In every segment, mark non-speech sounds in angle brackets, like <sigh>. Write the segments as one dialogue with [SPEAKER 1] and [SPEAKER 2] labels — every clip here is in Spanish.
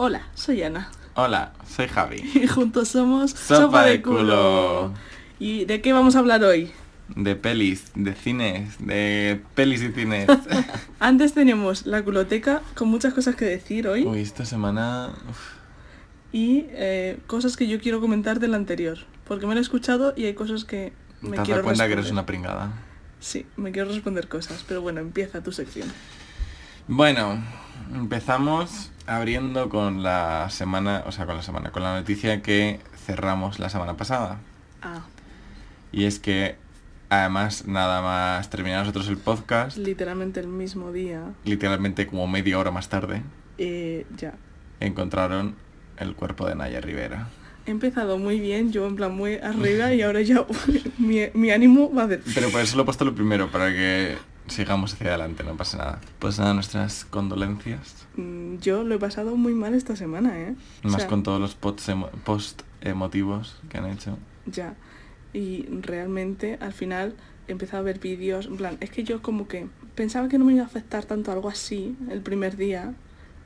[SPEAKER 1] Hola, soy Ana.
[SPEAKER 2] Hola, soy Javi.
[SPEAKER 1] Y juntos somos
[SPEAKER 2] Sopa de culo.
[SPEAKER 1] ¿Y de qué vamos a hablar hoy?
[SPEAKER 2] De pelis, de cines, de pelis y cines. <laughs>
[SPEAKER 1] Antes tenemos la culoteca con muchas cosas que decir hoy
[SPEAKER 2] Uy, esta semana... uf,
[SPEAKER 1] y eh, cosas que yo quiero comentar del anterior. Porque me lo he escuchado y hay cosas que me
[SPEAKER 2] ¿Te has
[SPEAKER 1] quiero
[SPEAKER 2] dado cuenta que eres
[SPEAKER 1] responder.
[SPEAKER 2] una pringada?
[SPEAKER 1] Sí, me quiero responder cosas. Pero bueno, empieza tu sección.
[SPEAKER 2] Bueno, empezamos abriendo con la semana, o sea, con la semana, con la noticia que cerramos la semana pasada.
[SPEAKER 1] Ah,
[SPEAKER 2] Y es que, además, nada más terminar nosotros el podcast,
[SPEAKER 1] literalmente el mismo día.
[SPEAKER 2] literalmente como media hora más tarde,
[SPEAKER 1] eh, ya.
[SPEAKER 2] encontraron el cuerpo de Naya Rivera.
[SPEAKER 1] He empezado muy bien, yo en plan muy arriba y <laughs> ahora ya <laughs> mi, mi ánimo va de...
[SPEAKER 2] Pero por eso lo he puesto lo primero, para que sigamos hacia adelante, no pasa nada. Pues nada, nuestras condolencias.
[SPEAKER 1] Mm, Yo lo he pasado muy mal esta semana, ¿eh? O
[SPEAKER 2] Más
[SPEAKER 1] sea,
[SPEAKER 2] con todos los emo- post emotivos que han hecho.
[SPEAKER 1] Ya. Y realmente al final he empezado a ver vídeos, en plan, es que yo como que pensaba que no me iba a afectar tanto algo así el primer día,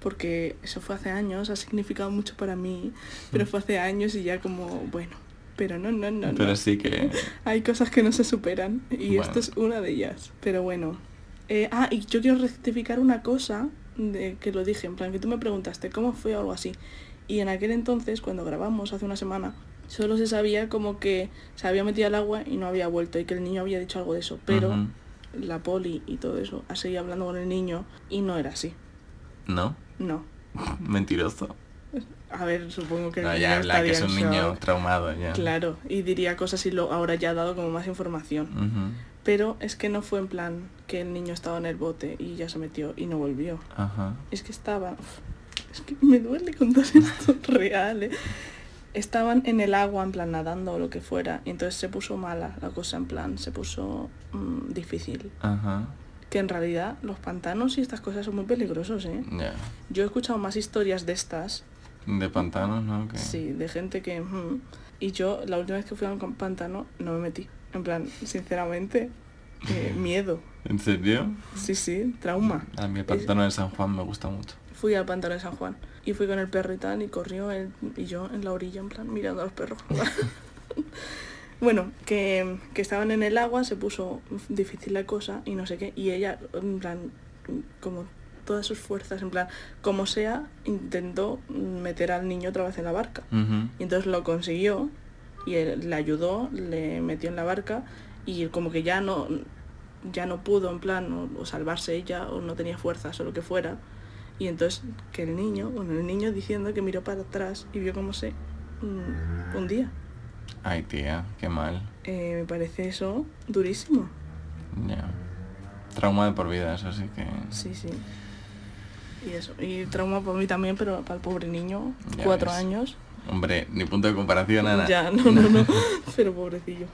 [SPEAKER 1] porque eso fue hace años, ha significado mucho para mí, pero fue hace años y ya como, bueno, pero no, no, no.
[SPEAKER 2] Pero
[SPEAKER 1] no.
[SPEAKER 2] sí que... <laughs>
[SPEAKER 1] Hay cosas que no se superan y
[SPEAKER 2] Bueno.
[SPEAKER 1] esto es una de ellas. Pero bueno. Eh, ah, y yo quiero rectificar una cosa de que lo dije, en plan que tú me preguntaste cómo fue o algo así. Y en aquel entonces, cuando grabamos hace una semana, solo se sabía como que se había metido al agua y no había vuelto y que el niño había dicho algo de eso. Pero la poli y todo eso ha seguido hablando con el niño y no era así.
[SPEAKER 2] ¿No?
[SPEAKER 1] No. <laughs>
[SPEAKER 2] Mentiroso.
[SPEAKER 1] A ver, supongo que el
[SPEAKER 2] No,
[SPEAKER 1] niño
[SPEAKER 2] ya habla que
[SPEAKER 1] estaría
[SPEAKER 2] es un niño
[SPEAKER 1] shock.
[SPEAKER 2] traumado ya.
[SPEAKER 1] Claro, y diría cosas y lo ahora ya ha dado como más información. Pero es que no fue en plan que el niño estaba en el bote y ya se metió y no volvió.
[SPEAKER 2] Ajá.
[SPEAKER 1] Es que estaban... uf, es que me duele contar <laughs> esto real, ¿eh? Estaban en el agua, en plan nadando o lo que fuera, y entonces se puso mala la cosa, en plan, se puso mm, difícil.
[SPEAKER 2] Ajá.
[SPEAKER 1] Que en realidad los pantanos y estas cosas son muy peligrosos, ¿eh? Yo he escuchado más historias de estas,
[SPEAKER 2] De pantanos, ¿no?
[SPEAKER 1] Sí, de gente que... mm, y yo la última vez que fui a un pantano no me metí. En plan, sinceramente, <laughs> eh, miedo.
[SPEAKER 2] ¿En serio?
[SPEAKER 1] Sí, sí, trauma.
[SPEAKER 2] A mí el pantano de San Juan me gusta mucho.
[SPEAKER 1] Fui al pantano de San Juan y fui con el perro y tal y corrió él y yo en la orilla en plan mirando a los perros. <laughs> bueno, que, que estaban en el agua, se puso difícil la cosa y no sé qué y ella en plan como todas sus fuerzas en plan como sea intentó meter al niño otra vez en la barca y entonces lo consiguió y él le ayudó, le metió en la barca y como que ya no ya no pudo en plan o, o salvarse ella o no tenía fuerzas o lo que fuera y entonces que el niño, bueno el niño diciendo que miró para atrás y vio cómo se mm, hundía.
[SPEAKER 2] Ay, tía, qué mal.
[SPEAKER 1] Eh, me parece eso durísimo.
[SPEAKER 2] Ya. Trauma de por vida, eso sí que...
[SPEAKER 1] Sí, sí. Y eso. Y trauma para mí también, pero para el pobre niño,
[SPEAKER 2] Ya
[SPEAKER 1] cuatro
[SPEAKER 2] ves.
[SPEAKER 1] años.
[SPEAKER 2] Hombre, ni punto de comparación, Ana.
[SPEAKER 1] Ya, no, no, no. <laughs> pero pobrecillo.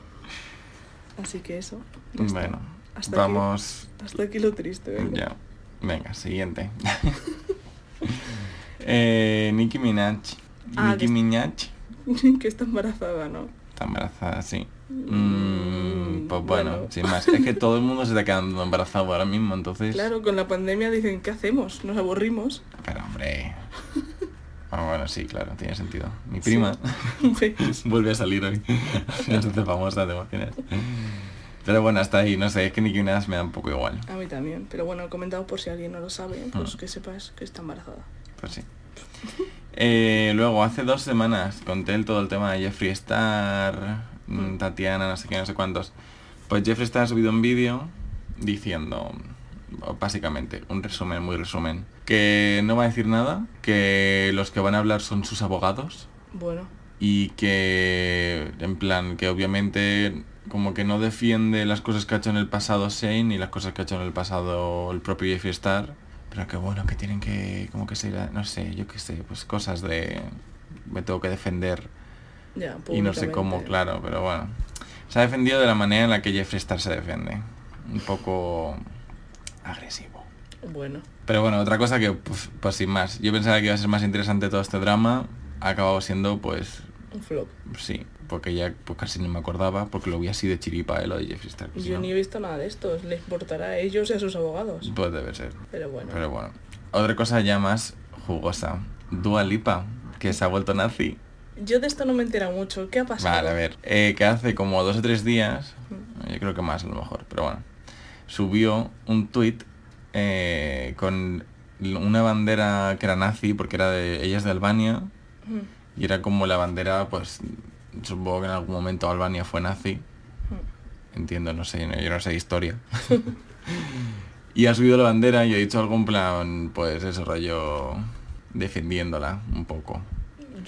[SPEAKER 1] Así que eso.
[SPEAKER 2] Bueno,
[SPEAKER 1] Hasta
[SPEAKER 2] vamos...
[SPEAKER 1] Aquí, hasta aquí lo triste, venga.
[SPEAKER 2] Ya. Venga, siguiente. <laughs> eh, Nicki Minaj.
[SPEAKER 1] Ah,
[SPEAKER 2] Nicki
[SPEAKER 1] que-
[SPEAKER 2] Minaj <laughs>
[SPEAKER 1] que está embarazada, ¿no?
[SPEAKER 2] está embarazada, sí.
[SPEAKER 1] Mm,
[SPEAKER 2] Mm, pues bueno,
[SPEAKER 1] bueno.
[SPEAKER 2] sin más. Es que todo el mundo se está quedando embarazado ahora mismo, entonces...
[SPEAKER 1] Claro, con la pandemia dicen, ¿qué hacemos? Nos aburrimos.
[SPEAKER 2] Pero hombre... <laughs> Ah, bueno, sí, claro, tiene sentido. Mi prima
[SPEAKER 1] Sí. <laughs> <laughs>
[SPEAKER 2] vuelve a salir hoy. no se hace famosa, te. Pero bueno, hasta ahí, no sé, es que Nicki Minaj me da un poco igual.
[SPEAKER 1] A mí también, pero bueno, he comentado por si alguien no lo sabe, pues
[SPEAKER 2] Mm.
[SPEAKER 1] que sepas que está embarazada.
[SPEAKER 2] Pues sí. Eh, luego, hace dos semanas conté el, todo el tema de Jeffree Star, Mm. Tatiana, no sé qué, no sé cuántos. Pues Jeffree Star ha subido un vídeo diciendo, básicamente, un resumen, muy resumen, que no va a decir nada, que los que van a hablar son sus abogados.
[SPEAKER 1] Bueno,
[SPEAKER 2] y que, en plan, que obviamente como que no defiende las cosas que ha hecho en el pasado Shane y las cosas que ha hecho en el pasado el propio Jeffree Star, pero que bueno, que tienen que, como que ser, no sé, yo qué sé, pues cosas de, me tengo que defender.
[SPEAKER 1] Ya,
[SPEAKER 2] y no sé cómo, claro, pero bueno. Se ha defendido de la manera en la que Jeffree Star se defiende, un poco agresivo.
[SPEAKER 1] Bueno,
[SPEAKER 2] Pero bueno, otra cosa que, pues, pues sin más, yo pensaba que iba a ser más interesante todo este drama, ha acabado siendo pues
[SPEAKER 1] un flop.
[SPEAKER 2] Sí, porque ya pues casi no me acordaba, porque lo vi así de chiripa, eh, lo de Jeffree Star.
[SPEAKER 1] Yo
[SPEAKER 2] no,
[SPEAKER 1] ni he visto nada de esto, les importará a ellos y a sus abogados.
[SPEAKER 2] Pues debe ser.
[SPEAKER 1] Pero bueno,
[SPEAKER 2] Pero bueno. Otra cosa ya más jugosa. Dua Lipa, que se ha vuelto nazi.
[SPEAKER 1] Yo de esto no me entera mucho. ¿Qué ha pasado?
[SPEAKER 2] Vale, a ver. eh, que hace como dos o tres días, yo creo que más a lo mejor, pero bueno, subió un tuit eh, con una bandera que era nazi, porque era de, ella es de Albania,
[SPEAKER 1] Mm,
[SPEAKER 2] y era como la bandera, pues, supongo que en algún momento Albania fue nazi,
[SPEAKER 1] mm.
[SPEAKER 2] entiendo, no sé, yo no sé historia. <laughs> y ha subido la bandera y ha dicho algo en plan, pues eso, rollo, defendiéndola un poco.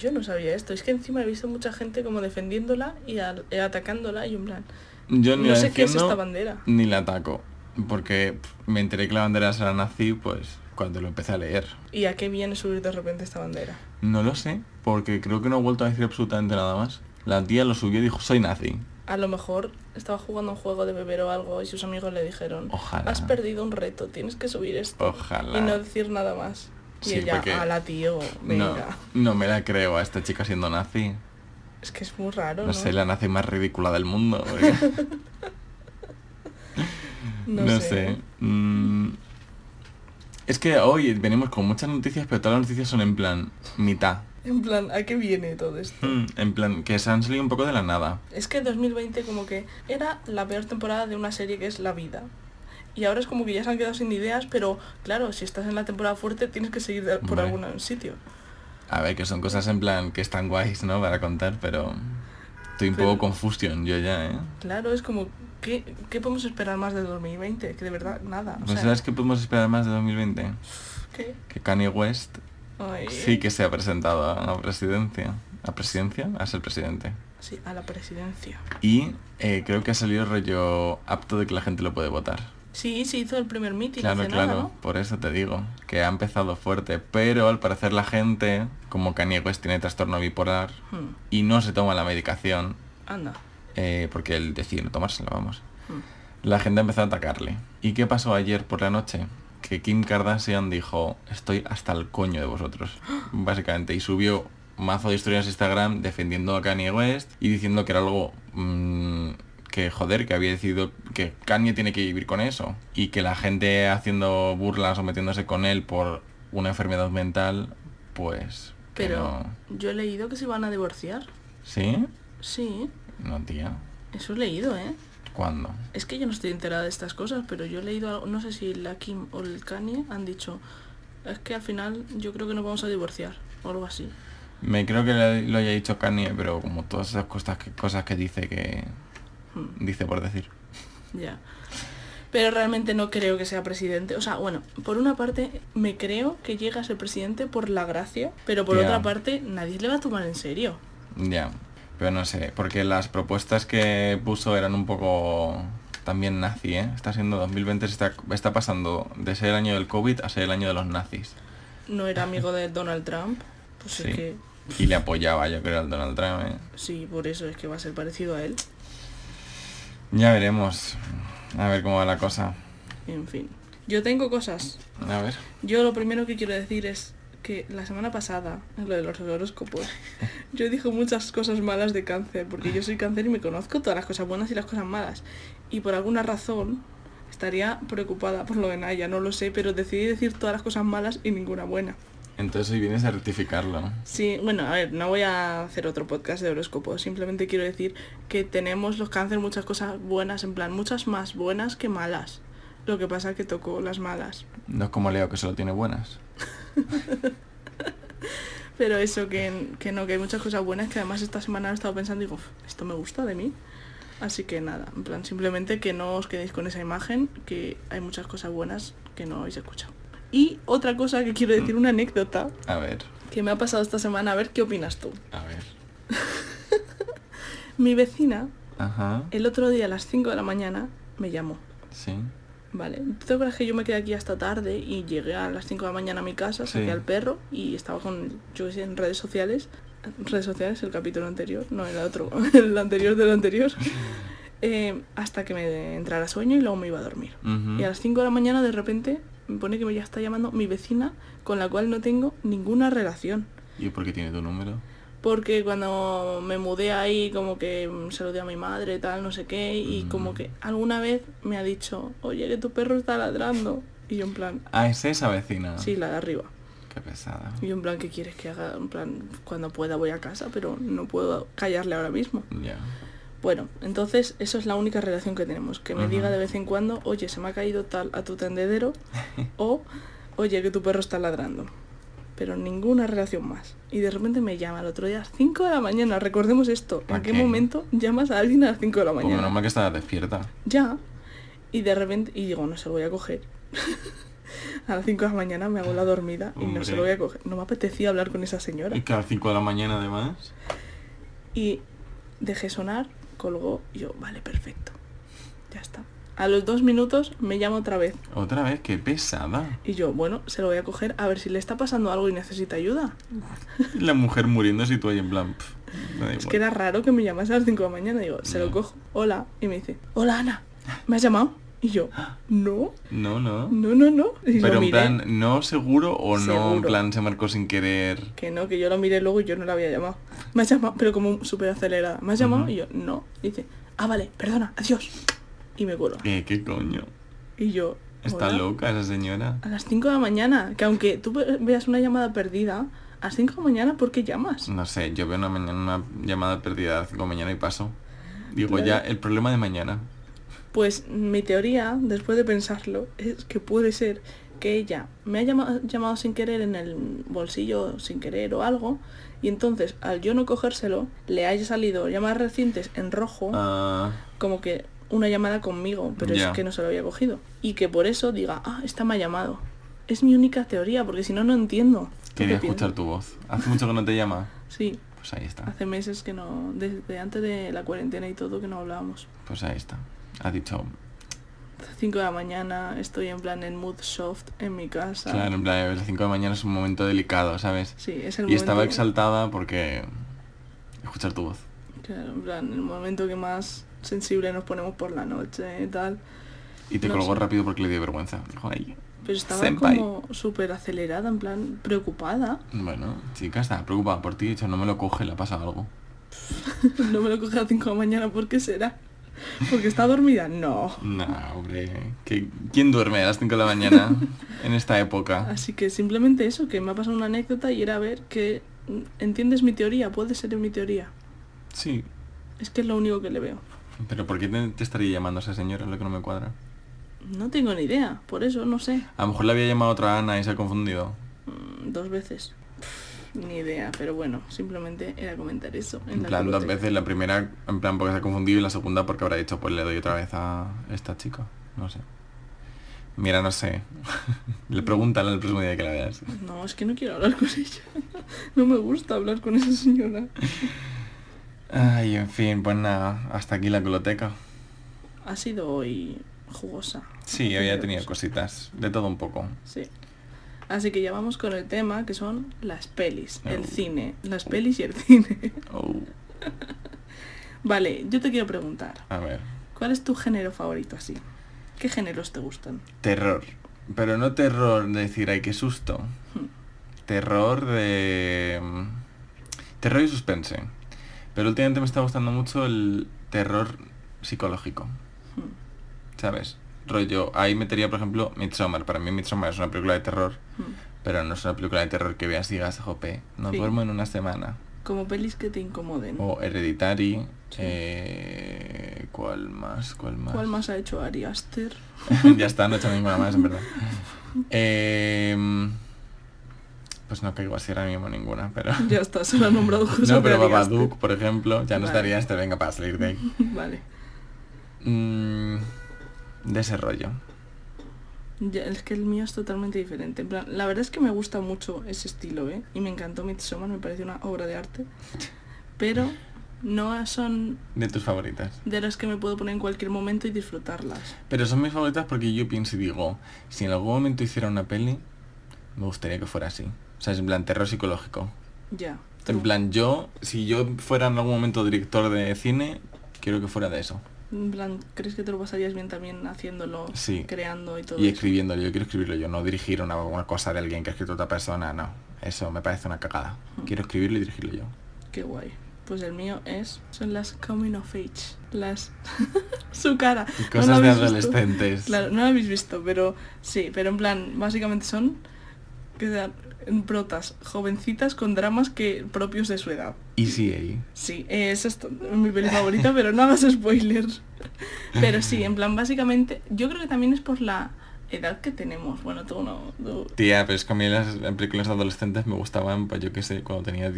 [SPEAKER 1] Yo no sabía esto. Es que encima he visto mucha gente como defendiéndola y eh, atacándola y en plan...
[SPEAKER 2] Yo ni
[SPEAKER 1] No
[SPEAKER 2] la
[SPEAKER 1] sé qué es esta bandera.
[SPEAKER 2] Ni la ataco, porque me enteré que la bandera era nazi, pues, cuando lo empecé a leer.
[SPEAKER 1] ¿Y a qué viene subir de repente esta bandera?
[SPEAKER 2] No lo sé, porque creo que no ha vuelto a decir absolutamente nada más. La tía lo subió y dijo, soy nazi.
[SPEAKER 1] A lo mejor estaba jugando un juego de beber o algo y sus amigos le dijeron,
[SPEAKER 2] Ojalá.
[SPEAKER 1] has perdido un reto, tienes que subir esto.
[SPEAKER 2] Ojalá.
[SPEAKER 1] Y no decir nada más. Y
[SPEAKER 2] Sí,
[SPEAKER 1] ella,
[SPEAKER 2] porque-
[SPEAKER 1] a la tío,
[SPEAKER 2] No,
[SPEAKER 1] venga.
[SPEAKER 2] no me la creo a esta chica siendo nazi.
[SPEAKER 1] Es que es muy raro,
[SPEAKER 2] No,
[SPEAKER 1] ¿no?
[SPEAKER 2] sé, la nazi más ridícula del mundo. <laughs>
[SPEAKER 1] No,
[SPEAKER 2] no
[SPEAKER 1] sé.
[SPEAKER 2] sé. Mm, Es que hoy venimos con muchas noticias, pero todas las noticias son en plan mitad.
[SPEAKER 1] En plan, ¿a qué viene todo esto?
[SPEAKER 2] Mm, En plan, que se han salido un poco de la nada.
[SPEAKER 1] Es que 2020 como que era la peor temporada de una serie que es La Vida. Y ahora es como que ya se han quedado sin ideas, pero claro, si estás en la temporada fuerte tienes que seguir por algún sitio.
[SPEAKER 2] A ver, que son cosas en plan que están guays, ¿no? Para contar, pero... Estoy un
[SPEAKER 1] Pero-
[SPEAKER 2] poco confusion yo ya, ¿eh?
[SPEAKER 1] Claro, es como, ¿qué, qué podemos esperar más de 2020? Que de verdad, nada. O
[SPEAKER 2] Pues
[SPEAKER 1] sea,
[SPEAKER 2] ¿sabes qué podemos esperar más de 2020?
[SPEAKER 1] ¿qué?
[SPEAKER 2] Que Kanye West
[SPEAKER 1] Ay.
[SPEAKER 2] sí que se ha presentado a la presidencia. ¿A presidencia? A ser presidente.
[SPEAKER 1] Sí, a la presidencia.
[SPEAKER 2] Y eh, creo que ha salido rollo apto de que la gente lo puede votar.
[SPEAKER 1] Sí, se hizo el primer meeting
[SPEAKER 2] Claro,
[SPEAKER 1] hace
[SPEAKER 2] claro,
[SPEAKER 1] nada, ¿no?
[SPEAKER 2] por eso te digo, que ha empezado fuerte, pero al parecer la gente, como Kanye West tiene trastorno bipolar
[SPEAKER 1] Hmm,
[SPEAKER 2] y no se toma la medicación,
[SPEAKER 1] Anda.
[SPEAKER 2] eh, porque él decide no tomársela, vamos,
[SPEAKER 1] Hmm.
[SPEAKER 2] la gente empezó a atacarle. ¿Y qué pasó ayer por la noche? Que Kim Kardashian dijo, estoy hasta el coño de vosotros, <gasps> básicamente, y subió mazo de historias Instagram defendiendo a Kanye West y diciendo que era algo mm, que joder, que había decidido que Kanye tiene que vivir con eso y que la gente haciendo burlas o metiéndose con él por una enfermedad mental, pues...
[SPEAKER 1] Pero
[SPEAKER 2] no.
[SPEAKER 1] yo he leído que se van a divorciar.
[SPEAKER 2] ¿Sí?
[SPEAKER 1] Sí,
[SPEAKER 2] No, tía.
[SPEAKER 1] eso he leído, ¿eh?
[SPEAKER 2] ¿Cuándo?
[SPEAKER 1] Es que yo no estoy enterada de estas cosas, pero yo he leído algo, no sé si la Kim o el Kanye han dicho, es que al final yo creo que nos vamos a divorciar, o algo así.
[SPEAKER 2] Me creo que lo haya dicho Kanye, pero como todas esas cosas que, cosas que dice que...
[SPEAKER 1] Hmm,
[SPEAKER 2] Dice por decir.
[SPEAKER 1] ya. Pero realmente no creo que sea presidente. O sea, bueno, por una parte me creo que llega a ser presidente por la gracia, pero por otra parte nadie le va a tomar en serio.
[SPEAKER 2] Ya. Pero no sé, porque las propuestas que puso eran un poco también nazi, ¿eh? Está siendo 2020, se está, está pasando de ser el año del COVID a ser el año de los nazis.
[SPEAKER 1] No era amigo de Donald Trump, pues
[SPEAKER 2] Sí.
[SPEAKER 1] es que
[SPEAKER 2] Y le apoyaba, yo creo, al Donald Trump, ¿eh?
[SPEAKER 1] sí, por eso es que va a ser parecido a él.
[SPEAKER 2] Ya veremos. A ver cómo va la cosa.
[SPEAKER 1] En fin. Yo tengo cosas.
[SPEAKER 2] A ver.
[SPEAKER 1] Yo lo primero que quiero decir es que la semana pasada, en lo de los horóscopos, <laughs> yo dije muchas cosas malas de cáncer, porque yo soy cáncer y me conozco todas las cosas buenas y las cosas malas. Y por alguna razón estaría preocupada por lo de Naya, no lo sé, pero decidí decir todas las cosas malas y ninguna buena.
[SPEAKER 2] Entonces hoy vienes a rectificarlo.
[SPEAKER 1] Sí, bueno, a ver, no voy a hacer otro podcast de horóscopos, simplemente quiero decir que tenemos los cáncer muchas cosas buenas, en plan, muchas más buenas que malas. Lo que pasa que tocó las malas.
[SPEAKER 2] No es como Leo que solo tiene buenas. <laughs>
[SPEAKER 1] Pero eso, que, que no, que hay muchas cosas buenas que además esta semana he estado pensando y digo, "Uf, esto me gusta de mí. Así que nada, en plan, simplemente que no os quedéis con esa imagen, que hay muchas cosas buenas que no habéis escuchado. Y otra cosa que quiero decir, una anécdota
[SPEAKER 2] A ver,
[SPEAKER 1] que me ha pasado esta semana, a ver qué opinas tú.
[SPEAKER 2] a ver. <laughs>
[SPEAKER 1] Mi vecina,
[SPEAKER 2] Ajá.
[SPEAKER 1] el otro día a las 5 de la mañana, me llamó.
[SPEAKER 2] Sí.
[SPEAKER 1] Vale, ¿tú te acuerdas que yo me quedé aquí hasta tarde y llegué a las 5 de la mañana a mi casa, saqué
[SPEAKER 2] Sí.
[SPEAKER 1] al perro y estaba con, yo qué sé, en redes sociales, redes sociales, el capítulo anterior, no el otro, <laughs> el anterior del anterior, <laughs> eh, hasta que me entrara sueño y luego me iba a dormir. Y a las 5 de la mañana de repente me pone que me ya está llamando mi vecina con la cual no tengo ninguna relación.
[SPEAKER 2] ¿Y por qué tiene tu número?
[SPEAKER 1] Porque cuando me mudé ahí, como que mm, saludé a mi madre, tal, no sé qué, y
[SPEAKER 2] Mm.
[SPEAKER 1] como que alguna vez me ha dicho, oye, que tu perro está ladrando. Y yo en plan,
[SPEAKER 2] Ah, es esa vecina.
[SPEAKER 1] sí, la de arriba.
[SPEAKER 2] Qué pesada.
[SPEAKER 1] Y yo en plan, ¿qué quieres que haga? En plan, cuando pueda voy a casa, pero no puedo callarle ahora mismo.
[SPEAKER 2] Ya.
[SPEAKER 1] Bueno, entonces eso es la única relación que tenemos. Que me diga de vez en cuando, oye, se me ha caído tal a tu tendedero <laughs> o, oye, que tu perro está ladrando. Pero ninguna relación más. Y de repente me llama el otro día a las 5 de la mañana. Recordemos esto. ¿En
[SPEAKER 2] ¿A
[SPEAKER 1] qué momento llamas a alguien a las 5 de la
[SPEAKER 2] Pues
[SPEAKER 1] mañana?
[SPEAKER 2] menos mal que despierta.
[SPEAKER 1] Ya. Y de repente, y digo, no se lo voy a coger. <laughs> a las 5 de la mañana me hago la dormida y no se lo voy a coger. No me apetecía hablar con esa señora.
[SPEAKER 2] Y que a las 5 de la mañana además.
[SPEAKER 1] Y dejé sonar, colgó y yo, vale, perfecto. Ya está. A los dos minutos me llama otra vez.
[SPEAKER 2] Otra vez, qué pesada.
[SPEAKER 1] Y yo, bueno, se lo voy a coger a ver si le está pasando algo y necesita ayuda. <laughs>
[SPEAKER 2] La mujer muriéndose y tú ahí en plan... pff,
[SPEAKER 1] Es
[SPEAKER 2] igual.
[SPEAKER 1] que era raro que me llamase a las 5 de la mañana. Digo, se lo cojo. Hola. Y me dice, hola Ana, ¿me has llamado? Y yo, no,
[SPEAKER 2] No, no.
[SPEAKER 1] no, no, no. Y
[SPEAKER 2] Pero en
[SPEAKER 1] miré.
[SPEAKER 2] plan, ¿no seguro o no en plan se marcó sin querer?
[SPEAKER 1] Que no, que yo lo miré luego y yo no la había llamado. Me has llamado, pero como súper acelerada. ¿Me has llamado? Y yo, no. Y dice, ah, vale, perdona, adiós. Y me cuelga.
[SPEAKER 2] ¿Qué, qué coño?
[SPEAKER 1] Y yo,
[SPEAKER 2] Está
[SPEAKER 1] "Hola".
[SPEAKER 2] loca esa señora.
[SPEAKER 1] A las 5 de la mañana. Que aunque tú ve- veas una llamada perdida, a las 5 de la mañana, ¿por qué llamas?
[SPEAKER 2] No sé, yo veo una mañana una llamada perdida a las 5 de la mañana y paso. Digo,
[SPEAKER 1] Claro.
[SPEAKER 2] ya, el problema de mañana.
[SPEAKER 1] Pues mi teoría, después de pensarlo, es que puede ser que ella me ha llama- llamado sin querer en el bolsillo, sin querer o algo, y entonces al yo no cogérselo, le haya salido llamadas recientes en rojo,
[SPEAKER 2] Ah,
[SPEAKER 1] como que una llamada conmigo, pero es que no se lo había cogido. Y que por eso diga, ah, esta me ha llamado. Es mi única teoría, porque si no, no entiendo. ¿Tú
[SPEAKER 2] quería escuchar
[SPEAKER 1] piensas?
[SPEAKER 2] tu voz. ¿Hace mucho que no te llama?
[SPEAKER 1] Sí,
[SPEAKER 2] Pues ahí está.
[SPEAKER 1] hace meses que no, desde antes de la cuarentena y todo, que no hablábamos.
[SPEAKER 2] Pues ahí está. Ha dicho,
[SPEAKER 1] 5 de la mañana, estoy en plan en mood soft en mi casa.
[SPEAKER 2] claro, en plan, las 5 de la mañana es un momento delicado, ¿sabes?
[SPEAKER 1] Sí, es el
[SPEAKER 2] Y estaba
[SPEAKER 1] momento-
[SPEAKER 2] exaltada porque... Escuchar tu voz.
[SPEAKER 1] Claro, en plan, el momento que más sensible nos ponemos por la noche y tal.
[SPEAKER 2] Y te
[SPEAKER 1] No
[SPEAKER 2] colgó
[SPEAKER 1] sé.
[SPEAKER 2] rápido porque le dio vergüenza. Dijo, ay,
[SPEAKER 1] Pero estaba
[SPEAKER 2] Senpai.
[SPEAKER 1] como súper acelerada, en plan, preocupada.
[SPEAKER 2] bueno, chica, estaba preocupada por ti. De hecho, no me lo coge, le ha pasado algo. <laughs>
[SPEAKER 1] no me lo coge a las 5 de la mañana, ¿por qué será? ¿Porque está dormida? No.
[SPEAKER 2] No, hombre. ¿qué- ¿Quién duerme a las 5 de la mañana en esta época?
[SPEAKER 1] Así que simplemente eso, que me ha pasado una anécdota y era ver que entiendes mi teoría, puede ser mi teoría.
[SPEAKER 2] Sí.
[SPEAKER 1] Es que es lo único que le veo.
[SPEAKER 2] Pero ¿por qué te, te estaría llamando esa señora? Es lo que no me cuadra.
[SPEAKER 1] No tengo ni idea, por eso no sé.
[SPEAKER 2] A lo mejor le había llamado otra Ana y se ha confundido.
[SPEAKER 1] Mm, Dos veces. Ni idea, pero bueno, simplemente era comentar eso.
[SPEAKER 2] En
[SPEAKER 1] la
[SPEAKER 2] plan, dos veces. La primera, en plan, porque se ha confundido. Y la segunda, porque habrá dicho, pues le doy otra vez a esta chica. No sé. Mira, no sé. <laughs> le pregúntale el próximo día que la veas.
[SPEAKER 1] No, es que no quiero hablar con ella. <laughs> no me gusta hablar con esa señora.
[SPEAKER 2] Ay, en fin, pues nada. Hasta aquí la coloteca.
[SPEAKER 1] Ha sido hoy jugosa.
[SPEAKER 2] Sí, había tenido cositas. De todo un poco.
[SPEAKER 1] Sí. Así que ya vamos con el tema que son las pelis, el
[SPEAKER 2] Oh.
[SPEAKER 1] cine, las pelis y el cine.
[SPEAKER 2] Oh, <laughs>
[SPEAKER 1] vale, yo te quiero preguntar,
[SPEAKER 2] a ver.
[SPEAKER 1] ¿cuál es tu género favorito así? ¿Qué géneros te gustan?
[SPEAKER 2] Terror. Pero no terror de decir, ay, qué susto.
[SPEAKER 1] Hmm.
[SPEAKER 2] Terror de... mm, Terror y suspense. Pero últimamente me está gustando mucho el terror psicológico.
[SPEAKER 1] Hmm.
[SPEAKER 2] ¿Sabes? Rollo, ahí metería, por ejemplo, Midsommar. Para mí Midsommar es una película de terror,
[SPEAKER 1] Hmm.
[SPEAKER 2] pero no es una película de terror que veas y digas, jope, no
[SPEAKER 1] Sí.
[SPEAKER 2] duermo en una semana.
[SPEAKER 1] Como pelis que te incomoden.
[SPEAKER 2] O Hereditary.
[SPEAKER 1] Sí.
[SPEAKER 2] eh, ¿Cuál más? ¿Cuál más?
[SPEAKER 1] ¿Cuál más ha hecho Ari Aster? <laughs>
[SPEAKER 2] ya está, no he hecho ninguna más, en verdad. <laughs> Em, pues no caigo así ahora mismo ninguna, pero...
[SPEAKER 1] ya está, se lo ha nombrado <laughs> cosas
[SPEAKER 2] no, pero. Babadook, por ejemplo, ya no
[SPEAKER 1] Vale.
[SPEAKER 2] estaría este, venga, para salir de ahí.
[SPEAKER 1] Vale.
[SPEAKER 2] Mm, de ese rollo.
[SPEAKER 1] Ya, es que el mío es totalmente diferente. En plan, la verdad es que me gusta mucho ese estilo, ¿eh? Y me encantó Midsommar, me parece una obra de arte. Pero no son
[SPEAKER 2] De tus favoritas.
[SPEAKER 1] de las que me puedo poner en cualquier momento y disfrutarlas.
[SPEAKER 2] Pero son mis favoritas porque yo pienso y digo, si en algún momento hiciera una peli, me gustaría que fuera así. O sea, es en plan terror psicológico.
[SPEAKER 1] Ya.
[SPEAKER 2] En plan, yo, si yo fuera en algún momento director de cine, quiero que fuera de eso.
[SPEAKER 1] En plan, ¿crees que te lo pasarías bien también haciéndolo,
[SPEAKER 2] Sí.
[SPEAKER 1] creando y todo
[SPEAKER 2] Y escribiéndolo, yo quiero escribirlo yo, no dirigir una, una cosa de alguien que ha escrito otra persona, no. Eso me parece una cagada.
[SPEAKER 1] Mm.
[SPEAKER 2] Quiero escribirlo y dirigirlo yo.
[SPEAKER 1] Qué guay. Pues el mío es... Son las coming of age. Las... <laughs> Su cara. ¿No
[SPEAKER 2] Cosas de
[SPEAKER 1] visto?
[SPEAKER 2] adolescentes.
[SPEAKER 1] Claro, no lo habéis visto, pero sí, pero en plan, básicamente son que sean protas jovencitas con dramas que propios de su edad.
[SPEAKER 2] Easy A.
[SPEAKER 1] Sí, eh, esa es mi peli favorita, pero no hagas spoilers. Pero sí, en plan, básicamente, yo creo que también es por la edad que tenemos. Bueno, tú no... tú-
[SPEAKER 2] Tía, pero es que a mí las películas adolescentes me gustaban, pues yo qué sé, cuando tenía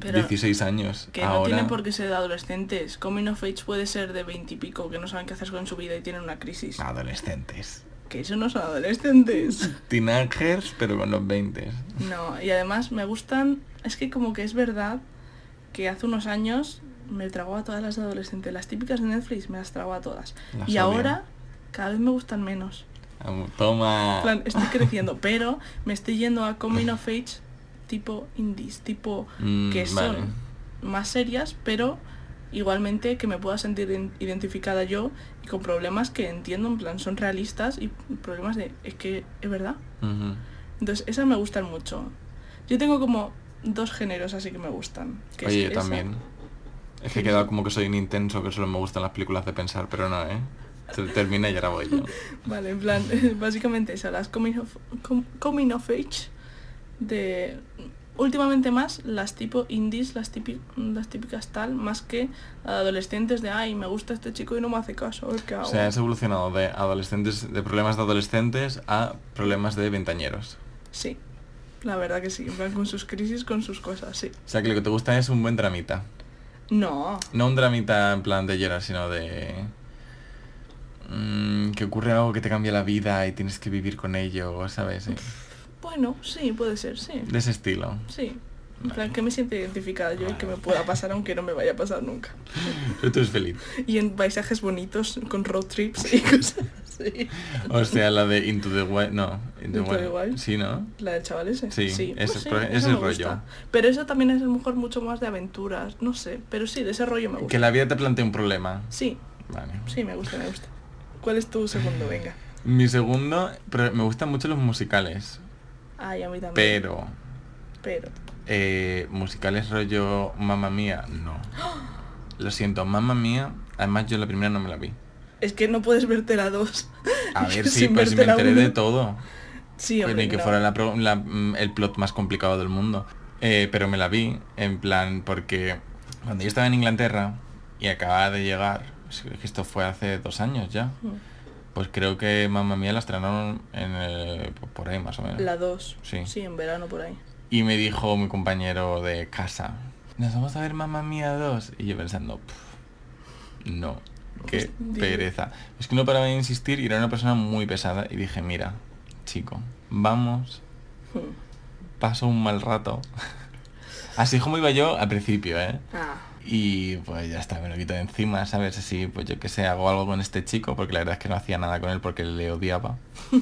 [SPEAKER 1] Pero
[SPEAKER 2] 16 años.
[SPEAKER 1] Que no
[SPEAKER 2] Ahora,
[SPEAKER 1] tienen por qué ser de adolescentes. Coming of age puede ser de 20 y pico, que no saben qué hacer con su vida y tienen una crisis.
[SPEAKER 2] Adolescentes.
[SPEAKER 1] Que eso no son adolescentes.
[SPEAKER 2] Teenagers, pero con los 20.
[SPEAKER 1] No, y además me gustan... Es que como que es verdad que hace unos años me tragó a todas las adolescentes. Las típicas de Netflix me las trago a todas.
[SPEAKER 2] Las
[SPEAKER 1] y ahora cada vez me gustan menos.
[SPEAKER 2] Toma.
[SPEAKER 1] Plan, estoy <laughs> creciendo, pero me estoy yendo a coming of age tipo indies, tipo
[SPEAKER 2] Mm,
[SPEAKER 1] que son
[SPEAKER 2] vale.
[SPEAKER 1] más serias, pero igualmente que me pueda sentir ident- identificada yo con problemas que entiendo, en plan, son realistas y problemas de, es que es verdad. Entonces, esas me gustan mucho. Yo tengo como dos géneros así que me gustan. que es
[SPEAKER 2] Oye, yo
[SPEAKER 1] esa-
[SPEAKER 2] también. Es que he quedado como que soy un intenso, que solo me gustan las películas de pensar, pero no, ¿eh? Termina y ahora voy yo. <laughs>
[SPEAKER 1] Vale, en plan, <laughs> básicamente esas, las coming of, com- coming of age de... Últimamente más las tipo indies, las, típi- las típicas tal, más que adolescentes de, ay, me gusta este chico y no me hace caso, qué
[SPEAKER 2] O
[SPEAKER 1] hago.
[SPEAKER 2] sea, has evolucionado de adolescentes, de problemas de adolescentes a problemas de veintañeros.
[SPEAKER 1] Sí, la verdad que sí, en plan, con sus crisis, con sus cosas, sí.
[SPEAKER 2] O sea, que lo que te gusta es un buen dramita.
[SPEAKER 1] No,
[SPEAKER 2] No un dramita en plan de llorar, sino de... mm, que ocurre algo que te cambia la vida y tienes que vivir con ello, ¿sabes? Sí.
[SPEAKER 1] Bueno, sí, puede ser, sí.
[SPEAKER 2] De ese estilo.
[SPEAKER 1] Sí. En
[SPEAKER 2] Vale.
[SPEAKER 1] plan, que me siente identificada yo y que me pueda pasar aunque no me vaya a pasar nunca.
[SPEAKER 2] Pero <laughs> tú eres feliz.
[SPEAKER 1] Y en paisajes bonitos, con road trips y <laughs> cosas así.
[SPEAKER 2] O sea, la de Into the Wild... No, Into,
[SPEAKER 1] Into the Wild.
[SPEAKER 2] Sí, ¿no?
[SPEAKER 1] La del chaval ese.
[SPEAKER 2] Sí,
[SPEAKER 1] pues
[SPEAKER 2] ese-
[SPEAKER 1] sí,
[SPEAKER 2] pero
[SPEAKER 1] esa
[SPEAKER 2] ese
[SPEAKER 1] me
[SPEAKER 2] rollo.
[SPEAKER 1] gusta. Pero eso también es a lo mejor mucho más de aventuras, no sé. Pero sí, de ese rollo me gusta.
[SPEAKER 2] Que la vida te plantea un problema.
[SPEAKER 1] Sí,
[SPEAKER 2] Vale.
[SPEAKER 1] sí, me gusta, me gusta. ¿Cuál es tu segundo? <laughs> Venga.
[SPEAKER 2] Mi segundo, pero me gustan mucho los musicales,
[SPEAKER 1] Ay, a mí también.
[SPEAKER 2] pero
[SPEAKER 1] Pero.
[SPEAKER 2] eh, musicales rollo Mamma Mía, no. <gasps> Lo siento, Mamma Mía, además yo la primera no me la vi.
[SPEAKER 1] Es que no puedes verte la dos.
[SPEAKER 2] A ver, <laughs> sí, si me enteré
[SPEAKER 1] uno.
[SPEAKER 2] de todo.
[SPEAKER 1] Sí, hombre,
[SPEAKER 2] ni que
[SPEAKER 1] no.
[SPEAKER 2] fuera la la- mm, el plot más complicado del mundo. Eh, pero me la vi, en plan, porque cuando yo estaba en Inglaterra y acababa de llegar, esto fue hace dos años ya,
[SPEAKER 1] Mm.
[SPEAKER 2] Pues creo que Mamma Mía la estrenaron en el- por ahí más o menos.
[SPEAKER 1] La 2.
[SPEAKER 2] Sí.
[SPEAKER 1] Sí, en verano por ahí.
[SPEAKER 2] Y me dijo mi compañero de casa, nos vamos a ver Mamma Mía 2. Y yo pensando, "Pff, no, qué
[SPEAKER 1] Hostia.
[SPEAKER 2] pereza. Es que no paraba de insistir y era una persona muy pesada. Y dije, mira, chico, vamos,
[SPEAKER 1] Mm.
[SPEAKER 2] paso un mal rato. <laughs> Así como iba yo al principio, ¿eh?
[SPEAKER 1] Ah,
[SPEAKER 2] Y pues ya está, me lo quito de encima, ¿sabes? Así, pues yo que sé, hago algo con este chico, porque la verdad es que no hacía nada con él porque le odiaba. <laughs>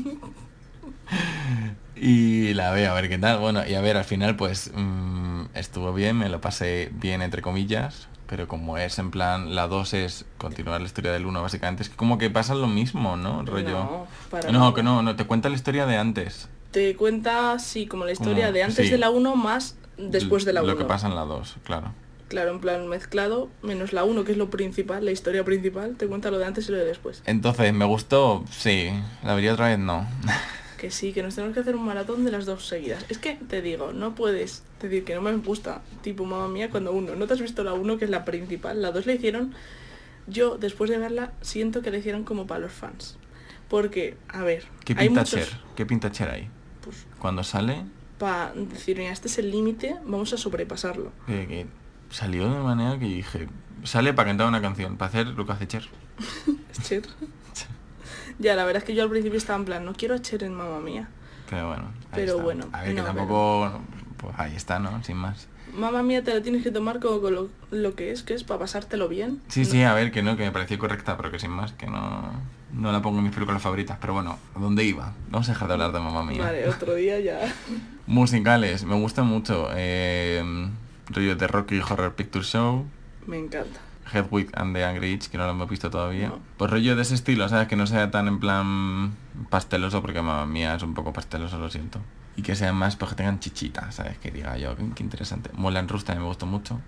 [SPEAKER 2] y la veo, a ver qué tal. Bueno, y a ver, al final pues mm, estuvo bien, me lo pasé bien entre comillas, pero como es en plan, la 2 es continuar la historia del 1 básicamente, es que como que pasa lo mismo, ¿no? Rollo...
[SPEAKER 1] No,
[SPEAKER 2] no, que no, no, te cuenta la historia de antes.
[SPEAKER 1] Te cuenta, sí, como la historia
[SPEAKER 2] Como-
[SPEAKER 1] de antes
[SPEAKER 2] sí.
[SPEAKER 1] de la 1 más después de la 1.
[SPEAKER 2] Lo que pasa en la 2, claro.
[SPEAKER 1] Claro, en plan mezclado, menos la 1, que es lo principal, la historia principal, te cuenta lo de antes y lo de después.
[SPEAKER 2] Entonces, ¿me gustó? Sí. ¿La vería otra vez? No. <laughs>
[SPEAKER 1] Que sí, que nos tenemos que hacer un maratón de las dos seguidas. Es que te digo, no puedes decir que no me gusta, tipo mamá mía, cuando uno. No te has visto la 1, que es la principal. La 2 la hicieron. Yo, después de verla, siento que la hicieron como para los fans. Porque, a ver,
[SPEAKER 2] ¿Qué
[SPEAKER 1] hay
[SPEAKER 2] pinta
[SPEAKER 1] muchos.
[SPEAKER 2] Cher? ¿Qué pinta Cher ahí?
[SPEAKER 1] Pues
[SPEAKER 2] Cuando sale,
[SPEAKER 1] para decir, mira, este es el límite, vamos a sobrepasarlo.
[SPEAKER 2] que salió de manera que dije, sale para cantar una canción, para hacer lo que hace Cher. <laughs>
[SPEAKER 1] Cher. ya, la verdad es que yo al principio estaba en plan, no quiero a Cher en mamá mía.
[SPEAKER 2] Pero bueno, ahí
[SPEAKER 1] Pero
[SPEAKER 2] está.
[SPEAKER 1] bueno,
[SPEAKER 2] A ver, que
[SPEAKER 1] no,
[SPEAKER 2] tampoco... Pues ahí está, ¿no? Sin más.
[SPEAKER 1] Mamá mía, te la tienes que tomar como con lo, lo que es, que es para pasártelo bien.
[SPEAKER 2] Sí, sí, a ver, que no, que me pareció correcta, pero que sin más, que no... No la pongo en mis películas favoritas, pero bueno, ¿a dónde iba? Vamos a dejar de hablar de mamá mía.
[SPEAKER 1] Vale, otro día ya. <laughs>
[SPEAKER 2] Musicales, me gustan mucho. Eh, rollo de Rocky Horror Picture Show,
[SPEAKER 1] Me encanta.
[SPEAKER 2] Hedwig and the Angry Inch, que no lo hemos visto todavía.
[SPEAKER 1] No.
[SPEAKER 2] Pues rollo de ese estilo, ¿sabes? Que no sea tan en plan pasteloso, porque mamá mía es un poco pasteloso, lo siento. Y que sean más, pues que tengan chichita, ¿sabes? Que diga yo, qué, interesante. Moulin Rouge también me gustó mucho.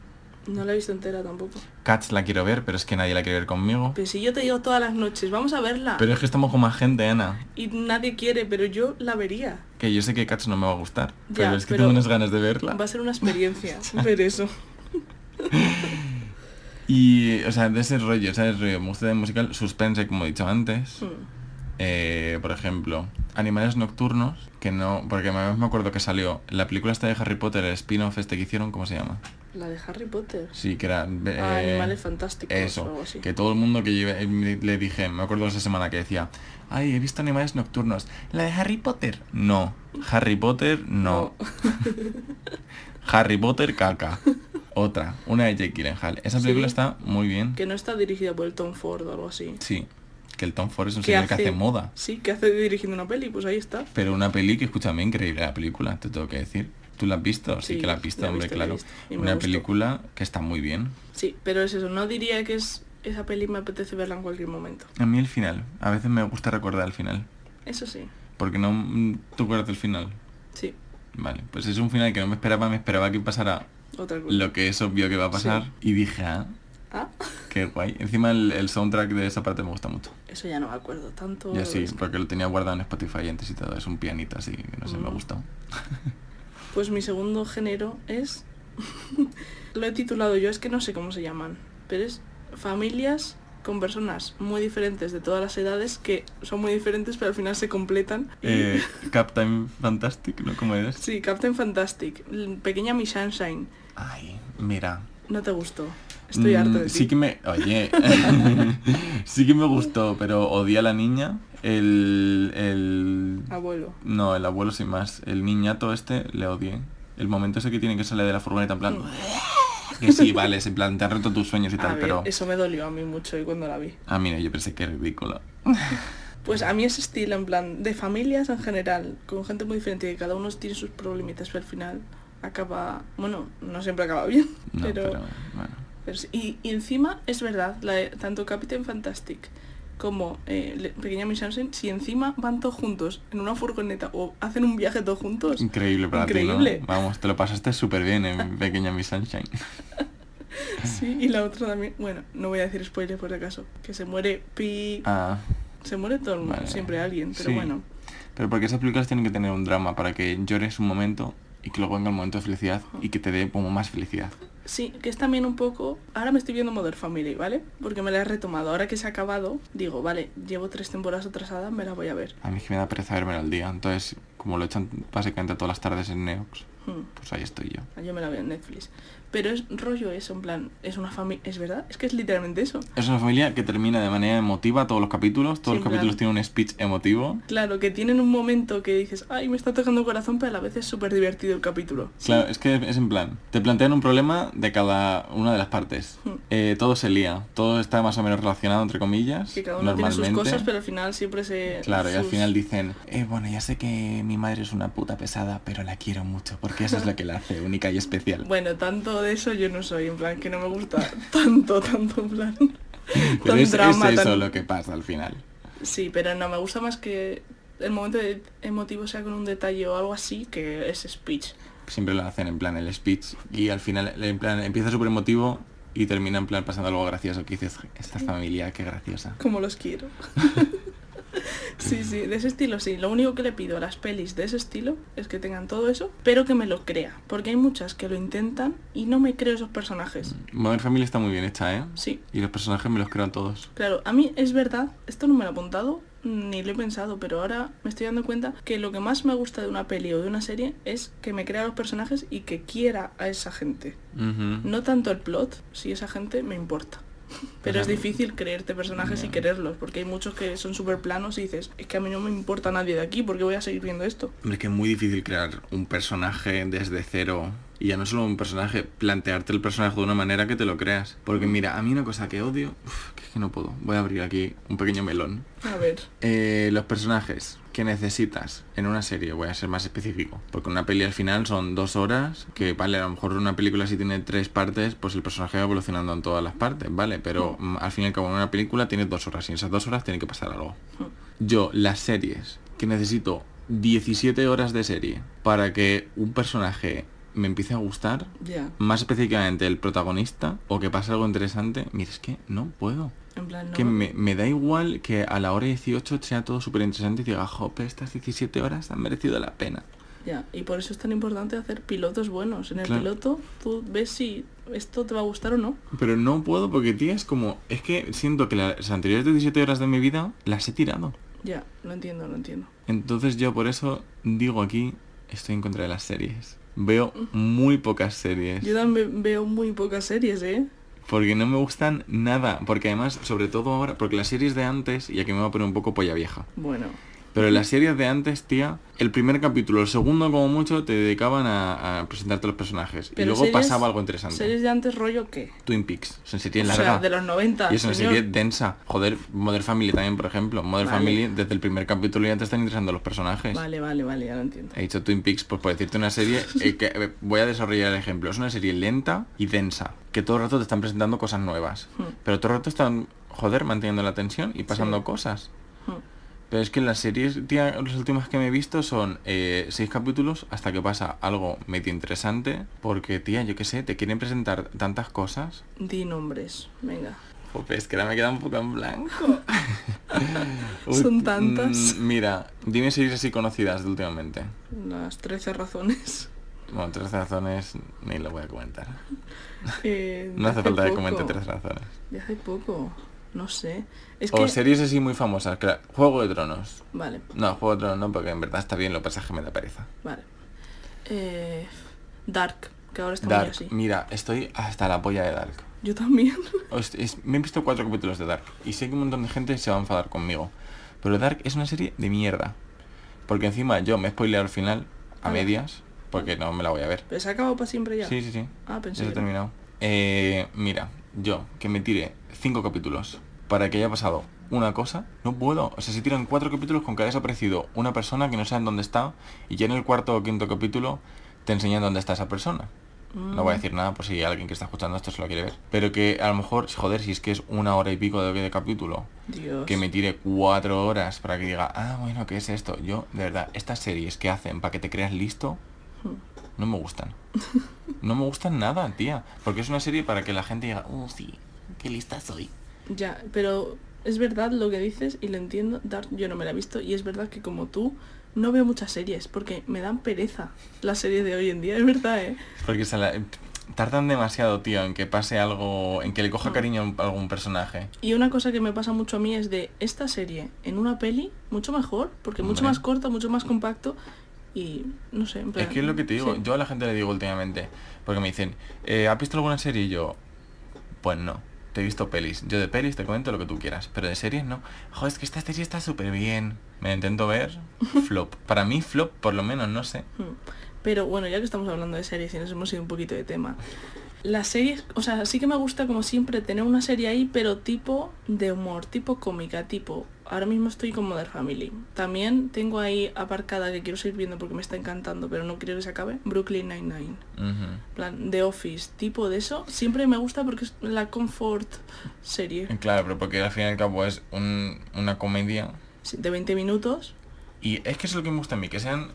[SPEAKER 1] No la he visto entera tampoco.
[SPEAKER 2] Cats la quiero ver, pero es que nadie la quiere ver conmigo.
[SPEAKER 1] Pero si yo te digo todas las noches, vamos a verla.
[SPEAKER 2] Pero es que estamos con más gente, Ana.
[SPEAKER 1] Y nadie quiere, pero yo la vería.
[SPEAKER 2] Que yo sé que Cats no me va a gustar.
[SPEAKER 1] Ya,
[SPEAKER 2] pero es que
[SPEAKER 1] pero
[SPEAKER 2] tengo unas ganas de verla.
[SPEAKER 1] Va a ser una experiencia <laughs> ver eso. <laughs>
[SPEAKER 2] Y, o sea, de ese rollo, ¿sabes? Rollo, me gusta de musical, suspense, como he dicho antes.
[SPEAKER 1] Hmm.
[SPEAKER 2] Eh, por ejemplo, Animales Nocturnos, que no, porque me, me acuerdo que salió la película esta de Harry Potter, el spin-off este que hicieron, ¿cómo se llama?
[SPEAKER 1] La de Harry Potter.
[SPEAKER 2] Sí, que era... eh,
[SPEAKER 1] Ah, Animales Fantásticos o
[SPEAKER 2] Eso,
[SPEAKER 1] algo así.
[SPEAKER 2] que todo el mundo que lleve, eh, le dije, me acuerdo esa semana que decía, ay, he visto Animales Nocturnos. ¿La de Harry Potter? No. Harry Potter, no. <laughs> Harry Potter, caca. Otra, una de Jake Gyllenhaal. Esa película
[SPEAKER 1] Sí.
[SPEAKER 2] está muy bien.
[SPEAKER 1] Que no está dirigida por el Tom Ford o algo así.
[SPEAKER 2] Sí, que el Tom Ford es un
[SPEAKER 1] ¿Qué
[SPEAKER 2] señor que hace moda.
[SPEAKER 1] Sí, que hace dirigiendo una peli, pues ahí está.
[SPEAKER 2] Pero una peli que, escúchame, increíble la película, te tengo que decir. ¿Tú la has visto? Sí,
[SPEAKER 1] Sí,
[SPEAKER 2] que la has visto,
[SPEAKER 1] la
[SPEAKER 2] hombre,
[SPEAKER 1] visto,
[SPEAKER 2] claro.
[SPEAKER 1] visto,
[SPEAKER 2] Una
[SPEAKER 1] gustó.
[SPEAKER 2] película que está muy bien.
[SPEAKER 1] Sí, pero es eso, no diría que es esa peli me apetece verla en cualquier momento.
[SPEAKER 2] A mí el final, a veces me gusta recordar el final.
[SPEAKER 1] Eso sí,
[SPEAKER 2] Porque no... mm, ¿Tú acuerdas del final?
[SPEAKER 1] sí,
[SPEAKER 2] Vale, pues es un final que no me esperaba, me esperaba que pasara
[SPEAKER 1] otra cosa.
[SPEAKER 2] lo que es obvio que va a pasar.
[SPEAKER 1] Sí.
[SPEAKER 2] Y dije, ah,
[SPEAKER 1] Ah,
[SPEAKER 2] qué guay. Encima el, el soundtrack de esa parte me gusta mucho.
[SPEAKER 1] eso ya no me acuerdo tanto.
[SPEAKER 2] Yo sí, porque lo tenía guardado en Spotify antes y todo. Es un pianito así, que no sé, me
[SPEAKER 1] Mm.
[SPEAKER 2] gustó. <laughs>
[SPEAKER 1] Pues mi segundo género es... <laughs> Lo he titulado yo, es que no sé cómo se llaman, pero es familias con personas muy diferentes de todas las edades que son muy diferentes pero al final se completan. <laughs>
[SPEAKER 2] Eh, Captain Fantastic, ¿no? ¿Cómo eres?
[SPEAKER 1] Sí, Captain Fantastic, Pequeña Miss Sunshine,
[SPEAKER 2] Ay, mira.
[SPEAKER 1] no te gustó. Estoy
[SPEAKER 2] Mm,
[SPEAKER 1] harto de ti.
[SPEAKER 2] Sí que me... Oye. <laughs> sí que me gustó, pero odié a la niña. El... el...
[SPEAKER 1] Abuelo.
[SPEAKER 2] No, el abuelo sin más. El niñato este le odié. El momento ese que tiene que salir de la furgoneta en plan... <laughs> Que sí, vale, es en plan, te roto tus sueños y
[SPEAKER 1] A
[SPEAKER 2] tal,
[SPEAKER 1] ver,
[SPEAKER 2] pero...
[SPEAKER 1] eso me dolió a mí mucho y cuando la vi.
[SPEAKER 2] Ah, mira, yo pensé que era ridículo. <laughs>
[SPEAKER 1] Pues a mí ese estilo, en plan, de familias en general, con gente muy diferente, que cada uno tiene sus problemitas, pero al final acaba, bueno, no siempre acaba bien,
[SPEAKER 2] No,
[SPEAKER 1] pero,
[SPEAKER 2] pero, bueno.
[SPEAKER 1] pero sí. y, y encima es verdad, la de- tanto Captain Fantastic como eh, Pequeña Miss Sunshine, si encima van todos juntos en una furgoneta o hacen un viaje todos juntos,
[SPEAKER 2] Increíble para
[SPEAKER 1] Increíble.
[SPEAKER 2] ti, ¿no? Vamos, te lo pasaste súper bien en Pequeña Miss Sunshine. <laughs>
[SPEAKER 1] sí, y la otra también, bueno, no voy a decir spoiler por si acaso, que se muere Pi,
[SPEAKER 2] Ah,
[SPEAKER 1] se muere todo el mundo,
[SPEAKER 2] vale.
[SPEAKER 1] siempre alguien, pero
[SPEAKER 2] Sí.
[SPEAKER 1] bueno,
[SPEAKER 2] pero porque esas películas tienen que tener un drama para que llores un momento y que luego venga el momento de felicidad y que te dé como más felicidad.
[SPEAKER 1] Sí, que es también un poco... Ahora me estoy viendo Modern Family, ¿vale? Porque me la he retomado. Ahora que se ha acabado, digo, vale, llevo tres temporadas atrasadas, me la voy a ver.
[SPEAKER 2] A mí es que me da pereza verme al día, entonces como lo echan básicamente todas las tardes en Neox,
[SPEAKER 1] Hmm,
[SPEAKER 2] pues ahí estoy yo.
[SPEAKER 1] Yo me la veo en Netflix. Pero es rollo eso, en plan, es una familia... ¿Es verdad? Es que es literalmente eso.
[SPEAKER 2] Es una familia que termina de manera emotiva todos los capítulos, todos
[SPEAKER 1] Sí,
[SPEAKER 2] los capítulos
[SPEAKER 1] plan-
[SPEAKER 2] tienen un speech emotivo.
[SPEAKER 1] Claro, que tienen un momento que dices, ay, me está tocando el corazón, pero a la vez es súper divertido el capítulo.
[SPEAKER 2] Claro, es que es en plan, te plantean un problema de cada una de las partes.
[SPEAKER 1] Hmm.
[SPEAKER 2] Eh, todo se lía, todo está más o menos relacionado entre comillas.
[SPEAKER 1] Que cada uno tiene sus cosas, pero al final siempre se...
[SPEAKER 2] Claro, y al final dicen, eh, bueno, ya sé que mi madre es una puta pesada, pero la quiero mucho, porque eso es lo que la hace única y especial. <laughs>
[SPEAKER 1] Bueno, tanto de eso yo no soy, en plan, que no me gusta <laughs> tanto, tanto, en plan...
[SPEAKER 2] pero <laughs>
[SPEAKER 1] tan
[SPEAKER 2] es, es
[SPEAKER 1] drama,
[SPEAKER 2] eso
[SPEAKER 1] tan-
[SPEAKER 2] lo que pasa al final.
[SPEAKER 1] Sí, pero no, me gusta más que el momento emotivo sea con un detalle o algo así que ese speech.
[SPEAKER 2] Siempre lo hacen en plan el speech y al final en plan empieza súper emotivo y termina en plan pasando algo gracioso que dices, esta familia, qué graciosa.
[SPEAKER 1] Como los quiero. <laughs> <laughs> sí, sí, de ese estilo sí. Lo único que le pido a las pelis de ese estilo es que tengan todo eso, pero que me lo crea. Porque hay muchas que lo intentan y no me creo esos personajes.
[SPEAKER 2] Modern Family está muy bien hecha, ¿eh?
[SPEAKER 1] Sí,
[SPEAKER 2] Y los personajes me los creo todos.
[SPEAKER 1] claro, a mí es verdad, esto no me lo he apuntado ni lo he pensado, pero ahora me estoy dando cuenta que lo que más me gusta de una peli o de una serie es que me crea los personajes y que quiera a esa gente. No tanto el plot, si esa gente me importa. Pero es difícil creerte personajes y quererlos, porque hay muchos que son súper planos y dices, es que a mí no me importa nadie de aquí, porque voy a seguir viendo esto.
[SPEAKER 2] Hombre, es que es muy difícil crear un personaje desde cero. Y ya no solo un personaje, plantearte el personaje de una manera que te lo creas. Porque mira, a mí una cosa que odio, uf, que es que no puedo. Voy a abrir aquí un pequeño melón.
[SPEAKER 1] A ver,
[SPEAKER 2] Eh, los personajes que necesitas en una serie, voy a ser más específico, porque una peli al final son dos horas, que vale, a lo mejor una película si tiene tres partes, pues el personaje va evolucionando en todas las partes, ¿vale? Pero mm, al fin y al cabo una película tiene dos horas y en esas dos horas tiene que pasar algo. Yo, las series que necesito 17 horas de serie para que un personaje me empiece a gustar,
[SPEAKER 1] Ya.
[SPEAKER 2] más específicamente el protagonista, o que pase algo interesante, mira, es que no puedo.
[SPEAKER 1] En plan, no.
[SPEAKER 2] Que me, me da igual que a la hora 18 sea todo súper interesante y diga, jope, estas 17 horas han merecido la pena.
[SPEAKER 1] Ya. Y por eso es tan importante hacer pilotos buenos. En el
[SPEAKER 2] Claro.
[SPEAKER 1] piloto tú ves si esto te va a gustar o no.
[SPEAKER 2] Pero no puedo porque, tía, es como... Es que siento que las anteriores 17 horas de mi vida las he tirado.
[SPEAKER 1] Ya, lo entiendo, lo entiendo.
[SPEAKER 2] Entonces yo por eso digo aquí, estoy en contra de las series. Veo muy pocas series.
[SPEAKER 1] Yo también veo muy pocas series, ¿eh?
[SPEAKER 2] Porque no me gustan nada. Porque además, sobre todo ahora, porque las series de antes, y aquí me voy a poner un poco polla vieja.
[SPEAKER 1] Bueno,
[SPEAKER 2] Pero en las series de antes, tía, el primer capítulo, el segundo como mucho, te dedicaban a, a presentarte los personajes. y luego
[SPEAKER 1] series-
[SPEAKER 2] pasaba algo interesante.
[SPEAKER 1] ¿Series de antes rollo qué?
[SPEAKER 2] Twin Peaks.
[SPEAKER 1] O
[SPEAKER 2] larga.
[SPEAKER 1] sea, de los 90,
[SPEAKER 2] Y es una serie densa. Joder, Modern Family también, por ejemplo. Modern
[SPEAKER 1] Vale.
[SPEAKER 2] Family, desde el primer capítulo ya te están interesando los personajes.
[SPEAKER 1] Vale, vale, vale, ya lo entiendo.
[SPEAKER 2] He dicho Twin Peaks pues por decirte una serie <laughs> eh, que eh, voy a desarrollar el ejemplo. Es una serie lenta y densa, que todo el rato te están presentando cosas nuevas.
[SPEAKER 1] Hmm.
[SPEAKER 2] Pero todo el rato están, joder, manteniendo la tensión y pasando
[SPEAKER 1] Sí.
[SPEAKER 2] cosas. Pero es que las series, tía, las últimas que me he visto son eh, seis capítulos hasta que pasa algo medio interesante. Porque, tía, yo qué sé, te quieren presentar tantas cosas.
[SPEAKER 1] Di nombres, venga.
[SPEAKER 2] Jope, es que ahora me queda un poco en blanco. <laughs>
[SPEAKER 1] Son tantas.
[SPEAKER 2] mm, mira, dime series así conocidas de últimamente.
[SPEAKER 1] Las 13 razones.
[SPEAKER 2] Bueno, tres razones ni lo voy a comentar. <laughs>
[SPEAKER 1] Eh,
[SPEAKER 2] No hace falta que comente tres razones.
[SPEAKER 1] De hace poco. No sé. Es
[SPEAKER 2] o
[SPEAKER 1] que...
[SPEAKER 2] series así muy famosas. la- Juego de Tronos.
[SPEAKER 1] Vale,
[SPEAKER 2] No, Juego de Tronos no, porque en verdad está bien, lo que pasa es que me da pereza.
[SPEAKER 1] vale. Eh, Dark, que ahora está muy
[SPEAKER 2] Dark,
[SPEAKER 1] así.
[SPEAKER 2] mira, estoy hasta la polla de Dark.
[SPEAKER 1] Yo también. <laughs>
[SPEAKER 2] Es- me he visto cuatro capítulos de Dark y sé que un montón de gente se va a enfadar conmigo. Pero Dark es una serie de mierda. Porque encima yo me he spoileado al final, a
[SPEAKER 1] Ah.
[SPEAKER 2] medias, porque no me la voy a ver.
[SPEAKER 1] ¿Pero se ha acabado para siempre ya?
[SPEAKER 2] Sí, sí, sí.
[SPEAKER 1] Ah, pensé
[SPEAKER 2] Ya se ha terminado. Eh, mira, yo que me tire cinco capítulos para que haya pasado una cosa, no puedo. O sea, se tiran cuatro capítulos con que haya desaparecido una persona que no saben dónde está y ya en el cuarto o quinto capítulo te enseñan dónde está esa persona. No voy a
[SPEAKER 1] Mm,
[SPEAKER 2] decir nada por si alguien que está escuchando esto se lo quiere ver. Pero que a lo mejor, joder, si es que es una hora y pico de, de capítulo,
[SPEAKER 1] Dios.
[SPEAKER 2] que me tire cuatro horas para que diga, ah, bueno, ¿qué es esto? Yo, de verdad, estas series que hacen para que te creas listo,
[SPEAKER 1] Hmm.
[SPEAKER 2] no me gustan. <laughs> No me gustan nada, tía. Porque es una serie para que la gente diga, oh, sí, qué lista soy.
[SPEAKER 1] Ya, pero es verdad lo que dices y lo entiendo. Dark yo no me la he visto y es verdad que como tú no veo muchas series porque me dan pereza las series de hoy en día, es verdad, ¿eh?
[SPEAKER 2] Porque se la- tardan demasiado, tío, en que pase algo, en que le coja
[SPEAKER 1] Mm.
[SPEAKER 2] cariño a algún personaje.
[SPEAKER 1] Y una cosa que me pasa mucho a mí es de esta serie en una peli mucho mejor, porque mucho más corta, mucho más compacto y no sé, en plan,
[SPEAKER 2] Es que es lo que te digo,
[SPEAKER 1] sí.
[SPEAKER 2] yo a la gente le digo últimamente, porque me dicen, eh, ¿has visto alguna serie? Y yo, pues no, te he visto pelis. Yo de pelis te comento lo que tú quieras, pero de series no. Joder, es que esta serie está súper bien. Me intento ver, <laughs> flop. Para mí flop, por lo menos, no sé.
[SPEAKER 1] Hmm. Pero bueno, ya que estamos hablando de series y nos hemos ido un poquito de tema. Las series, o sea, sí que me gusta como siempre tener una serie ahí, pero tipo de humor, tipo cómica, tipo... Ahora mismo estoy con Mother Family. También tengo ahí aparcada que quiero seguir viendo porque me está encantando, pero no quiero que se acabe. Brooklyn Nine-Nine. Plan The Office, tipo de eso, siempre me gusta porque es la comfort serie
[SPEAKER 2] Claro, pero porque al fin y al cabo es un- una comedia.
[SPEAKER 1] Sí, de 20 minutos.
[SPEAKER 2] Y es que es lo que me gusta a mí, que sean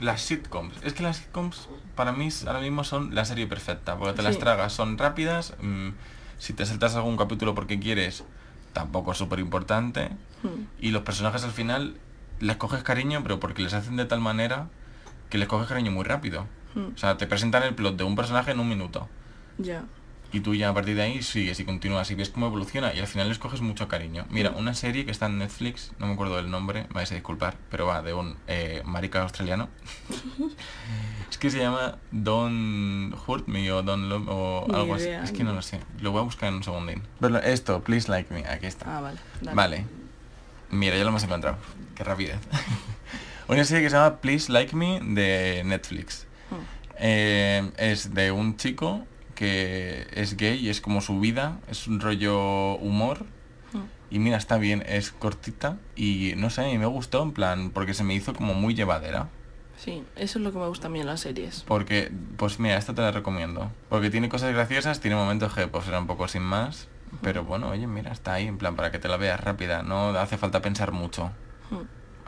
[SPEAKER 2] las sitcoms. Es que las sitcoms para mí ahora mismo son la serie perfecta, porque te las tragas, son rápidas. mm, si te saltas algún capítulo porque quieres, tampoco es súper importante.
[SPEAKER 1] Hmm,
[SPEAKER 2] Y los personajes al final les coges cariño, pero porque les hacen de tal manera que les coges cariño muy rápido.
[SPEAKER 1] hmm,
[SPEAKER 2] O sea, te presentan el plot de un personaje en un minuto.
[SPEAKER 1] Ya.
[SPEAKER 2] Y tú ya a partir de ahí sigues y continúas y ves cómo evoluciona y al final les coges mucho cariño. Mira, una serie que está en Netflix, no me acuerdo del nombre, me vais a disculpar, pero va de un eh, marica australiano. <laughs> es que se llama Don't Hurt Me o Don't Love o
[SPEAKER 1] Ni
[SPEAKER 2] algo
[SPEAKER 1] idea,
[SPEAKER 2] así. Es que no lo sé. Lo voy a buscar en un segundín. Pero esto, Please Like Me, aquí está.
[SPEAKER 1] Ah, vale. dale.
[SPEAKER 2] Vale. Mira, ya lo hemos encontrado. Qué rapidez. <laughs> Una serie que se llama Please Like Me de Netflix.
[SPEAKER 1] Hmm,
[SPEAKER 2] Eh, es de un chico que es gay y es como su vida, es un rollo humor.
[SPEAKER 1] hmm.
[SPEAKER 2] Y mira, está bien, es cortita y no sé, a mí me gustó en plan, porque se me hizo como muy llevadera.
[SPEAKER 1] Sí, eso es lo que me gusta a mí en las series.
[SPEAKER 2] Porque, pues mira, esta te la recomiendo. Porque tiene cosas graciosas, tiene momentos que pues era un poco sin más. Pero bueno, oye, mira, está ahí, en plan, para que te la veas rápida, no hace falta pensar mucho.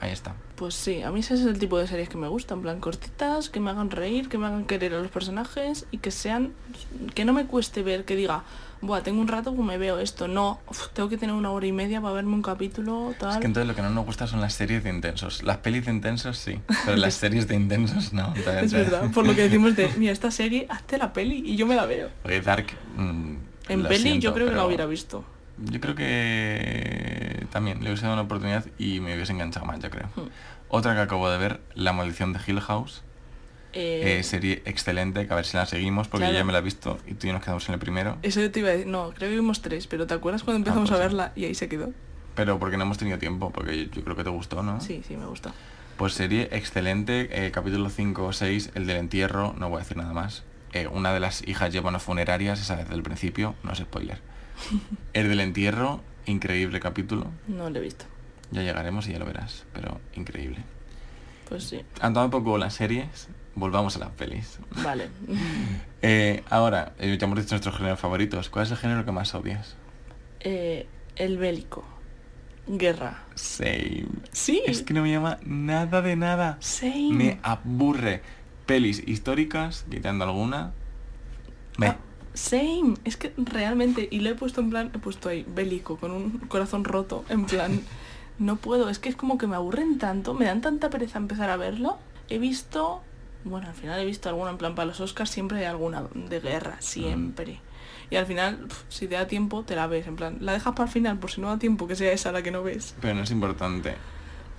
[SPEAKER 2] Ahí está.
[SPEAKER 1] Pues sí, a mí ese es el tipo de series que me gustan, en plan cortitas, que me hagan reír, que me hagan querer a los personajes y que sean, que no me cueste ver, que diga, buah, tengo un rato, pues me veo esto. No, uf, tengo que tener una hora y media para verme un capítulo, tal.
[SPEAKER 2] Es que entonces lo que no nos gusta son las series de intensos. Las pelis de intensos sí, pero las <laughs> series de intensos no. Entonces,
[SPEAKER 1] Es verdad, por lo que decimos de, mira, esta serie, hazte la peli y yo me la veo.
[SPEAKER 2] Porque Dark... mm,
[SPEAKER 1] En peli
[SPEAKER 2] siento,
[SPEAKER 1] yo creo que la hubiera visto.
[SPEAKER 2] Yo creo que también le hubiese dado una oportunidad y me hubiese enganchado más, yo creo.
[SPEAKER 1] Hmm.
[SPEAKER 2] Otra que acabo de ver, La maldición de Hill House.
[SPEAKER 1] Eh,
[SPEAKER 2] Eh, serie excelente, que a ver si la seguimos, porque
[SPEAKER 1] claro.
[SPEAKER 2] ya me la he visto y tú y yo nos quedamos en el primero.
[SPEAKER 1] Eso yo te iba a decir, no, creo que vimos tres, pero ¿te acuerdas cuando empezamos
[SPEAKER 2] pues
[SPEAKER 1] a
[SPEAKER 2] sí.
[SPEAKER 1] verla y ahí se quedó?
[SPEAKER 2] Pero porque no hemos tenido tiempo, porque yo, yo creo que te gustó, ¿no?
[SPEAKER 1] Sí, sí, me gusta.
[SPEAKER 2] Pues serie excelente, eh, capítulo 5 o 6, el del entierro, no voy a decir nada más. Eh, una de las hijas lleva unas funerarias, esa desde el principio, no es spoiler. El del entierro, increíble capítulo.
[SPEAKER 1] No lo he visto.
[SPEAKER 2] Ya llegaremos y ya lo verás, pero increíble.
[SPEAKER 1] Pues sí,
[SPEAKER 2] Andando un poco las series, volvamos a las pelis.
[SPEAKER 1] vale. <laughs>
[SPEAKER 2] Eh, ahora, eh, ya hemos dicho nuestros géneros favoritos. ¿Cuál es el género que más odias?
[SPEAKER 1] Eh, el bélico. Guerra.
[SPEAKER 2] Same.
[SPEAKER 1] Sí.
[SPEAKER 2] Es que no me llama nada de nada.
[SPEAKER 1] Same.
[SPEAKER 2] Me aburre. Pelis históricas, quitando alguna. Me.
[SPEAKER 1] Ah, same. Es que realmente, y lo he puesto en plan, he puesto ahí, bélico, con un corazón roto, en plan, <laughs> no puedo, es que es como que me aburren tanto, me dan tanta pereza empezar a verlo. He visto, bueno, al final he visto alguna, en plan, para los Oscars siempre hay alguna de guerra, siempre. Y al final, pf, si te da tiempo, te la ves, en plan, la dejas para el final, por si no da tiempo que sea esa la que no ves.
[SPEAKER 2] Pero no es importante.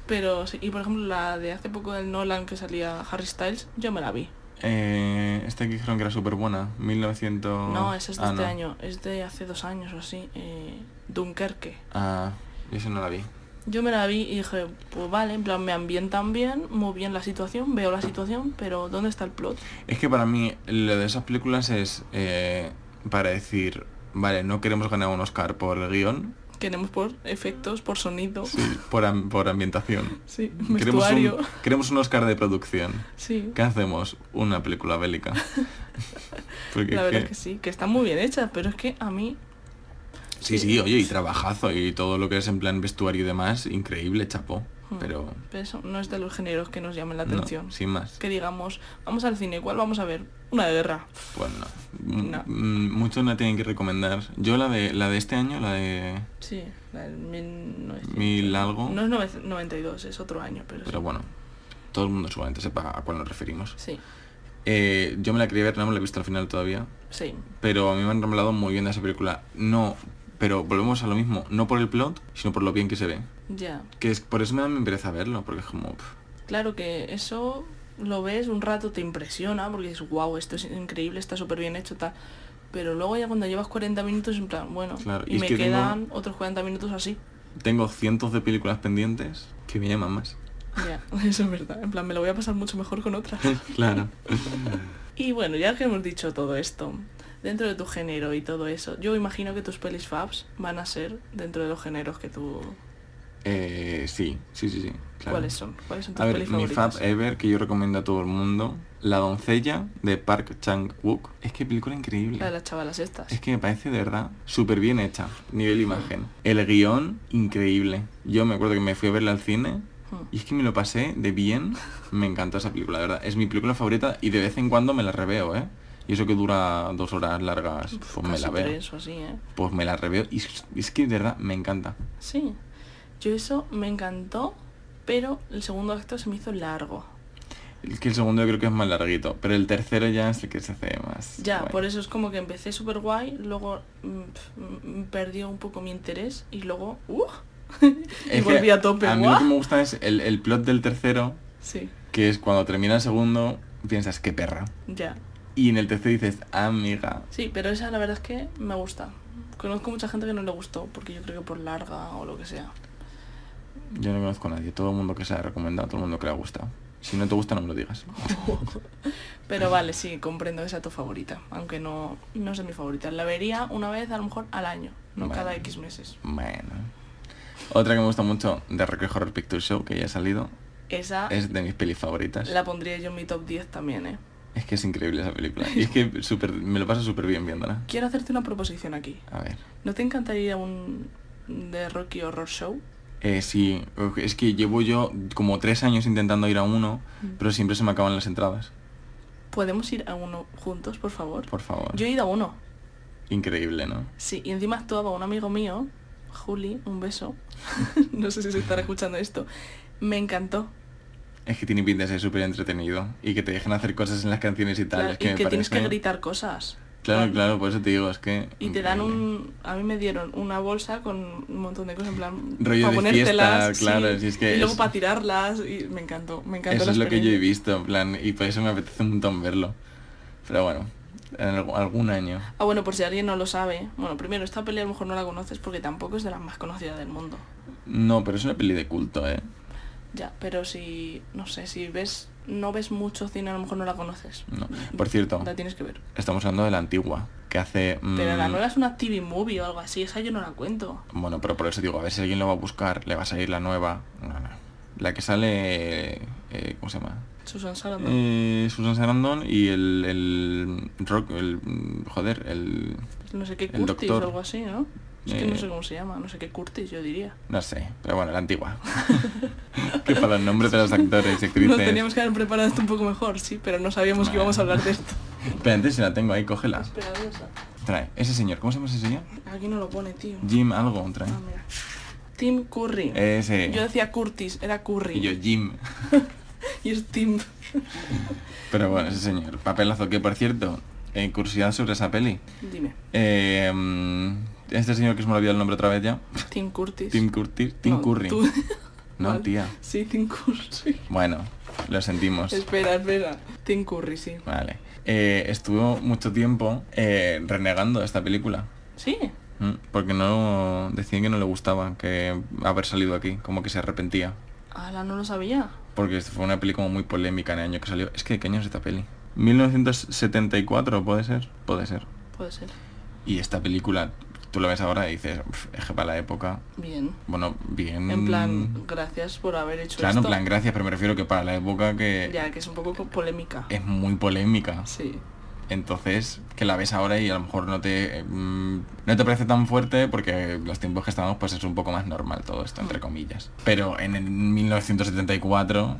[SPEAKER 1] Pero sí, y por ejemplo, la de hace poco del Nolan que salía Harry Styles, yo me la vi.
[SPEAKER 2] Eh, esta que dijeron que era súper buena. 1900.
[SPEAKER 1] No, esa es de
[SPEAKER 2] Ah,
[SPEAKER 1] este
[SPEAKER 2] no.
[SPEAKER 1] año, es de hace dos años o así. eh, Dunkerque.
[SPEAKER 2] Ah, yo eso no la vi.
[SPEAKER 1] Yo me la vi y dije, pues vale, en plan me ambientan bien, muy bien la situación, veo la situación, pero ¿dónde está el plot?
[SPEAKER 2] Es que para mí lo de esas películas es eh, para decir, vale, no queremos ganar un Oscar por el guion,
[SPEAKER 1] Queremos por efectos, por sonido,
[SPEAKER 2] sí, por, am- por ambientación.
[SPEAKER 1] sí,
[SPEAKER 2] Queremos un, queremos un Oscar de producción.
[SPEAKER 1] Sí,
[SPEAKER 2] ¿Qué hacemos? Una película bélica. <laughs> Porque
[SPEAKER 1] la verdad
[SPEAKER 2] que-
[SPEAKER 1] es que sí, que está muy bien hecha, pero es que a mí...
[SPEAKER 2] Sí, sí, oye, y trabajazo y todo lo que es en plan vestuario y demás, increíble, chapó.
[SPEAKER 1] Hmm,
[SPEAKER 2] Pero
[SPEAKER 1] pero eso no es de los géneros que nos llamen la
[SPEAKER 2] no,
[SPEAKER 1] atención.
[SPEAKER 2] sin más.
[SPEAKER 1] Que digamos, vamos al cine, ¿cuál vamos a ver? Una de guerra.
[SPEAKER 2] Pues no.
[SPEAKER 1] No.
[SPEAKER 2] Muchos la tienen que recomendar. Yo la de la de este año, la de
[SPEAKER 1] Sí, la del 1900.
[SPEAKER 2] Mil algo.
[SPEAKER 1] No es nove- 92, es otro año, pero,
[SPEAKER 2] Pero
[SPEAKER 1] sí.
[SPEAKER 2] bueno, todo el mundo seguramente sepa a cuál nos referimos.
[SPEAKER 1] Sí,
[SPEAKER 2] Eh, yo me la quería ver, no me la he visto al final todavía.
[SPEAKER 1] sí.
[SPEAKER 2] Pero a mí me han revelado muy bien de esa película. No, pero volvemos a lo mismo. No por el plot, sino por lo bien que se ve.
[SPEAKER 1] Ya.
[SPEAKER 2] Que es por eso me da mi pereza verlo, porque es como...
[SPEAKER 1] Claro que eso lo ves un rato, te impresiona, porque dices, wow, esto es increíble, está súper bien hecho, tal. Pero luego ya cuando llevas 40 minutos, en plan, bueno,
[SPEAKER 2] Claro, y
[SPEAKER 1] me
[SPEAKER 2] que tengo-
[SPEAKER 1] quedan otros 40 minutos así.
[SPEAKER 2] Tengo cientos de películas pendientes que me llaman más.
[SPEAKER 1] Ya, <laughs> eso es verdad. En plan, me lo voy a pasar mucho mejor con otras. <laughs>
[SPEAKER 2] claro. <laughs>
[SPEAKER 1] y bueno, ya que hemos dicho todo esto, dentro de tu género y todo eso, yo imagino que tus pelis fabs van a ser dentro de los géneros que tú...
[SPEAKER 2] Eh, sí, sí, sí, sí. claro.
[SPEAKER 1] ¿Cuáles son? ¿Cuáles son tus
[SPEAKER 2] A ver,
[SPEAKER 1] pelis
[SPEAKER 2] mi
[SPEAKER 1] favoritas?
[SPEAKER 2] fab ever que yo recomiendo a todo el mundo, La doncella de Park Chang-wook. Es que película increíble.
[SPEAKER 1] La de las chavalas estas.
[SPEAKER 2] Es que me parece de verdad súper bien hecha, nivel imagen. El guion, increíble. Yo me acuerdo que me fui a verla al cine
[SPEAKER 1] Hmm.
[SPEAKER 2] y es que me lo pasé de bien. Me encantó esa película, de verdad. Es mi película favorita y de vez en cuando me la reveo, ¿eh? Y eso que dura dos horas largas, pues me la veo.
[SPEAKER 1] tres o así, ¿eh?
[SPEAKER 2] Pues me la reveo y es, que de verdad me encanta.
[SPEAKER 1] Sí, yo eso me encantó, pero el segundo acto se me hizo largo.
[SPEAKER 2] Es que el segundo yo creo que es más larguito, pero el tercero ya es el que se hace más.
[SPEAKER 1] Ya,
[SPEAKER 2] guay.
[SPEAKER 1] por eso es como que empecé súper guay, luego mm, mm, perdió un poco mi interés y luego... ¡Uh! <laughs> y volví a tope.
[SPEAKER 2] A mí lo que me gusta es el, el plot del tercero,
[SPEAKER 1] Sí,
[SPEAKER 2] que es cuando termina el segundo, piensas, qué perra.
[SPEAKER 1] ya.
[SPEAKER 2] Y en el tercero dices, amiga.
[SPEAKER 1] Sí, pero esa la verdad es que me gusta. Conozco mucha gente que no le gustó, porque yo creo que por larga o lo que sea.
[SPEAKER 2] Yo no conozco a nadie, todo el mundo que se ha recomendado, todo el mundo que le ha gustado. Si no te gusta, no me lo digas. <laughs>
[SPEAKER 1] Pero vale, sí, comprendo que sea tu favorita, aunque no, no es mi favorita. La vería una vez a lo mejor al año, no
[SPEAKER 2] Bueno.
[SPEAKER 1] cada X meses.
[SPEAKER 2] Bueno. Otra que me gusta mucho de Rocky Horror Picture Show, que ya ha salido,
[SPEAKER 1] Esa
[SPEAKER 2] es de mis pelis favoritas.
[SPEAKER 1] la pondría yo en mi top 10 también, ¿eh?
[SPEAKER 2] Es que es increíble esa película. Y es que súper- me lo paso súper bien viéndola.
[SPEAKER 1] Quiero hacerte una proposición aquí.
[SPEAKER 2] A ver.
[SPEAKER 1] ¿No te encantaría un de Rocky Horror Show?
[SPEAKER 2] Eh, sí, es que llevo yo como tres años intentando ir a uno,
[SPEAKER 1] Mm.
[SPEAKER 2] pero siempre se me acaban las entradas.
[SPEAKER 1] ¿Podemos ir a uno juntos, por favor?
[SPEAKER 2] Por favor.
[SPEAKER 1] Yo he ido a uno.
[SPEAKER 2] Increíble, ¿no?
[SPEAKER 1] Sí, y encima actuaba un amigo mío, Juli, un beso. <laughs> no sé si se estará escuchando esto. Me encantó.
[SPEAKER 2] Es que tiene pinta de ser súper entretenido y que te dejen hacer cosas en las canciones y tal.
[SPEAKER 1] Claro,
[SPEAKER 2] es que
[SPEAKER 1] y
[SPEAKER 2] me
[SPEAKER 1] que tienes que gritar cosas.
[SPEAKER 2] Claro, claro, por eso te digo, es que...
[SPEAKER 1] Y te dan un... A mí me dieron una bolsa con un montón de cosas en plan...
[SPEAKER 2] Rollo
[SPEAKER 1] para
[SPEAKER 2] de
[SPEAKER 1] ponértelas,
[SPEAKER 2] fiesta, claro, si es que
[SPEAKER 1] Y luego
[SPEAKER 2] es-
[SPEAKER 1] para tirarlas y me encantó, me encantó
[SPEAKER 2] Eso es lo que yo he visto, en plan, y por eso me apetece un montón verlo. Pero bueno, en alg- algún año.
[SPEAKER 1] Ah, bueno, por si alguien no lo sabe. Bueno, primero, esta peli a lo mejor no la conoces porque tampoco es de las más conocidas del mundo.
[SPEAKER 2] No, pero es una peli de culto, ¿eh?
[SPEAKER 1] Ya, pero si... No sé, si ves... No ves mucho cine, a lo mejor no la conoces.
[SPEAKER 2] No. Por cierto,
[SPEAKER 1] La tienes que ver.
[SPEAKER 2] estamos hablando de la antigua, que hace...
[SPEAKER 1] Pero la
[SPEAKER 2] mm,
[SPEAKER 1] nueva es una TV movie o algo así, esa yo no la cuento.
[SPEAKER 2] Bueno, pero por eso digo, a ver si alguien lo va a buscar, le va a salir la nueva. No, no. La que sale... eh, ¿Cómo se llama?
[SPEAKER 1] Susan Sarandon.
[SPEAKER 2] Eh, Susan Sarandon y el, el rock, el joder, el
[SPEAKER 1] no sé qué
[SPEAKER 2] el
[SPEAKER 1] Curtis
[SPEAKER 2] doctor.
[SPEAKER 1] o algo así, ¿no? Es que no
[SPEAKER 2] Eh,
[SPEAKER 1] sé cómo se llama, no sé qué Curtis, yo diría.
[SPEAKER 2] no sé, pero bueno, la antigua. <laughs> que para los nombres de los actores y <laughs> actrices.
[SPEAKER 1] Nos teníamos que haber preparado esto un poco mejor, sí, pero no sabíamos que íbamos a hablar de esto.
[SPEAKER 2] Pero antes si la tengo ahí, cógela.
[SPEAKER 1] Espera, ¿dónde está?
[SPEAKER 2] Trae, ese señor, ¿cómo se llama ese señor?
[SPEAKER 1] Aquí no lo pone, tío.
[SPEAKER 2] Jim algo, trae.
[SPEAKER 1] Ah, mira. Tim Curry.
[SPEAKER 2] Ese.
[SPEAKER 1] Yo decía Curtis, era Curry.
[SPEAKER 2] Y yo Jim. <laughs>
[SPEAKER 1] Y es Tim.
[SPEAKER 2] Pero bueno, ese señor. Papelazo, que por cierto, eh, curiosidad sobre esa peli.
[SPEAKER 1] Dime.
[SPEAKER 2] Eh, mm, este señor que se me olvidó el nombre otra vez ya.
[SPEAKER 1] Tim Curtis.
[SPEAKER 2] Tim Curtis. Tim
[SPEAKER 1] No,
[SPEAKER 2] Curry.
[SPEAKER 1] tú-
[SPEAKER 2] No,
[SPEAKER 1] Vale.
[SPEAKER 2] tía.
[SPEAKER 1] Sí, Tim Curry.
[SPEAKER 2] Bueno, lo sentimos.
[SPEAKER 1] Espera, espera. Tim Curry, sí.
[SPEAKER 2] Vale. Eh, estuvo mucho tiempo eh, renegando esta película.
[SPEAKER 1] Sí.
[SPEAKER 2] Mm, Porque no decían que no le gustaba que haber salido aquí, como que se arrepentía.
[SPEAKER 1] Ala, no lo sabía.
[SPEAKER 2] Porque fue una peli como muy polémica en el año que salió. Es que ¿de qué año es esta peli? 1974, ¿puede ser? Puede ser.
[SPEAKER 1] Puede ser.
[SPEAKER 2] Y esta película, tú la ves ahora y dices, "Uf, es que para la época,
[SPEAKER 1] Bien.
[SPEAKER 2] bueno, bien...
[SPEAKER 1] En plan, gracias por haber hecho
[SPEAKER 2] Claro, en
[SPEAKER 1] esto.
[SPEAKER 2] plan, gracias, pero me refiero que para la época que
[SPEAKER 1] Ya, que es un poco co- polémica.
[SPEAKER 2] es muy polémica.
[SPEAKER 1] Sí.
[SPEAKER 2] Entonces, que la ves ahora y a lo mejor no te mm, no te parece tan fuerte porque los tiempos que estamos pues es un poco más normal todo esto, entre comillas. Pero en el 1974,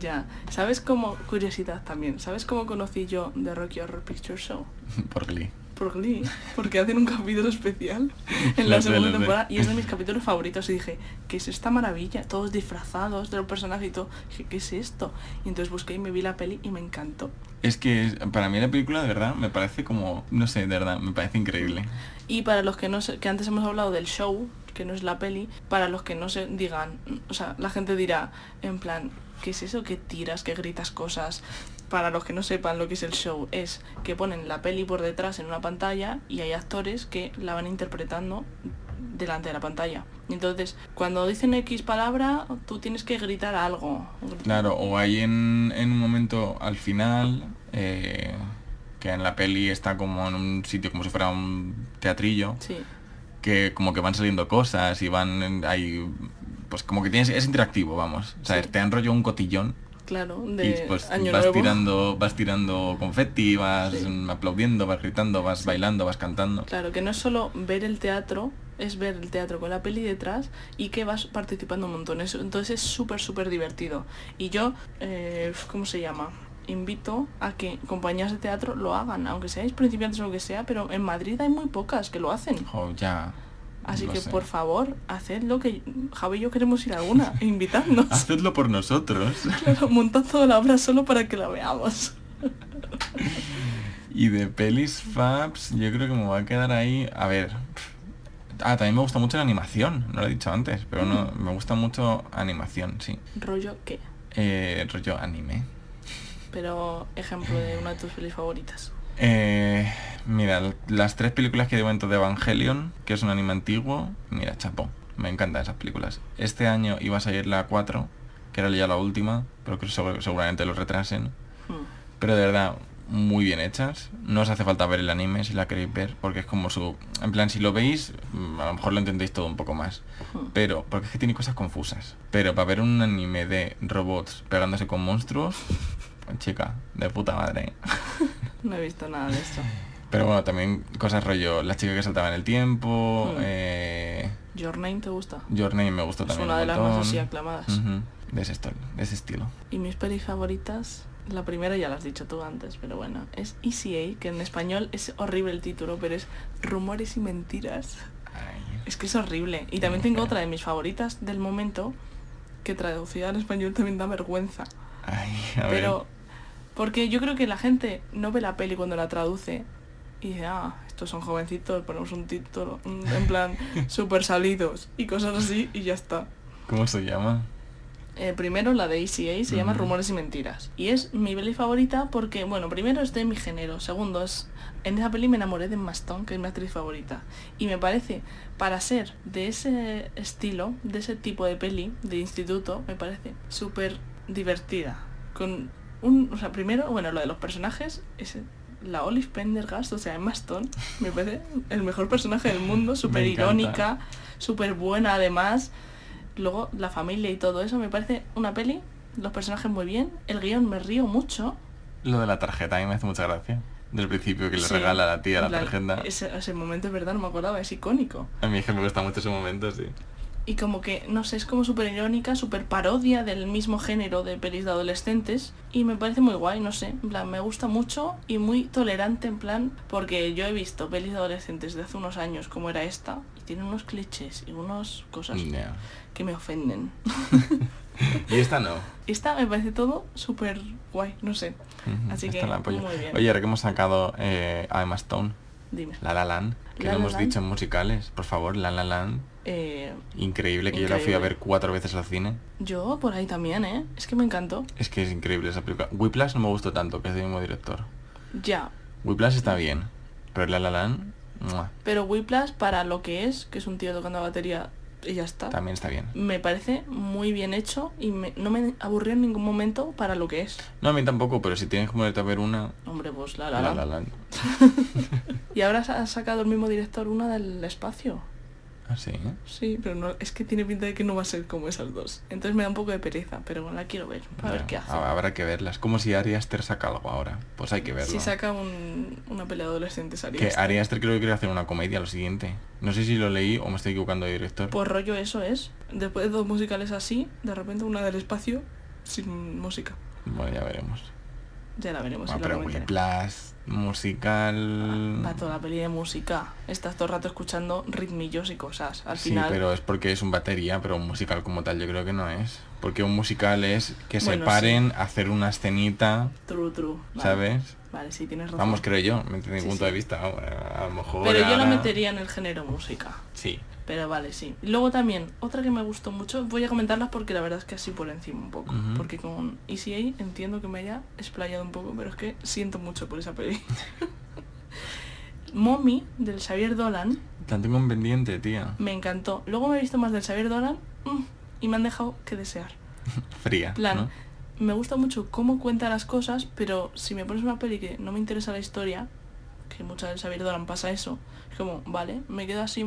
[SPEAKER 1] Ya. ¿Sabes cómo, curiosidad también, ¿sabes cómo conocí yo The Rocky Horror Picture Show? <laughs>
[SPEAKER 2] por Glee.
[SPEAKER 1] Por Glee, porque hacen un capítulo especial en <laughs> la segunda temporada y es de mis <laughs> capítulos favoritos y dije, ¿qué es esta maravilla? Todos disfrazados de los personajes y todo. Dije, ¿qué es esto? Y entonces busqué y me vi la peli y me encantó.
[SPEAKER 2] Es que para mí la película de verdad me parece como, no sé, de verdad, me parece increíble.
[SPEAKER 1] Y para los que no sé, que antes hemos hablado del show, que no es la peli, para los que no se digan, o sea, la gente dirá, en plan, ¿qué es eso que tiras, que gritas cosas? Para los que no sepan lo que es el show, es que ponen la peli por detrás en una pantalla y hay actores que la van interpretando delante de la pantalla. Entonces, cuando dicen X palabra, tú tienes que gritar algo.
[SPEAKER 2] Claro, o hay en, en un momento al final, eh, que en la peli está como en un sitio como si fuera un teatrillo,
[SPEAKER 1] Sí,
[SPEAKER 2] que como que van saliendo cosas y van ahí pues como que tienes es interactivo vamos o sea
[SPEAKER 1] Sí.
[SPEAKER 2] te han rollo un cotillón
[SPEAKER 1] claro,
[SPEAKER 2] y
[SPEAKER 1] de
[SPEAKER 2] pues
[SPEAKER 1] Año
[SPEAKER 2] vas
[SPEAKER 1] Nuevo.
[SPEAKER 2] tirando vas tirando confeti vas
[SPEAKER 1] Sí.
[SPEAKER 2] aplaudiendo vas gritando vas bailando vas cantando
[SPEAKER 1] Claro, que no es solo ver el teatro, es ver el teatro con la peli detrás y que vas participando un montón. Eso- Entonces es súper, súper divertido. Y yo, eh, ¿cómo se llama? Invito a que compañías de teatro lo hagan, aunque seáis principiantes o lo que sea, pero en Madrid hay muy pocas que lo hacen.
[SPEAKER 2] Jo, ya
[SPEAKER 1] Así
[SPEAKER 2] lo
[SPEAKER 1] que
[SPEAKER 2] sé.
[SPEAKER 1] por favor, hacedlo, que Javi y yo queremos ir a alguna, e <laughs> invitadnos.
[SPEAKER 2] hacedlo por nosotros <laughs>
[SPEAKER 1] Claro, montad toda la obra solo para que la veamos. <laughs>
[SPEAKER 2] y de pelis fabs yo creo que me voy a quedar ahí a ver ah también me gusta mucho la animación no lo he dicho antes pero no
[SPEAKER 1] Mm.
[SPEAKER 2] me gusta mucho animación sí
[SPEAKER 1] Rollo qué.
[SPEAKER 2] eh, rollo anime
[SPEAKER 1] Pero ejemplo de una de tus pelis favoritas.
[SPEAKER 2] Eh, mira, las tres películas que de momento de Evangelion, que es un anime antiguo, mira, chapo, me encantan esas películas. Este año iba a salir la 4, que era ya la última, pero que segu- seguramente lo retrasen.
[SPEAKER 1] Hmm.
[SPEAKER 2] Pero de verdad, muy bien hechas. No os hace falta ver el anime si la queréis ver, porque es como su... En plan, si lo veis, mm, a lo mejor lo entendéis todo un poco más.
[SPEAKER 1] Hmm.
[SPEAKER 2] Pero, porque es que tiene cosas confusas. Pero para ver un anime de robots pegándose con monstruos, <laughs> chica, de puta madre. <laughs> <laughs>
[SPEAKER 1] No he visto nada de esto.
[SPEAKER 2] Pero bueno, también cosas rollo, la chica que saltaba en el tiempo,
[SPEAKER 1] Mm.
[SPEAKER 2] eh,
[SPEAKER 1] Your Name te gusta.
[SPEAKER 2] Your Name me gustó
[SPEAKER 1] Es
[SPEAKER 2] también
[SPEAKER 1] una
[SPEAKER 2] un
[SPEAKER 1] de las más así aclamadas.
[SPEAKER 2] De, ese estilo, de ese estilo.
[SPEAKER 1] Y mis pelis favoritas, la primera ya la has dicho tú antes, pero bueno, es ECA, que en español es horrible el título, pero es Rumores y Mentiras.
[SPEAKER 2] Ay,
[SPEAKER 1] Es que es horrible. Y también tengo otra de mis favoritas del momento, que traducida al español también da vergüenza.
[SPEAKER 2] ay, a
[SPEAKER 1] Pero. Porque yo creo que la gente no ve la peli cuando la traduce y dice, ah, estos son jovencitos, ponemos un título, en plan, <laughs> super salidos y cosas así y ya está.
[SPEAKER 2] ¿Cómo se llama?
[SPEAKER 1] Eh, primero la de ECA se llama. Rumores y Mentiras. Y es mi peli favorita porque, bueno, primero es de mi género. Segundo es... En esa peli me enamoré de Emma Stone, que es mi actriz favorita. Y me parece, para ser de ese estilo, de ese tipo de peli, de instituto, me parece súper divertida. Con un... O sea, primero, bueno, lo de los personajes es... La Olive Pendergast, o sea, Emma Stone, <laughs> me parece el mejor personaje del mundo, <laughs> súper irónica, súper buena además. Luego la familia y todo eso me parece una peli, los personajes muy bien, el guion me río mucho.
[SPEAKER 2] Lo de la tarjeta, a mí me hace mucha gracia. Del principio que le
[SPEAKER 1] Sí,
[SPEAKER 2] regala a la tía la tarjeta.
[SPEAKER 1] Ese, ese momento es verdad, no me acordaba, es icónico.
[SPEAKER 2] A mí es que me gusta mucho ese momento, sí.
[SPEAKER 1] Y como que, no sé, es como súper irónica, súper parodia del mismo género de pelis de adolescentes. Y me parece muy guay, no sé, en plan, me gusta mucho y muy tolerante en plan, porque yo he visto pelis de adolescentes de hace unos años como era esta, y tiene unos clichés y unas cosas que me ofenden. <laughs>
[SPEAKER 2] Y esta no. <laughs>
[SPEAKER 1] Esta me parece todo súper guay, no sé. Así que,
[SPEAKER 2] la
[SPEAKER 1] muy bien.
[SPEAKER 2] Oye, ahora que hemos sacado eh, a Emma Stone,
[SPEAKER 1] Dime.
[SPEAKER 2] La La Land, que
[SPEAKER 1] La
[SPEAKER 2] lo
[SPEAKER 1] La
[SPEAKER 2] hemos
[SPEAKER 1] Land.
[SPEAKER 2] dicho en musicales, por favor, La La Land,
[SPEAKER 1] Eh,
[SPEAKER 2] increíble, que yo la fui a ver cuatro veces al cine.
[SPEAKER 1] yo por ahí también, ¿eh? Es que me encantó.
[SPEAKER 2] Es que es increíble esa película. Whiplash no me gustó tanto, que es del mismo director.
[SPEAKER 1] Ya.
[SPEAKER 2] Whiplash está bien, pero La La Land, ¡mua!
[SPEAKER 1] Pero Whiplash, para lo que es, que es un tío tocando la batería y ya está,
[SPEAKER 2] también está bien.
[SPEAKER 1] me parece muy bien hecho y me- no me aburrió en ningún momento para lo que es.
[SPEAKER 2] No, a mí tampoco, pero si tienes que ponerte a ver una,
[SPEAKER 1] Hombre, pues la
[SPEAKER 2] La
[SPEAKER 1] la,
[SPEAKER 2] La,
[SPEAKER 1] la. <laughs> Y ahora ha sacado el mismo director una del espacio.
[SPEAKER 2] Ah, sí.
[SPEAKER 1] Sí, pero no, es que tiene pinta de que no va a ser como esas dos. Entonces me da un poco de pereza, pero bueno, la quiero ver, para ver qué hace.
[SPEAKER 2] hab- Habrá que verlas. Como si Ari Aster saca algo ahora. Pues hay que verlo.
[SPEAKER 1] Si saca un, una pelea de adolescentes, haría
[SPEAKER 2] Que
[SPEAKER 1] esto.
[SPEAKER 2] Ari Aster creo que quiere hacer una comedia lo siguiente. No sé si lo leí o me estoy equivocando de director.
[SPEAKER 1] Pues rollo eso es. Después de dos musicales así, de repente una del espacio sin música.
[SPEAKER 2] Bueno, ya veremos.
[SPEAKER 1] Ya la veremos. Si
[SPEAKER 2] pero musical...
[SPEAKER 1] Va toda la peli de música. Estás todo el rato escuchando ritmillos y cosas. Al
[SPEAKER 2] Sí,
[SPEAKER 1] final.
[SPEAKER 2] pero es porque es un batería, pero un musical como tal yo creo que no es. Porque un musical es que se paren hacer una escenita,
[SPEAKER 1] True, true. Vale.
[SPEAKER 2] ¿sabes?
[SPEAKER 1] Vale, sí, tienes razón.
[SPEAKER 2] Vamos, creo yo, desde mi
[SPEAKER 1] Sí,
[SPEAKER 2] punto de vista. A, lo mejor
[SPEAKER 1] Pero yo
[SPEAKER 2] ahora-
[SPEAKER 1] metería en el género música.
[SPEAKER 2] Sí.
[SPEAKER 1] Pero vale, sí. Y luego también, otra que me gustó mucho, voy a comentarlas porque la verdad es que así por encima un poco. Porque con ECA entiendo que me haya explayado un poco, pero es que siento mucho por esa peli. <laughs> Mommy, del Xavier Dolan,
[SPEAKER 2] La tengo en pendiente, tía.
[SPEAKER 1] me encantó. Luego me he visto más del Xavier Dolan mm, y me han dejado que desear. <laughs>
[SPEAKER 2] Fría.
[SPEAKER 1] plan,
[SPEAKER 2] ¿no?
[SPEAKER 1] me gusta mucho cómo cuenta las cosas, pero si me pones una peli que no me interesa la historia, que muchas del Xavier Dolan pasa eso, es como, vale, me quedo así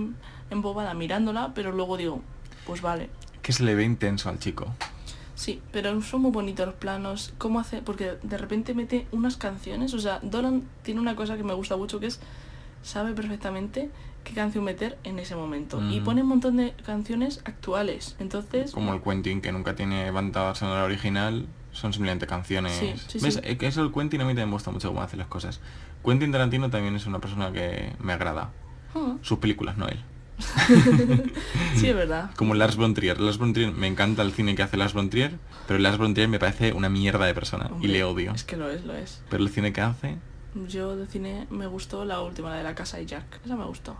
[SPEAKER 1] embobada mirándola, pero luego digo, pues vale.
[SPEAKER 2] Que se le ve intenso al chico.
[SPEAKER 1] Sí, pero son muy bonitos los planos, cómo hace, porque de repente mete unas canciones, o sea, Dolan tiene una cosa que me gusta mucho que es, sabe perfectamente qué canción meter en ese momento. Y pone un montón de canciones actuales, entonces...
[SPEAKER 2] Como el Quentin, que nunca tiene banda sonora original, son simplemente canciones.
[SPEAKER 1] Sí, sí,
[SPEAKER 2] ¿Ves?
[SPEAKER 1] sí.
[SPEAKER 2] Eso el Quentin a mí también me gusta mucho cómo hace las cosas. Quentin Tarantino también es una persona que me agrada.
[SPEAKER 1] Ah,
[SPEAKER 2] Sus películas, no él. <laughs>
[SPEAKER 1] sí, es verdad.
[SPEAKER 2] Como Lars von Trier. Lars von Trier, me encanta el cine que hace Lars von Trier, pero Lars von Trier me parece una mierda de persona
[SPEAKER 1] Hombre,
[SPEAKER 2] y le odio.
[SPEAKER 1] Es que lo es, lo es.
[SPEAKER 2] Pero el cine que hace,
[SPEAKER 1] Yo de cine me gustó la última, la de la casa de Jack. Esa me gustó.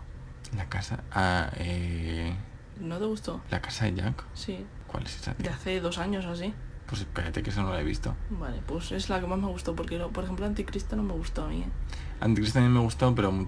[SPEAKER 2] la casa... Ah, eh,
[SPEAKER 1] ¿No te gustó?
[SPEAKER 2] la casa de Jack.
[SPEAKER 1] Sí.
[SPEAKER 2] ¿Cuál es esa?
[SPEAKER 1] De hace dos años o así.
[SPEAKER 2] Pues espérate que eso no la he visto.
[SPEAKER 1] Vale, pues es la que más me gustó, porque lo- por ejemplo Anticristo no me gustó a mí. ¿eh?
[SPEAKER 2] Anticristo también me gustó, pero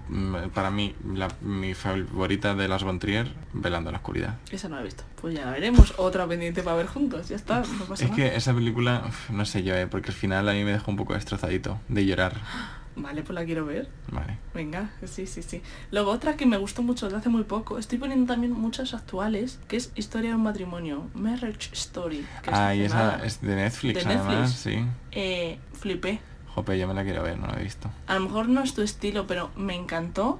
[SPEAKER 2] para mí la, mi favorita de Lars von Trier, Velando en la oscuridad.
[SPEAKER 1] Esa no la he visto. Pues ya la veremos. Otra pendiente para ver juntos. Ya está, no pasa
[SPEAKER 2] Es
[SPEAKER 1] nada.
[SPEAKER 2] que esa película, no sé yo, eh, porque al final a mí me dejó un poco destrozadito de llorar. <gasps>
[SPEAKER 1] Vale, pues la quiero ver.
[SPEAKER 2] Vale.
[SPEAKER 1] Venga, sí, sí, sí. Luego otra que me gustó mucho de hace muy poco, estoy poniendo también muchas actuales, que es Historia de un matrimonio, Marriage Story. Que es
[SPEAKER 2] Ah, y esa es de Netflix,
[SPEAKER 1] De
[SPEAKER 2] además,
[SPEAKER 1] Netflix.
[SPEAKER 2] sí.
[SPEAKER 1] Eh, flipé.
[SPEAKER 2] Jope, yo me la quiero ver, no la he visto.
[SPEAKER 1] A lo mejor no es tu estilo, pero me encantó.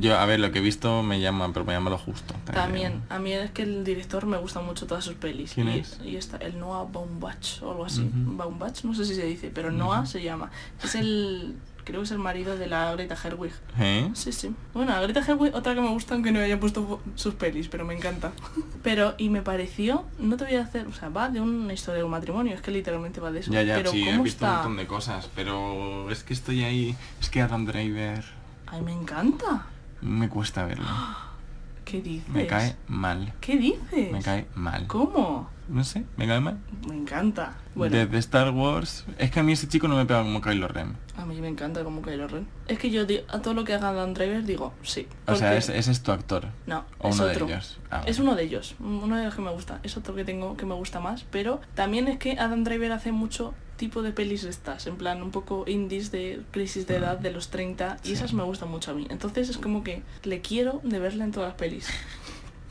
[SPEAKER 2] Yo, a ver, lo que he visto me llama, pero me llama lo justo.
[SPEAKER 1] También, a mí es que el director me gusta mucho todas sus pelis.
[SPEAKER 2] ¿Quién
[SPEAKER 1] y,
[SPEAKER 2] es?
[SPEAKER 1] y está el Noah Baumbach o algo así. Baumbach, no sé si se dice, pero Noah se llama. Es el, creo que es el marido de la Greta Gerwig.
[SPEAKER 2] ¿Eh?
[SPEAKER 1] Sí, sí. Bueno, a Greta Gerwig, otra que me gusta, aunque no haya puesto sus pelis, pero me encanta. <laughs> Pero, y me pareció, no te voy a hacer, o sea, va de una historia de un matrimonio, es que literalmente va de eso.
[SPEAKER 2] Ya, ya,
[SPEAKER 1] pero
[SPEAKER 2] sí, he
[SPEAKER 1] ¿cómo
[SPEAKER 2] visto un
[SPEAKER 1] está?
[SPEAKER 2] montón de cosas, pero es que estoy ahí... Es que Adam Driver
[SPEAKER 1] Ay, me encanta.
[SPEAKER 2] me cuesta verlo. <gasps>
[SPEAKER 1] ¿Qué dices?
[SPEAKER 2] Me cae mal.
[SPEAKER 1] ¿Qué dices?
[SPEAKER 2] Me cae mal.
[SPEAKER 1] ¿Cómo?
[SPEAKER 2] No sé, me cae mal.
[SPEAKER 1] Me encanta. Bueno,
[SPEAKER 2] Desde Star Wars... Es que a mí ese chico no me pega como Kylo Ren.
[SPEAKER 1] a mí me encanta como Kylo Ren. Es que yo a todo lo que haga Dan Driver digo, sí.
[SPEAKER 2] O sea, ese, ese es tu actor.
[SPEAKER 1] No,
[SPEAKER 2] O
[SPEAKER 1] es
[SPEAKER 2] uno
[SPEAKER 1] otro.
[SPEAKER 2] de ellos. Ah,
[SPEAKER 1] Es uno de ellos, uno de los que me gusta. Es otro que tengo que me gusta más, pero también es que Adam Driver hace mucho tipo de pelis estas, en plan un poco indies de crisis de edad de los 30 y
[SPEAKER 2] Sí.
[SPEAKER 1] esas me gustan mucho a mí. Entonces es como que le quiero de verla en todas las pelis.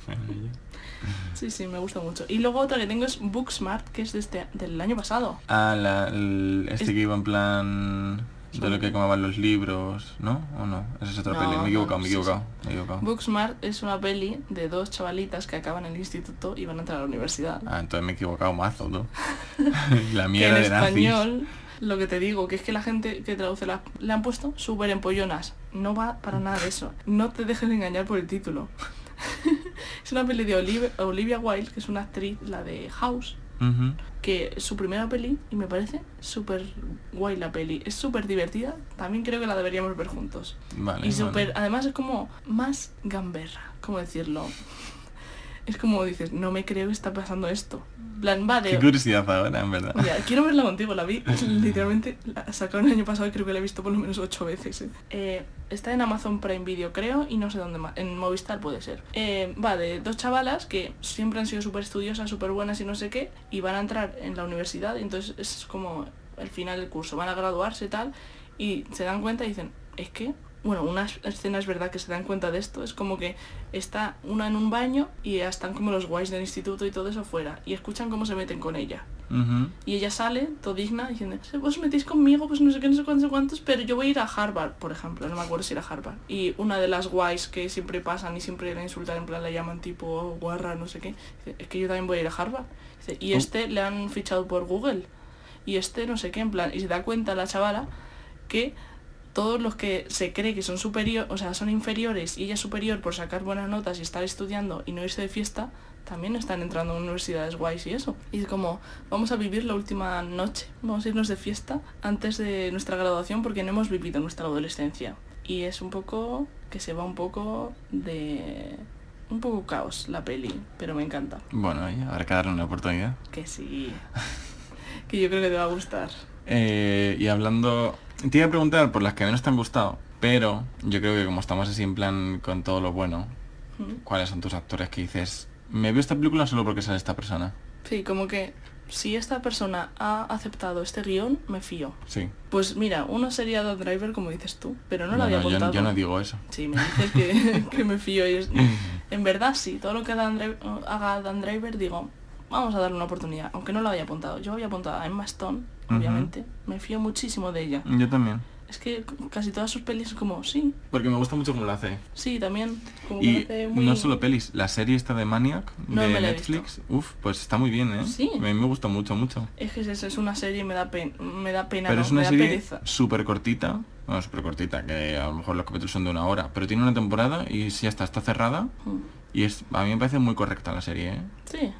[SPEAKER 1] <laughs> Sí, sí, me gusta mucho. Y luego otra que tengo es Booksmart, que es de este, del año pasado.
[SPEAKER 2] Ah, la, el- este
[SPEAKER 1] Es-
[SPEAKER 2] que iba en plan de lo que comaban los libros, ¿no? ¿O no? Esa es otra
[SPEAKER 1] No,
[SPEAKER 2] peli. Me he
[SPEAKER 1] no,
[SPEAKER 2] equivocado, me he
[SPEAKER 1] sí, sí.
[SPEAKER 2] equivocado. Me he equivocado.
[SPEAKER 1] Booksmart es una peli de dos chavalitas que acaban el instituto y van a entrar a la universidad.
[SPEAKER 2] Ah, entonces me he equivocado mazo, ¿no? <laughs> <laughs> la mierda
[SPEAKER 1] en
[SPEAKER 2] de nazis.
[SPEAKER 1] español, lo que te digo, que es que la gente que traduce la, le han puesto súper empollonas. No va para nada de eso. No te dejes de engañar por el título. <laughs> <laughs> es una peli de Olivia, Olivia Wilde, que es una actriz, la de House, que es su primera peli y me parece súper guay la peli. Es súper divertida. También creo que la deberíamos ver juntos.
[SPEAKER 2] Vale.
[SPEAKER 1] y
[SPEAKER 2] vale.
[SPEAKER 1] súper, además es como más gamberra, ¿cómo decirlo? Es como dices, no me creo que está pasando esto. En plan, va de...
[SPEAKER 2] Qué curiosidad ahora, en verdad.
[SPEAKER 1] Ya, <laughs> quiero verla contigo, la vi literalmente, la sacaron el año pasado y creo que la he visto por lo menos ocho veces. ¿eh? Eh, está en Amazon Prime Video, creo, y no sé dónde más, en Movistar puede ser. Eh, va de dos chavalas que siempre han sido súper estudiosas, súper buenas y no sé qué, y van a entrar en la universidad, y entonces es como el final del curso, van a graduarse y tal, y se dan cuenta y dicen, es que... Bueno, una escena es verdad que se dan cuenta de esto, es como que está una en un baño y ya están como los guays del instituto y todo eso fuera, y escuchan cómo se meten con ella. Y ella sale, todo digna, diciendo, "Si vos metéis conmigo, pues no sé qué, no sé cuántos, cuántos, pero yo voy a ir a Harvard, por ejemplo, no me acuerdo si era Harvard. Y una de las guays que siempre pasan y siempre la insultan, en plan la llaman tipo "Oh, guarra, no sé qué, dice, es que yo también voy a ir a Harvard. Dice, y este le han fichado por Google. Y este no sé qué, en plan, y se da cuenta la chavala que todos los que se cree que son superior, o sea, son inferiores y ella es superior por sacar buenas notas y estar estudiando y no irse de fiesta, también están entrando a universidades guays y eso. Y es como, vamos a vivir la última noche, vamos a irnos de fiesta antes de nuestra graduación porque no hemos vivido nuestra adolescencia. Y es un poco que se va un poco de... un poco caos la peli, pero me encanta.
[SPEAKER 2] Bueno, oye, habrá que darle una oportunidad.
[SPEAKER 1] Que sí. <laughs> que yo creo que te va a gustar.
[SPEAKER 2] Eh, y hablando... Te iba a preguntar por las que menos te han gustado, pero yo creo que como estamos así en plan con todo lo bueno,
[SPEAKER 1] Mm.
[SPEAKER 2] ¿cuáles son tus actores que dices, me veo esta película solo porque sale esta persona?
[SPEAKER 1] Sí, como que si esta persona ha aceptado este guion, me fío.
[SPEAKER 2] Sí.
[SPEAKER 1] Pues mira, uno sería Dan Driver, como dices tú, pero no lo había
[SPEAKER 2] yo,
[SPEAKER 1] apuntado.
[SPEAKER 2] yo no digo eso.
[SPEAKER 1] Sí, me dices que, <laughs> que me fío y es... <laughs> En verdad sí, todo lo que Dan Driver- haga Dan Driver digo, vamos a darle una oportunidad, aunque no lo había apuntado. Yo había apuntado a Emma Stone, Obviamente. Me fío muchísimo de ella.
[SPEAKER 2] Yo también.
[SPEAKER 1] Es que casi todas sus pelis es como, sí,
[SPEAKER 2] Porque me gusta mucho cómo lo hace.
[SPEAKER 1] sí, también. Como
[SPEAKER 2] Y
[SPEAKER 1] hace muy...
[SPEAKER 2] no solo pelis, la serie esta de Maniac
[SPEAKER 1] No
[SPEAKER 2] de
[SPEAKER 1] me la he
[SPEAKER 2] Netflix, uff, pues está muy bien, ¿eh?
[SPEAKER 1] Sí.
[SPEAKER 2] A mí me gusta mucho, mucho.
[SPEAKER 1] Es que es, eso, es una serie y me da, pen, me da pena,
[SPEAKER 2] Pero
[SPEAKER 1] no,
[SPEAKER 2] es una serie
[SPEAKER 1] pereza.
[SPEAKER 2] súper cortita, bueno, súper cortita, que a lo mejor los capítulos son de una hora, pero tiene una temporada y si ya está, está cerrada
[SPEAKER 1] Mm.
[SPEAKER 2] Y es a mí me parece muy correcta la serie, ¿eh?
[SPEAKER 1] Sí,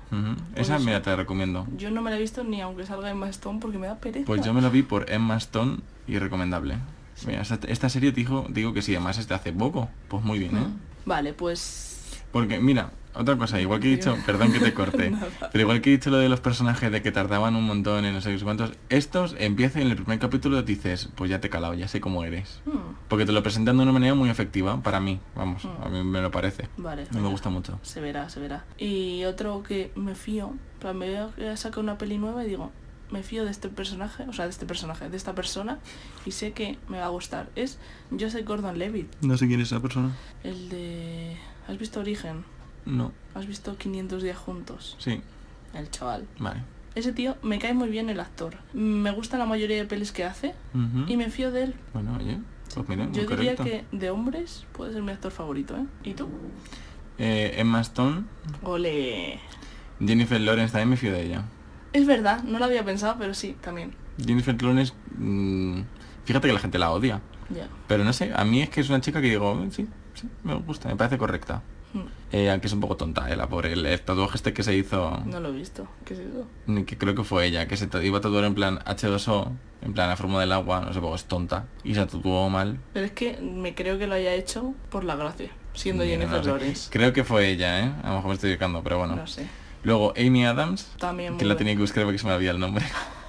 [SPEAKER 2] Esa
[SPEAKER 1] eso.
[SPEAKER 2] mira, te la recomiendo.
[SPEAKER 1] yo no me la he visto ni aunque salga Emma Stone porque me da pereza.
[SPEAKER 2] Pues yo me la vi por Emma Stone y recomendable. Mira, esta, esta serie te dijo, digo que sí, además es de hace poco, pues muy bien, ¿eh?
[SPEAKER 1] Vale, pues...
[SPEAKER 2] Porque, mira, otra cosa, igual que he dicho, perdón que te corte, <laughs>
[SPEAKER 1] Nada.
[SPEAKER 2] pero igual que he dicho lo de los personajes de que tardaban un montón en no sé qué cuántos, estos empiezan en el primer capítulo dices, pues ya te he calado, ya sé cómo eres.
[SPEAKER 1] mm,
[SPEAKER 2] Porque te lo presentan de una manera muy efectiva, para mí, vamos,
[SPEAKER 1] Mm.
[SPEAKER 2] a mí me lo parece.
[SPEAKER 1] Vale.
[SPEAKER 2] Mí me gusta mucho.
[SPEAKER 1] Se verá, se verá. Y otro que me fío, me veo que saca una peli nueva y digo, me fío de este personaje, o sea, de este personaje, de esta persona, y sé que me va a gustar. Es Joseph Gordon-Levitt,
[SPEAKER 2] No sé quién es esa persona.
[SPEAKER 1] el de... ¿Has visto Origen?
[SPEAKER 2] No,
[SPEAKER 1] ¿Has visto 500 días juntos?
[SPEAKER 2] sí,
[SPEAKER 1] El chaval.
[SPEAKER 2] vale.
[SPEAKER 1] Ese tío me cae muy bien el actor. Me gusta la mayoría de pelis que hace y me fío de él.
[SPEAKER 2] Bueno, oye, Pues mira,
[SPEAKER 1] Yo diría
[SPEAKER 2] correcto.
[SPEAKER 1] que de hombres puede ser mi actor favorito, ¿eh? ¿Y tú?
[SPEAKER 2] Eh, Emma Stone,
[SPEAKER 1] Ole.
[SPEAKER 2] Jennifer Lawrence, también me fío de ella.
[SPEAKER 1] Es verdad, no lo había pensado, pero sí, también.
[SPEAKER 2] Jennifer Lawrence, mm, fíjate que la gente la odia. Pero no sé, a mí es que es una chica que digo, "Eh, sí, sí, me gusta, me parece correcta. Eh, aunque es un poco tonta, eh, la pobre. El, el tatuaje este que se hizo,
[SPEAKER 1] No lo he visto. ¿Qué es eso?
[SPEAKER 2] ni que creo que fue ella, que se iba a tatuar en plan H2O, en plan la forma del agua, no sé, poco es tonta. Y se tatuó mal.
[SPEAKER 1] Pero es que me creo que lo haya hecho por la gracia, siendo Jennifer
[SPEAKER 2] no. Creo que fue ella, ¿eh? A lo mejor me estoy equivocando, pero bueno.
[SPEAKER 1] No sé.
[SPEAKER 2] Luego Amy Adams,
[SPEAKER 1] También
[SPEAKER 2] que la tenía que buscar porque se me olvidó el nombre. <laughs>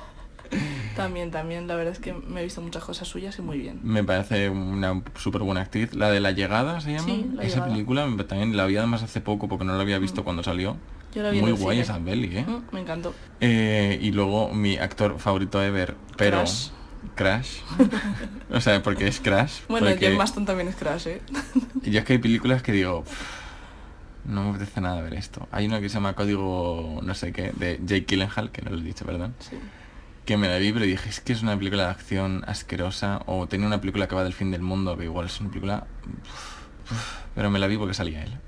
[SPEAKER 1] También, también, la verdad es que me he visto muchas cosas suyas y muy bien.
[SPEAKER 2] Me parece una súper buena actriz. La de La Llegada se llama.
[SPEAKER 1] Sí, La
[SPEAKER 2] esa
[SPEAKER 1] Llegada.
[SPEAKER 2] película también la vi además hace poco porque no la había visto
[SPEAKER 1] Mm.
[SPEAKER 2] cuando salió.
[SPEAKER 1] Yo la vi
[SPEAKER 2] Muy guay
[SPEAKER 1] cine.
[SPEAKER 2] esa peli, ¿eh?
[SPEAKER 1] Mm, me encantó.
[SPEAKER 2] Eh, y luego mi actor favorito ever, pero...
[SPEAKER 1] Crash.
[SPEAKER 2] Crash. <laughs> o sea, porque es Crash.
[SPEAKER 1] Bueno,
[SPEAKER 2] porque
[SPEAKER 1] Jen Maston también es Crash, ¿eh? <laughs>
[SPEAKER 2] Yo es que hay películas que digo... "Pff, No me apetece nada ver esto. Hay una que se llama Código no sé qué, de Jake Gyllenhaal, que no lo he dicho, ¿verdad?
[SPEAKER 1] Sí.
[SPEAKER 2] Que me la vi, pero dije, es que es una película de acción asquerosa. O tenía una película que va del fin del mundo, que igual es una película... uf, uf, pero me la vi porque salía él.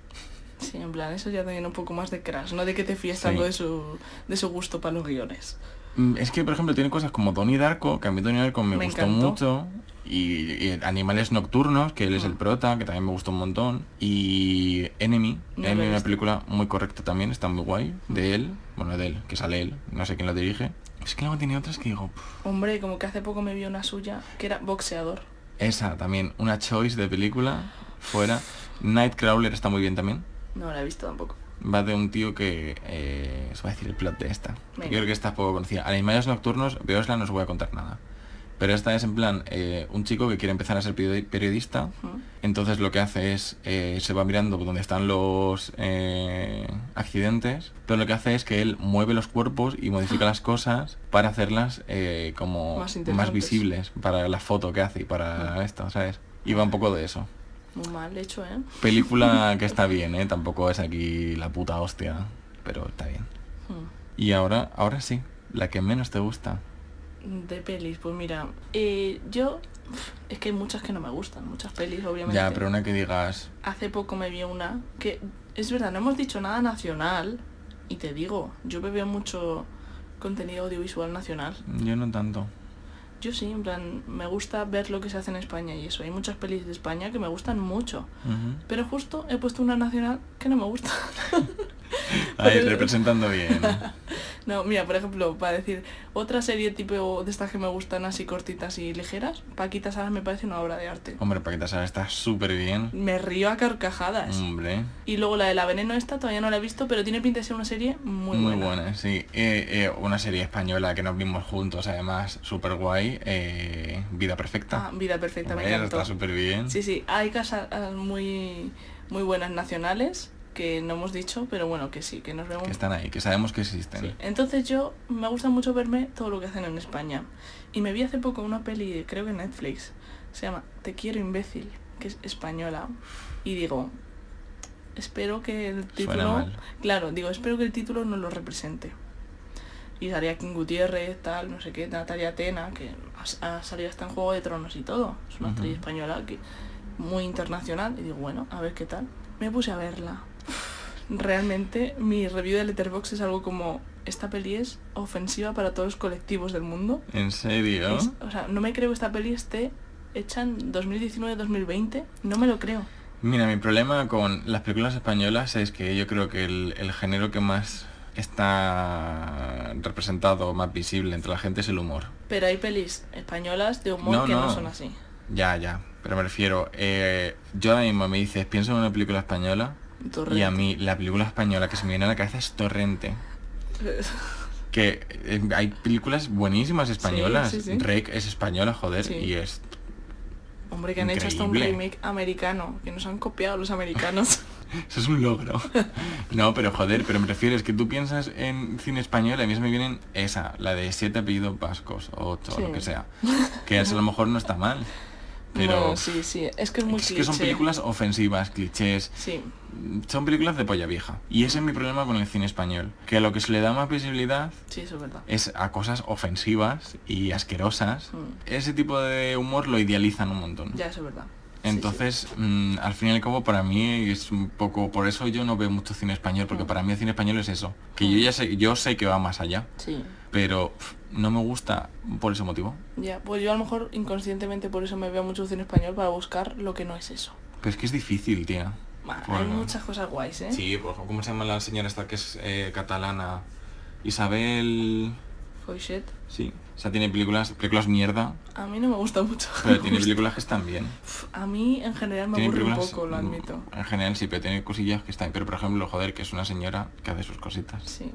[SPEAKER 1] Sí, en plan, eso ya también un poco más de Crash, no de que te fíes tanto
[SPEAKER 2] Sí.
[SPEAKER 1] de su, de su gusto para los guiones.
[SPEAKER 2] Mm, Es que, por ejemplo, tiene cosas como Donnie Darko, que a mí Donnie Darko me,
[SPEAKER 1] Me
[SPEAKER 2] gustó
[SPEAKER 1] encantó.
[SPEAKER 2] mucho. Y, y Animales Nocturnos, que él es el
[SPEAKER 1] Mm.
[SPEAKER 2] prota, que también me gustó un montón. Y Enemy,
[SPEAKER 1] No
[SPEAKER 2] Enemy una
[SPEAKER 1] visto.
[SPEAKER 2] película muy correcta también, está muy guay, de él. Bueno, de él, que sale él, no sé quién la dirige. Es que luego tiene otras que digo, "Puf,
[SPEAKER 1] Hombre, como que hace poco me vi una suya que era boxeador.
[SPEAKER 2] esa también, una choice de película, fuera. Nightcrawler está muy bien también.
[SPEAKER 1] No la he visto tampoco.
[SPEAKER 2] Va de un tío que... Eh, os voy a decir el plot de esta. Yo creo que esta poco conocida. Animales Nocturnos, veosla, no os voy a contar nada. Pero esta es en plan eh, un chico que quiere empezar a ser periodi- periodista. Entonces lo que hace es, eh, se va mirando donde están los eh, accidentes, pero lo que hace es que él mueve los cuerpos y modifica las cosas para hacerlas como
[SPEAKER 1] Más
[SPEAKER 2] visibles para la foto que hace y para esto, ¿sabes? Y va un poco de eso.
[SPEAKER 1] Muy mal hecho, ¿eh?
[SPEAKER 2] Película <laughs> que está bien, ¿eh? Tampoco es aquí la puta hostia, pero está bien. Y ahora, ahora sí, la que menos te gusta.
[SPEAKER 1] De pelis, pues mira, eh, yo... Es que hay muchas que no me gustan, muchas pelis, obviamente.
[SPEAKER 2] Ya, pero una que digas,
[SPEAKER 1] Hace poco me vi una que... Es verdad, no hemos dicho nada nacional. Y te digo, yo veo mucho contenido audiovisual nacional.
[SPEAKER 2] yo no tanto.
[SPEAKER 1] Yo sí, en plan, me gusta ver lo que se hace en España y eso. Hay muchas pelis de España que me gustan mucho. Pero justo he puesto una nacional que no me gusta. <laughs> <laughs>
[SPEAKER 2] Ahí, representando bien. <laughs>
[SPEAKER 1] No, mira, por ejemplo, para decir, otra serie tipo de estas que me gustan así cortitas y ligeras, Paquita Salas me parece una obra de arte.
[SPEAKER 2] Hombre, Paquita Sara está súper bien.
[SPEAKER 1] Me río a carcajadas.
[SPEAKER 2] Hombre,
[SPEAKER 1] Y luego la de la veneno esta todavía no la he visto, pero tiene pinta de ser una serie muy,
[SPEAKER 2] muy,
[SPEAKER 1] buena.
[SPEAKER 2] buena. sí. Eh, eh, una serie española que nos vimos juntos, además, súper guay. eh, Vida Perfecta.
[SPEAKER 1] Ah, Vida Perfecta, me
[SPEAKER 2] Hombre,
[SPEAKER 1] encantó.
[SPEAKER 2] está súper bien.
[SPEAKER 1] Sí, sí, hay casas muy, muy buenas nacionales que no hemos dicho, pero bueno, que sí, que nos vemos.
[SPEAKER 2] Que están ahí, que sabemos que existen.
[SPEAKER 1] Sí. Entonces yo me gusta mucho verme todo lo que hacen en España. Y me vi hace poco una peli, creo que en Netflix, se llama Te quiero imbécil, que es española. Y digo, espero que el título... Claro, digo, espero que el título no lo represente. Y salía King Gutiérrez, tal, no sé qué, Natalia Tena, que ha, salido hasta en Juego de Tronos y todo. Es una
[SPEAKER 2] Ujú.
[SPEAKER 1] actriz española que muy internacional. Y digo, bueno, a ver qué tal. Me puse a verla. Realmente mi review de Letterboxd es algo como esta peli es ofensiva para todos los colectivos del mundo.
[SPEAKER 2] ¿En serio?
[SPEAKER 1] Es- o sea, no me creo que esta peli esté hecha en 2019-2020. No me lo creo.
[SPEAKER 2] Mira, mi problema con las películas españolas es que yo creo que el, el género que más está representado, más visible entre la gente es el humor.
[SPEAKER 1] Pero hay pelis españolas de humor
[SPEAKER 2] No,
[SPEAKER 1] que no.
[SPEAKER 2] no.
[SPEAKER 1] son así.
[SPEAKER 2] Ya, ya, pero me refiero, eh, yo ahora mismo me dices, pienso en una película española y a mí la película española que se me viene a la cabeza es Torrente. <laughs> Que eh, hay películas buenísimas españolas.
[SPEAKER 1] sí, sí.
[SPEAKER 2] Rec es española, joder, y es...
[SPEAKER 1] Hombre, que han hecho hasta un remake americano, que nos han copiado los <laughs> americanos.
[SPEAKER 2] Eso es un logro. No, pero joder, pero me refiero, es que tú piensas en cine español a mí se me vienen esa, la de siete apellidos vascos, o ocho, o lo que sea. <laughs> Que eso a lo mejor no está mal. Pero
[SPEAKER 1] sí, sí. Es que es muy
[SPEAKER 2] es que son películas ofensivas, clichés.
[SPEAKER 1] Sí.
[SPEAKER 2] Son películas de polla vieja. Y ese es mi problema con el cine español. Que a lo que se le da más visibilidad
[SPEAKER 1] Sí, eso es verdad.
[SPEAKER 2] es a cosas ofensivas y asquerosas.
[SPEAKER 1] Mm.
[SPEAKER 2] Ese tipo de humor lo idealizan un montón.
[SPEAKER 1] Ya, eso es verdad. Sí,
[SPEAKER 2] Entonces, mm, al fin y al cabo, para mí es un poco... Por eso yo no veo mucho cine español, porque
[SPEAKER 1] Mm.
[SPEAKER 2] para mí el cine español es eso. Que yo ya sé, yo sé que va más allá,
[SPEAKER 1] Sí.
[SPEAKER 2] Pero no me gusta por ese motivo.
[SPEAKER 1] Ya, pues yo a lo mejor inconscientemente por eso me veo mucho cine español para buscar lo que no es eso.
[SPEAKER 2] Pero es que es difícil, tía.
[SPEAKER 1] Hay muchas cosas guays, ¿eh?
[SPEAKER 2] Sí, por ejemplo, ¿cómo se llama la señora esta que es eh, catalana? Isabel...
[SPEAKER 1] Foixet.
[SPEAKER 2] Sí. O sea, tiene películas, películas mierda,
[SPEAKER 1] A mí no me gusta mucho.
[SPEAKER 2] pero <laughs> tiene películas que están bien.
[SPEAKER 1] A mí en general me aburre un poco, lo admito.
[SPEAKER 2] En general sí, pero tiene cosillas que están... Pero por ejemplo, joder, que es una señora que hace sus cositas.
[SPEAKER 1] Sí.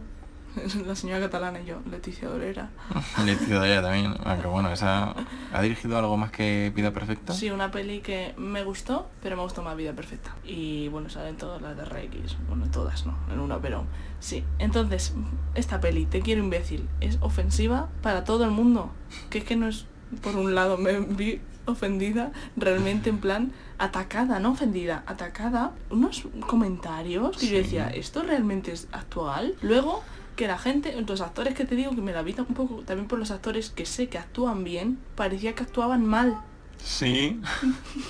[SPEAKER 1] <laughs> La señora catalana y yo, Leticia Dolera. <laughs>
[SPEAKER 2] Leticia Dolera también, aunque bueno, esa... ¿Ha dirigido algo más que Vida Perfecta?
[SPEAKER 1] Sí, una peli que me gustó, pero me gustó más Vida Perfecta. Y bueno, salen todas las de Rex. Bueno, todas, ¿no? En una, pero sí. Entonces, esta peli, Te quiero imbécil, es ofensiva para todo el mundo. Que es que no es, por un lado, me vi ofendida, realmente en plan atacada, no ofendida, atacada. Unos comentarios que yo decía, ¿esto realmente es actual? Luego que la gente, los actores que te digo que me la vi un poco también por los actores que sé que actúan bien, parecía que actuaban mal
[SPEAKER 2] Sí.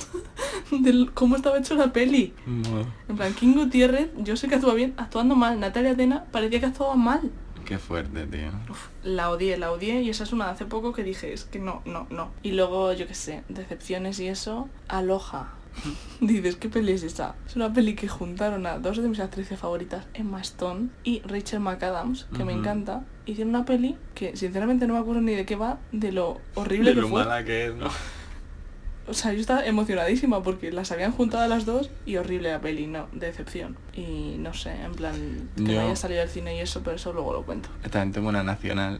[SPEAKER 2] <laughs>
[SPEAKER 1] de cómo estaba hecho la peli.
[SPEAKER 2] No.
[SPEAKER 1] En plan, King Gutiérrez, yo sé que actúa bien, actuando mal. Natalia Atena parecía que actuaba mal.
[SPEAKER 2] Qué fuerte, tío.
[SPEAKER 1] Uf, la odié, la odié y esa es una de hace poco que dije, es que no, no, no. Y luego, yo qué sé, decepciones y eso, Aloha. <laughs> Dices, ¿qué peli es esa? Es una peli que juntaron a dos de mis actrices favoritas, Emma Stone y Rachel McAdams, que me
[SPEAKER 2] Ujú.
[SPEAKER 1] encanta. Hicieron una peli que sinceramente no me acuerdo ni de qué va, de lo horrible
[SPEAKER 2] De
[SPEAKER 1] que
[SPEAKER 2] lo
[SPEAKER 1] fue.
[SPEAKER 2] mala que es, ¿no?
[SPEAKER 1] O sea, yo estaba emocionadísima porque las habían juntado a las dos y horrible la peli, no, decepción. Y no sé, en plan, que
[SPEAKER 2] Yo-
[SPEAKER 1] no haya salido al cine y eso, pero eso luego lo cuento.
[SPEAKER 2] También tengo una nacional.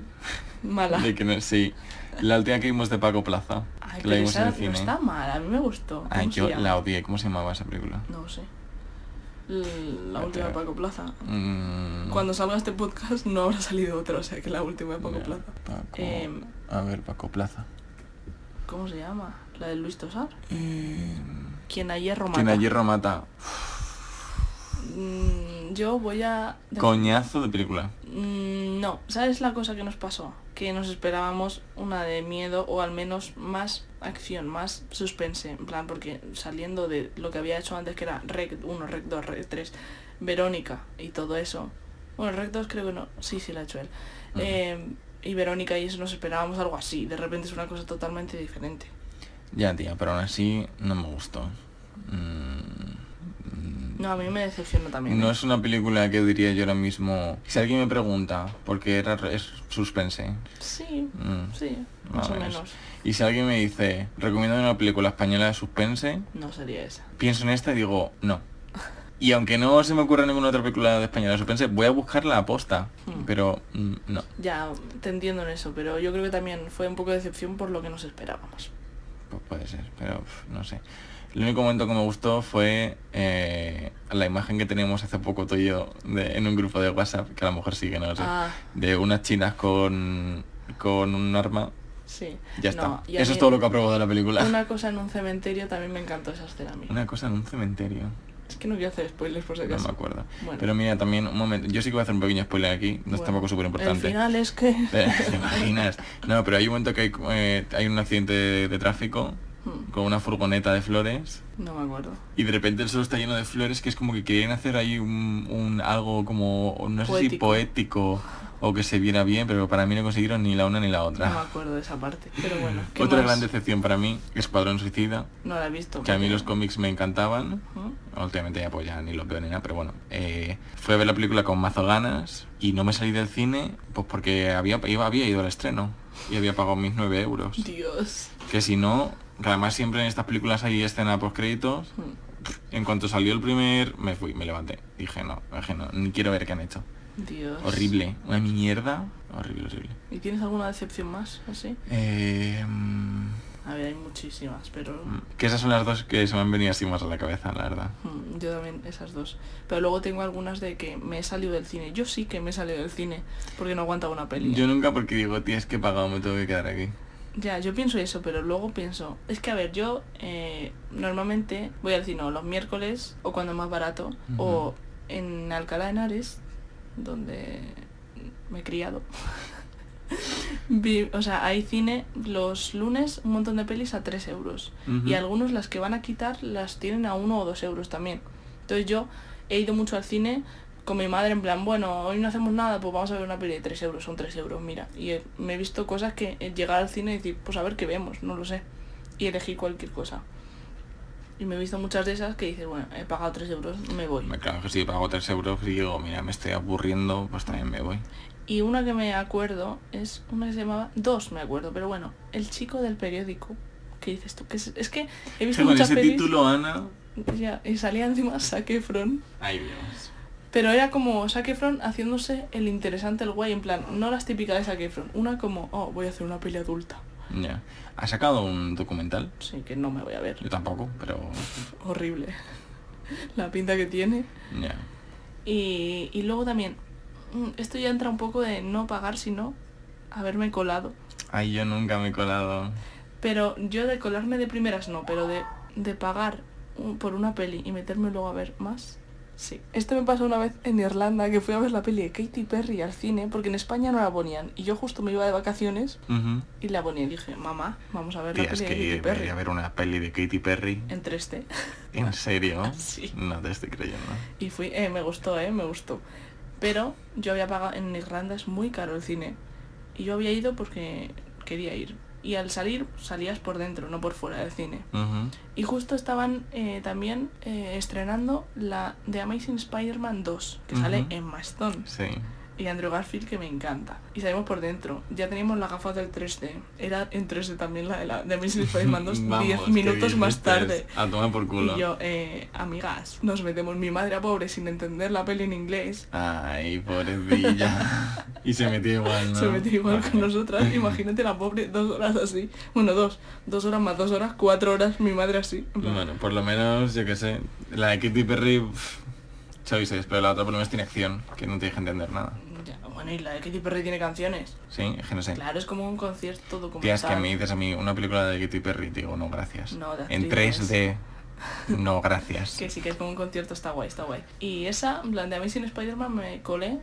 [SPEAKER 1] Mala. <laughs>
[SPEAKER 2] De que no, sí. La última que vimos de Paco Plaza.
[SPEAKER 1] Ay,
[SPEAKER 2] que la vimos
[SPEAKER 1] esa
[SPEAKER 2] en el
[SPEAKER 1] no
[SPEAKER 2] cine.
[SPEAKER 1] está mal, a mí me gustó.
[SPEAKER 2] Ay,
[SPEAKER 1] ¿Cómo se
[SPEAKER 2] yo la odié. ¿Cómo se llamaba esa película?
[SPEAKER 1] No sé. La última de Paco Plaza.
[SPEAKER 2] Mm,
[SPEAKER 1] Cuando salga este podcast no habrá salido otra, o sea que la última de Paco Plaza.
[SPEAKER 2] Paco-
[SPEAKER 1] Em,
[SPEAKER 2] A ver, Paco Plaza.
[SPEAKER 1] ¿Cómo se llama? ¿La de Luis Tosar?
[SPEAKER 2] Eh,
[SPEAKER 1] Quien a hierro mata.
[SPEAKER 2] Quien a hierro mata.
[SPEAKER 1] Mm, yo voy a...
[SPEAKER 2] Coñazo de película.
[SPEAKER 1] Mm, No, ¿sabes la cosa que nos pasó? Que nos esperábamos una de miedo o al menos más acción, más suspense, en plan, porque saliendo de lo que había hecho antes que era Rec 1, Rec 2, Rec 3, Verónica y todo eso. Bueno, Rec 2 creo que no, sí, sí lo ha hecho él. Eh, y Verónica y eso nos esperábamos algo así, de repente es una cosa totalmente diferente.
[SPEAKER 2] Ya, tía, pero aún así no me gustó. Mm,
[SPEAKER 1] No, a mí me decepcionó también.
[SPEAKER 2] No
[SPEAKER 1] ¿eh?
[SPEAKER 2] es una película que diría yo ahora mismo. Si alguien me pregunta, porque era es suspense.
[SPEAKER 1] Sí,
[SPEAKER 2] Mm,
[SPEAKER 1] sí,
[SPEAKER 2] más
[SPEAKER 1] más
[SPEAKER 2] o menos.
[SPEAKER 1] menos.
[SPEAKER 2] Y si alguien me dice, recomiendo una película española de suspense,
[SPEAKER 1] No sería esa.
[SPEAKER 2] pienso en esta y digo, no. Y aunque no se me ocurra ninguna otra película de española de suspense, voy a buscar la aposta.
[SPEAKER 1] Hmm.
[SPEAKER 2] Pero mm, no.
[SPEAKER 1] Ya, te entiendo en eso, pero yo creo que también fue un poco de decepción por lo que nos esperábamos.
[SPEAKER 2] Pues puede ser, pero no sé. El único momento que me gustó fue eh, la imagen que teníamos hace poco tú y yo de- en un grupo de WhatsApp, que a lo mejor sí que no lo sé,
[SPEAKER 1] Ah.
[SPEAKER 2] de unas chinas con, con un arma.
[SPEAKER 1] Sí.
[SPEAKER 2] Ya
[SPEAKER 1] No,
[SPEAKER 2] está.
[SPEAKER 1] a
[SPEAKER 2] Eso es todo lo que aprobó de la película.
[SPEAKER 1] Una cosa en un cementerio también me encantó esa escena a mí.
[SPEAKER 2] Una cosa en un cementerio.
[SPEAKER 1] Es que no quiero hacer spoilers por si
[SPEAKER 2] No
[SPEAKER 1] acaso.
[SPEAKER 2] me acuerdo.
[SPEAKER 1] Bueno.
[SPEAKER 2] Pero mira, también un momento. Yo sí que voy a hacer un pequeño spoiler aquí, no es tampoco súper importante.
[SPEAKER 1] El final es que... <laughs>
[SPEAKER 2] ¿Te imaginas? No, pero hay un momento que hay, eh, hay un accidente de, de tráfico
[SPEAKER 1] Hmm,
[SPEAKER 2] con una furgoneta de flores
[SPEAKER 1] no me acuerdo.
[SPEAKER 2] y de repente el suelo está lleno de flores que es como que querían hacer ahí un, un algo como, no sé si
[SPEAKER 1] Poético.
[SPEAKER 2] o que se viera bien, pero para mí no consiguieron ni la una ni la
[SPEAKER 1] No me
[SPEAKER 2] otra.
[SPEAKER 1] acuerdo de esa parte. Pero bueno, <laughs> ¿qué
[SPEAKER 2] Otra
[SPEAKER 1] más?
[SPEAKER 2] gran decepción para mí, Escuadrón Suicida,
[SPEAKER 1] No la he visto.
[SPEAKER 2] que a mí los cómics me encantaban. Últimamente ya pues ya ni lo veo ni nada, pero bueno. Eh, fui a ver la película con mazo ganas y no me salí del cine pues porque había, iba, había ido al estreno y había pagado mis 9 euros.
[SPEAKER 1] Dios.
[SPEAKER 2] Que si no, además siempre en estas películas hay escena post créditos.
[SPEAKER 1] Hmm,
[SPEAKER 2] En cuanto salió el primer, me fui, me levanté. Dije no, dije no, ni quiero ver qué han hecho.
[SPEAKER 1] Dios.
[SPEAKER 2] Horrible, una mierda. Horrible, horrible.
[SPEAKER 1] ¿Y tienes alguna decepción más? Así.
[SPEAKER 2] Eh, mm,
[SPEAKER 1] A ver, hay muchísimas, pero...
[SPEAKER 2] mm, que esas son las dos que se me han venido así más a la cabeza, la verdad.
[SPEAKER 1] Mm, Yo también, esas dos. Pero luego tengo algunas de que me he salido del cine. Yo sí que me he salido del cine porque no aguantaba una peli.
[SPEAKER 2] Yo nunca porque digo, tío, es que he pagado, me tengo que quedar aquí.
[SPEAKER 1] Ya, yo pienso eso, pero luego pienso, es que a ver, yo eh, normalmente voy al cine o los miércoles o cuando más barato o en Alcalá de Henares, donde me he criado. <laughs> O sea, hay cine los lunes, un montón de pelis a 3 euros. Y algunos las que van a quitar las tienen a 1 o 2 euros también. Entonces yo he ido mucho al cine con mi madre en plan, bueno, hoy no hacemos nada, pues vamos a ver una peli de 3 euros, son 3 euros, mira. Y he- me he visto cosas que eh, llegar al cine y decir, pues a ver qué vemos, no lo sé. Y elegí cualquier cosa. Y me he visto muchas de esas que dices, bueno, he pagado 3 euros, me voy.
[SPEAKER 2] Claro que si pago 3 euros y digo, mira, me estoy aburriendo, pues también me voy.
[SPEAKER 1] Y una que me acuerdo es una que se llamaba, dos me acuerdo, pero bueno, El chico del periódico. ¿Qué dices tú? Que es, es que he visto
[SPEAKER 2] Que con
[SPEAKER 1] muchas
[SPEAKER 2] ese
[SPEAKER 1] pelis
[SPEAKER 2] título, Ana...
[SPEAKER 1] ya, y salía encima Zac Efron,
[SPEAKER 2] Ay, Dios.
[SPEAKER 1] Pero era como Zac Efron haciéndose el interesante, el guay, en plan, no las típicas de Zac Efron, una como, oh, voy a hacer una peli adulta.
[SPEAKER 2] Ya. ¿Ha sacado un documental?
[SPEAKER 1] Sí, que no me voy a ver.
[SPEAKER 2] Yo tampoco, pero...
[SPEAKER 1] Horrible. <laughs> La pinta que tiene.
[SPEAKER 2] Ya.
[SPEAKER 1] Y, y luego también, mm, esto ya entra un poco de no pagar, sino haberme colado.
[SPEAKER 2] Ay, yo nunca me he colado.
[SPEAKER 1] Pero yo de colarme de primeras no, pero de, de pagar un- por una peli y meterme luego a ver más, sí. Esto me pasó una vez en Irlanda, que fui a ver la peli de Katy Perry al cine, porque en España no la ponían. Y yo justo me iba de vacaciones y la ponía y dije, mamá, vamos a ver
[SPEAKER 2] Tía,
[SPEAKER 1] la
[SPEAKER 2] es
[SPEAKER 1] peli de
[SPEAKER 2] que
[SPEAKER 1] Katy Perry.
[SPEAKER 2] a ver una peli de Katy Perry.
[SPEAKER 1] En 3D. <laughs>
[SPEAKER 2] ¿En serio?
[SPEAKER 1] Sí.
[SPEAKER 2] No te estoy creyendo.
[SPEAKER 1] Y fui, eh, me gustó, eh, me gustó. Pero yo había pagado, en Irlanda es muy caro el cine. Y yo había ido porque quería ir. Y al salir, salías por dentro, no por fuera del cine. Y justo estaban eh, también eh, estrenando la de Amazing Spider-Man 2, que sale en Stone
[SPEAKER 2] Sí.
[SPEAKER 1] Y Andrew Garfield, que me encanta. Y salimos por dentro. Ya teníamos las gafas del 3D. Era en 3D también la de, la, de Amazing Spider-Man 2,
[SPEAKER 2] Vamos,
[SPEAKER 1] 10
[SPEAKER 2] ¿qué
[SPEAKER 1] minutos más tarde.
[SPEAKER 2] A tomar por culo.
[SPEAKER 1] Y yo, eh, amigas, nos metemos mi madre pobre sin entender la peli en inglés.
[SPEAKER 2] Ay, pobrecilla. <laughs> y se metió igual, ¿no?
[SPEAKER 1] Se metió igual con nosotras. Imagínate la pobre dos horas así. Bueno, dos. Dos horas más dos horas, cuatro horas mi madre así.
[SPEAKER 2] Bueno, por lo menos, yo qué sé. La de Katy Perry, pff, seis, pero la otra por lo menos tiene acción, que no tienes que entender nada.
[SPEAKER 1] Bueno, y la de Katy Perry tiene canciones.
[SPEAKER 2] Sí, es que no sé.
[SPEAKER 1] Claro, es como un concierto documental.
[SPEAKER 2] Tía, es que me dices a mí una película de Katy Perry, te digo, no, gracias.
[SPEAKER 1] No,
[SPEAKER 2] en
[SPEAKER 1] actrices.
[SPEAKER 2] 3D, no, gracias. <laughs>
[SPEAKER 1] Que sí, que es como un concierto, está guay, está guay. Y esa, en plan de Amazing Spider-Man, me colé,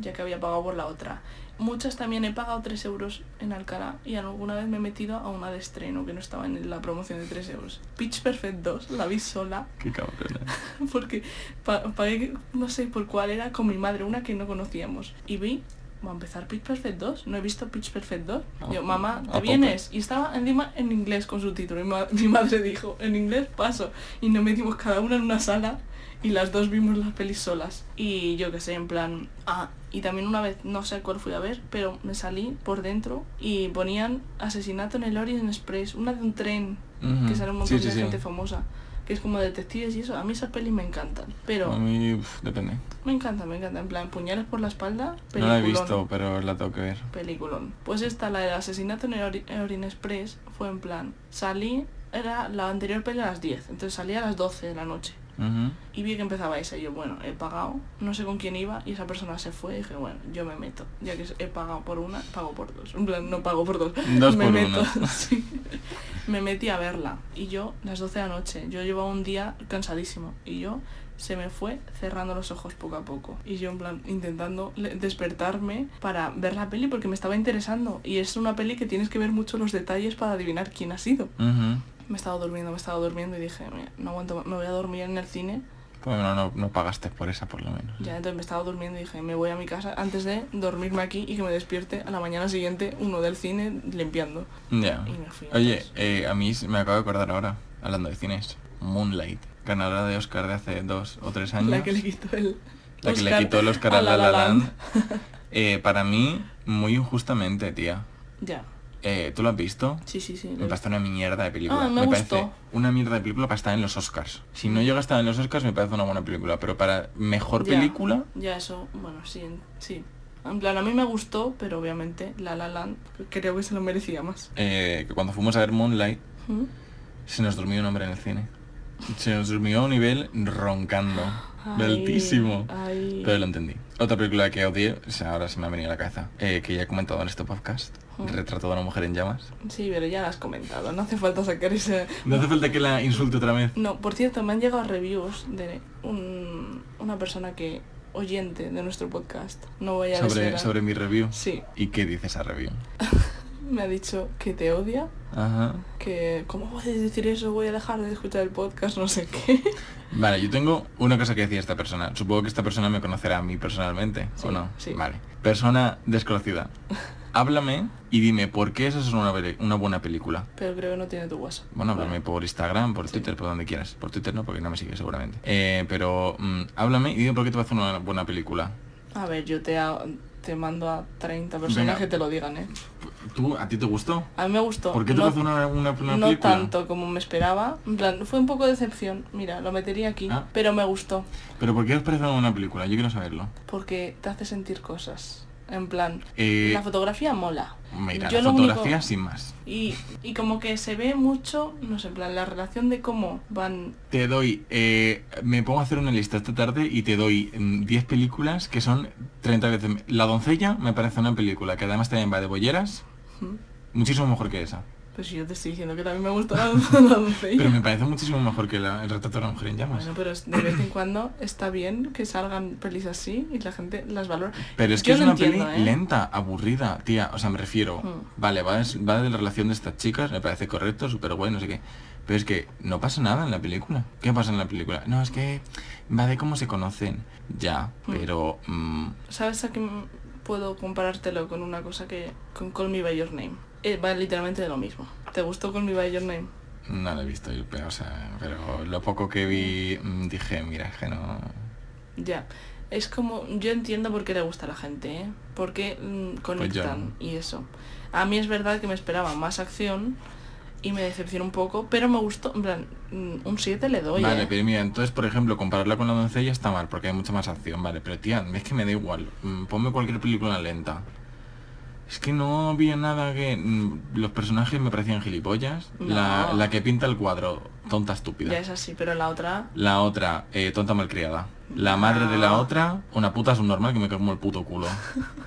[SPEAKER 1] ya que había pagado por la otra. Muchas también he pagado 3 euros en Alcalá y alguna vez me he metido a una de estreno que no estaba en la promoción de 3 euros. Pitch Perfect 2, la vi sola,
[SPEAKER 2] Qué cabrona. <laughs>
[SPEAKER 1] porque pa- pagué, no sé por cuál era, con mi madre, una que no conocíamos. Y vi, va a empezar Pitch Perfect 2, no he visto Pitch Perfect 2.
[SPEAKER 2] Ah,
[SPEAKER 1] Yo, mamá, ¿te vienes? Y estaba encima en inglés con su título. Y ma- <laughs> mi madre dijo, en inglés paso. Y nos metimos cada una en una sala y las dos vimos las pelis solas. Y yo qué sé, en plan... Ah, y también una vez, no sé cuál fui a ver, pero me salí por dentro y ponían Asesinato en el Orient Express, una de un tren, que sale un montón
[SPEAKER 2] sí,
[SPEAKER 1] de
[SPEAKER 2] sí.
[SPEAKER 1] gente famosa. Que es como detectives y eso. A mí esas pelis me encantan. Pero
[SPEAKER 2] A mí, uf, depende.
[SPEAKER 1] me encanta, me encanta. En plan, puñales por la espalda,
[SPEAKER 2] No la he
[SPEAKER 1] peliculón.
[SPEAKER 2] visto, pero la tengo que ver.
[SPEAKER 1] Peliculón. Pues esta, la del asesinato en el Ori- Orient Express, fue en plan, salí, era la anterior peli a las 10, entonces salí a las 12 de la noche. Y vi que empezaba esa y yo, bueno, he pagado, no sé con quién iba y esa persona se fue y dije, bueno, yo me meto, ya que he pagado por una, pago por dos. En plan, no pago por dos.
[SPEAKER 2] Dos <laughs>
[SPEAKER 1] me
[SPEAKER 2] por
[SPEAKER 1] meto, <laughs> sí. Me metí a verla y yo, las 12 de la noche, yo llevaba un día cansadísimo y yo se me fue cerrando los ojos poco a poco. Y yo en plan intentando despertarme para ver la peli porque me estaba interesando. Y es una peli que tienes que ver mucho los detalles para adivinar quién ha sido. Me estaba durmiendo, me estaba durmiendo y dije, "Mira, no aguanto me voy a dormir en el cine.
[SPEAKER 2] Bueno, no, no pagaste por esa por lo menos.
[SPEAKER 1] Ya entonces me estaba durmiendo y dije, me voy a mi casa antes de dormirme aquí y que me despierte a la mañana siguiente uno del cine limpiando.
[SPEAKER 2] Ya.
[SPEAKER 1] Y me fui
[SPEAKER 2] Oye, eh, a mí me acabo de acordar ahora, hablando de cines, Moonlight, ganadora de Oscar de hace dos o tres años.
[SPEAKER 1] La que le quitó el...
[SPEAKER 2] La que le
[SPEAKER 1] Oscar
[SPEAKER 2] quitó el Oscar a
[SPEAKER 1] a
[SPEAKER 2] La La
[SPEAKER 1] La La
[SPEAKER 2] Land. Eh, para mí, muy injustamente, tía.
[SPEAKER 1] Ya,
[SPEAKER 2] Eh, ¿Tú lo has visto?
[SPEAKER 1] sí, sí, sí.
[SPEAKER 2] Me parece una mierda de película.
[SPEAKER 1] Ah, me
[SPEAKER 2] parece
[SPEAKER 1] gustó.
[SPEAKER 2] una mierda de película para estar en los Oscars. Si no llega a estar en los Oscars, me parece una buena película. Pero para mejor
[SPEAKER 1] Ya.
[SPEAKER 2] película,
[SPEAKER 1] Ya eso, bueno, sí, sí. En plan, a mí me gustó, pero obviamente La La Land creo que se lo merecía más.
[SPEAKER 2] eh, que cuando fuimos a ver Moonlight,
[SPEAKER 1] ¿Mm?
[SPEAKER 2] se nos durmió un hombre en el cine. Se subió a un nivel roncando.
[SPEAKER 1] Ay,
[SPEAKER 2] altísimo.
[SPEAKER 1] ay.
[SPEAKER 2] Pero lo entendí. Otra película que odié, o sea, ahora se me ha venido a la cabeza, eh, que ya he comentado en este podcast. Retrato de una mujer en llamas.
[SPEAKER 1] Sí, pero ya lo has comentado, no hace falta sacar ese...
[SPEAKER 2] No hace falta que la insulte otra vez.
[SPEAKER 1] No, por cierto, me han llegado reviews de un- una persona que oyente de nuestro podcast. No voy a
[SPEAKER 2] Sobre,
[SPEAKER 1] decir.
[SPEAKER 2] sobre mi review.
[SPEAKER 1] Sí,
[SPEAKER 2] ¿Y qué dice esa review? <laughs>
[SPEAKER 1] me ha dicho que te odia,
[SPEAKER 2] Ajá.
[SPEAKER 1] que ¿cómo puedes decir eso? Voy a dejar de escuchar el podcast, no sé qué.
[SPEAKER 2] Vale, yo tengo una cosa que decía esta persona. Supongo que esta persona me conocerá a mí personalmente,
[SPEAKER 1] Sí,
[SPEAKER 2] ¿o no?
[SPEAKER 1] sí.
[SPEAKER 2] Vale. Persona desconocida. Háblame y dime por qué esa es una, una buena película.
[SPEAKER 1] Pero creo que no tiene tu WhatsApp.
[SPEAKER 2] Bueno, háblame
[SPEAKER 1] Vale.
[SPEAKER 2] por Instagram, por
[SPEAKER 1] Sí.
[SPEAKER 2] Twitter, por donde quieras. Por Twitter no, porque no me sigues seguramente. Eh, pero mm, háblame y dime por qué te va a hacer una buena película.
[SPEAKER 1] A ver, yo te, ha- te mando a 30 personas
[SPEAKER 2] Venga.
[SPEAKER 1] que te lo digan, ¿eh?
[SPEAKER 2] ¿Tú, ¿A ti te gustó?
[SPEAKER 1] A mí me gustó.
[SPEAKER 2] ¿Por qué te
[SPEAKER 1] no,
[SPEAKER 2] una, una, una
[SPEAKER 1] no
[SPEAKER 2] película?
[SPEAKER 1] tanto como me esperaba. En plan, fue un poco de decepción. Mira, lo metería aquí.
[SPEAKER 2] Ah.
[SPEAKER 1] Pero me gustó.
[SPEAKER 2] ¿Pero por qué os parece una película? Yo quiero saberlo.
[SPEAKER 1] Porque te hace sentir cosas. En plan,
[SPEAKER 2] Eh,
[SPEAKER 1] la fotografía mola.
[SPEAKER 2] Mira,
[SPEAKER 1] Yo
[SPEAKER 2] la
[SPEAKER 1] lo único-
[SPEAKER 2] fotografía sin más.
[SPEAKER 1] Y, y como que se ve mucho, no sé, en plan, la relación de cómo van...
[SPEAKER 2] Te doy, eh, me pongo a hacer una lista esta tarde y te doy mm, 10 películas que son 30 veces... La doncella me parece una película que además también va de bolleras,
[SPEAKER 1] ¿Mm?
[SPEAKER 2] muchísimo mejor que esa.
[SPEAKER 1] Pues yo te estoy diciendo que también me gusta la, <laughs> la doncella.
[SPEAKER 2] Pero me parece muchísimo mejor que la- el retrato de una mujer en llamas.
[SPEAKER 1] Bueno, pero de vez en cuando está bien que salgan pelis así y la gente las valora.
[SPEAKER 2] Pero es que
[SPEAKER 1] Yo
[SPEAKER 2] es una
[SPEAKER 1] entiendo,
[SPEAKER 2] peli
[SPEAKER 1] ¿eh?
[SPEAKER 2] lenta, aburrida, tía. O sea, me refiero,
[SPEAKER 1] Mm.
[SPEAKER 2] vale, va, es- va de la relación de estas chicas, me parece correcto, súper bueno, no sé qué. Pero es que no pasa nada en la película. ¿Qué pasa en la película? No, es que va de cómo se conocen. Ya,
[SPEAKER 1] Mm.
[SPEAKER 2] pero... mm,
[SPEAKER 1] ¿Sabes a qué puedo comparártelo con una cosa que... con Call Me By Your Name? Eh, va literalmente de lo mismo. ¿Te gustó Call Me By Your Name?
[SPEAKER 2] no la he visto yo, pero, o sea, pero lo poco que vi mm, dije, mira, es que no...
[SPEAKER 1] Ya. Es como... Yo entiendo por qué le gusta a la gente, ¿eh? Porque mm, conectan y eso. A mí es verdad que me esperaba más acción y me decepcionó un poco, pero me gustó, en plan, mm, un 7 le doy,
[SPEAKER 2] Vale,
[SPEAKER 1] ¿eh?
[SPEAKER 2] pero mira, entonces, por ejemplo, compararla con la doncella está mal, porque hay mucha más acción, vale, pero tía, es que me da igual, ponme cualquier película lenta. Es que no había nada que... mm, Los personajes me parecían gilipollas. La,
[SPEAKER 1] No.
[SPEAKER 2] la que pinta el cuadro, tonta estúpida.
[SPEAKER 1] Ya es así, pero la otra...
[SPEAKER 2] La otra, eh, tonta malcriada. La madre de la otra, una puta subnormal que me como el puto culo.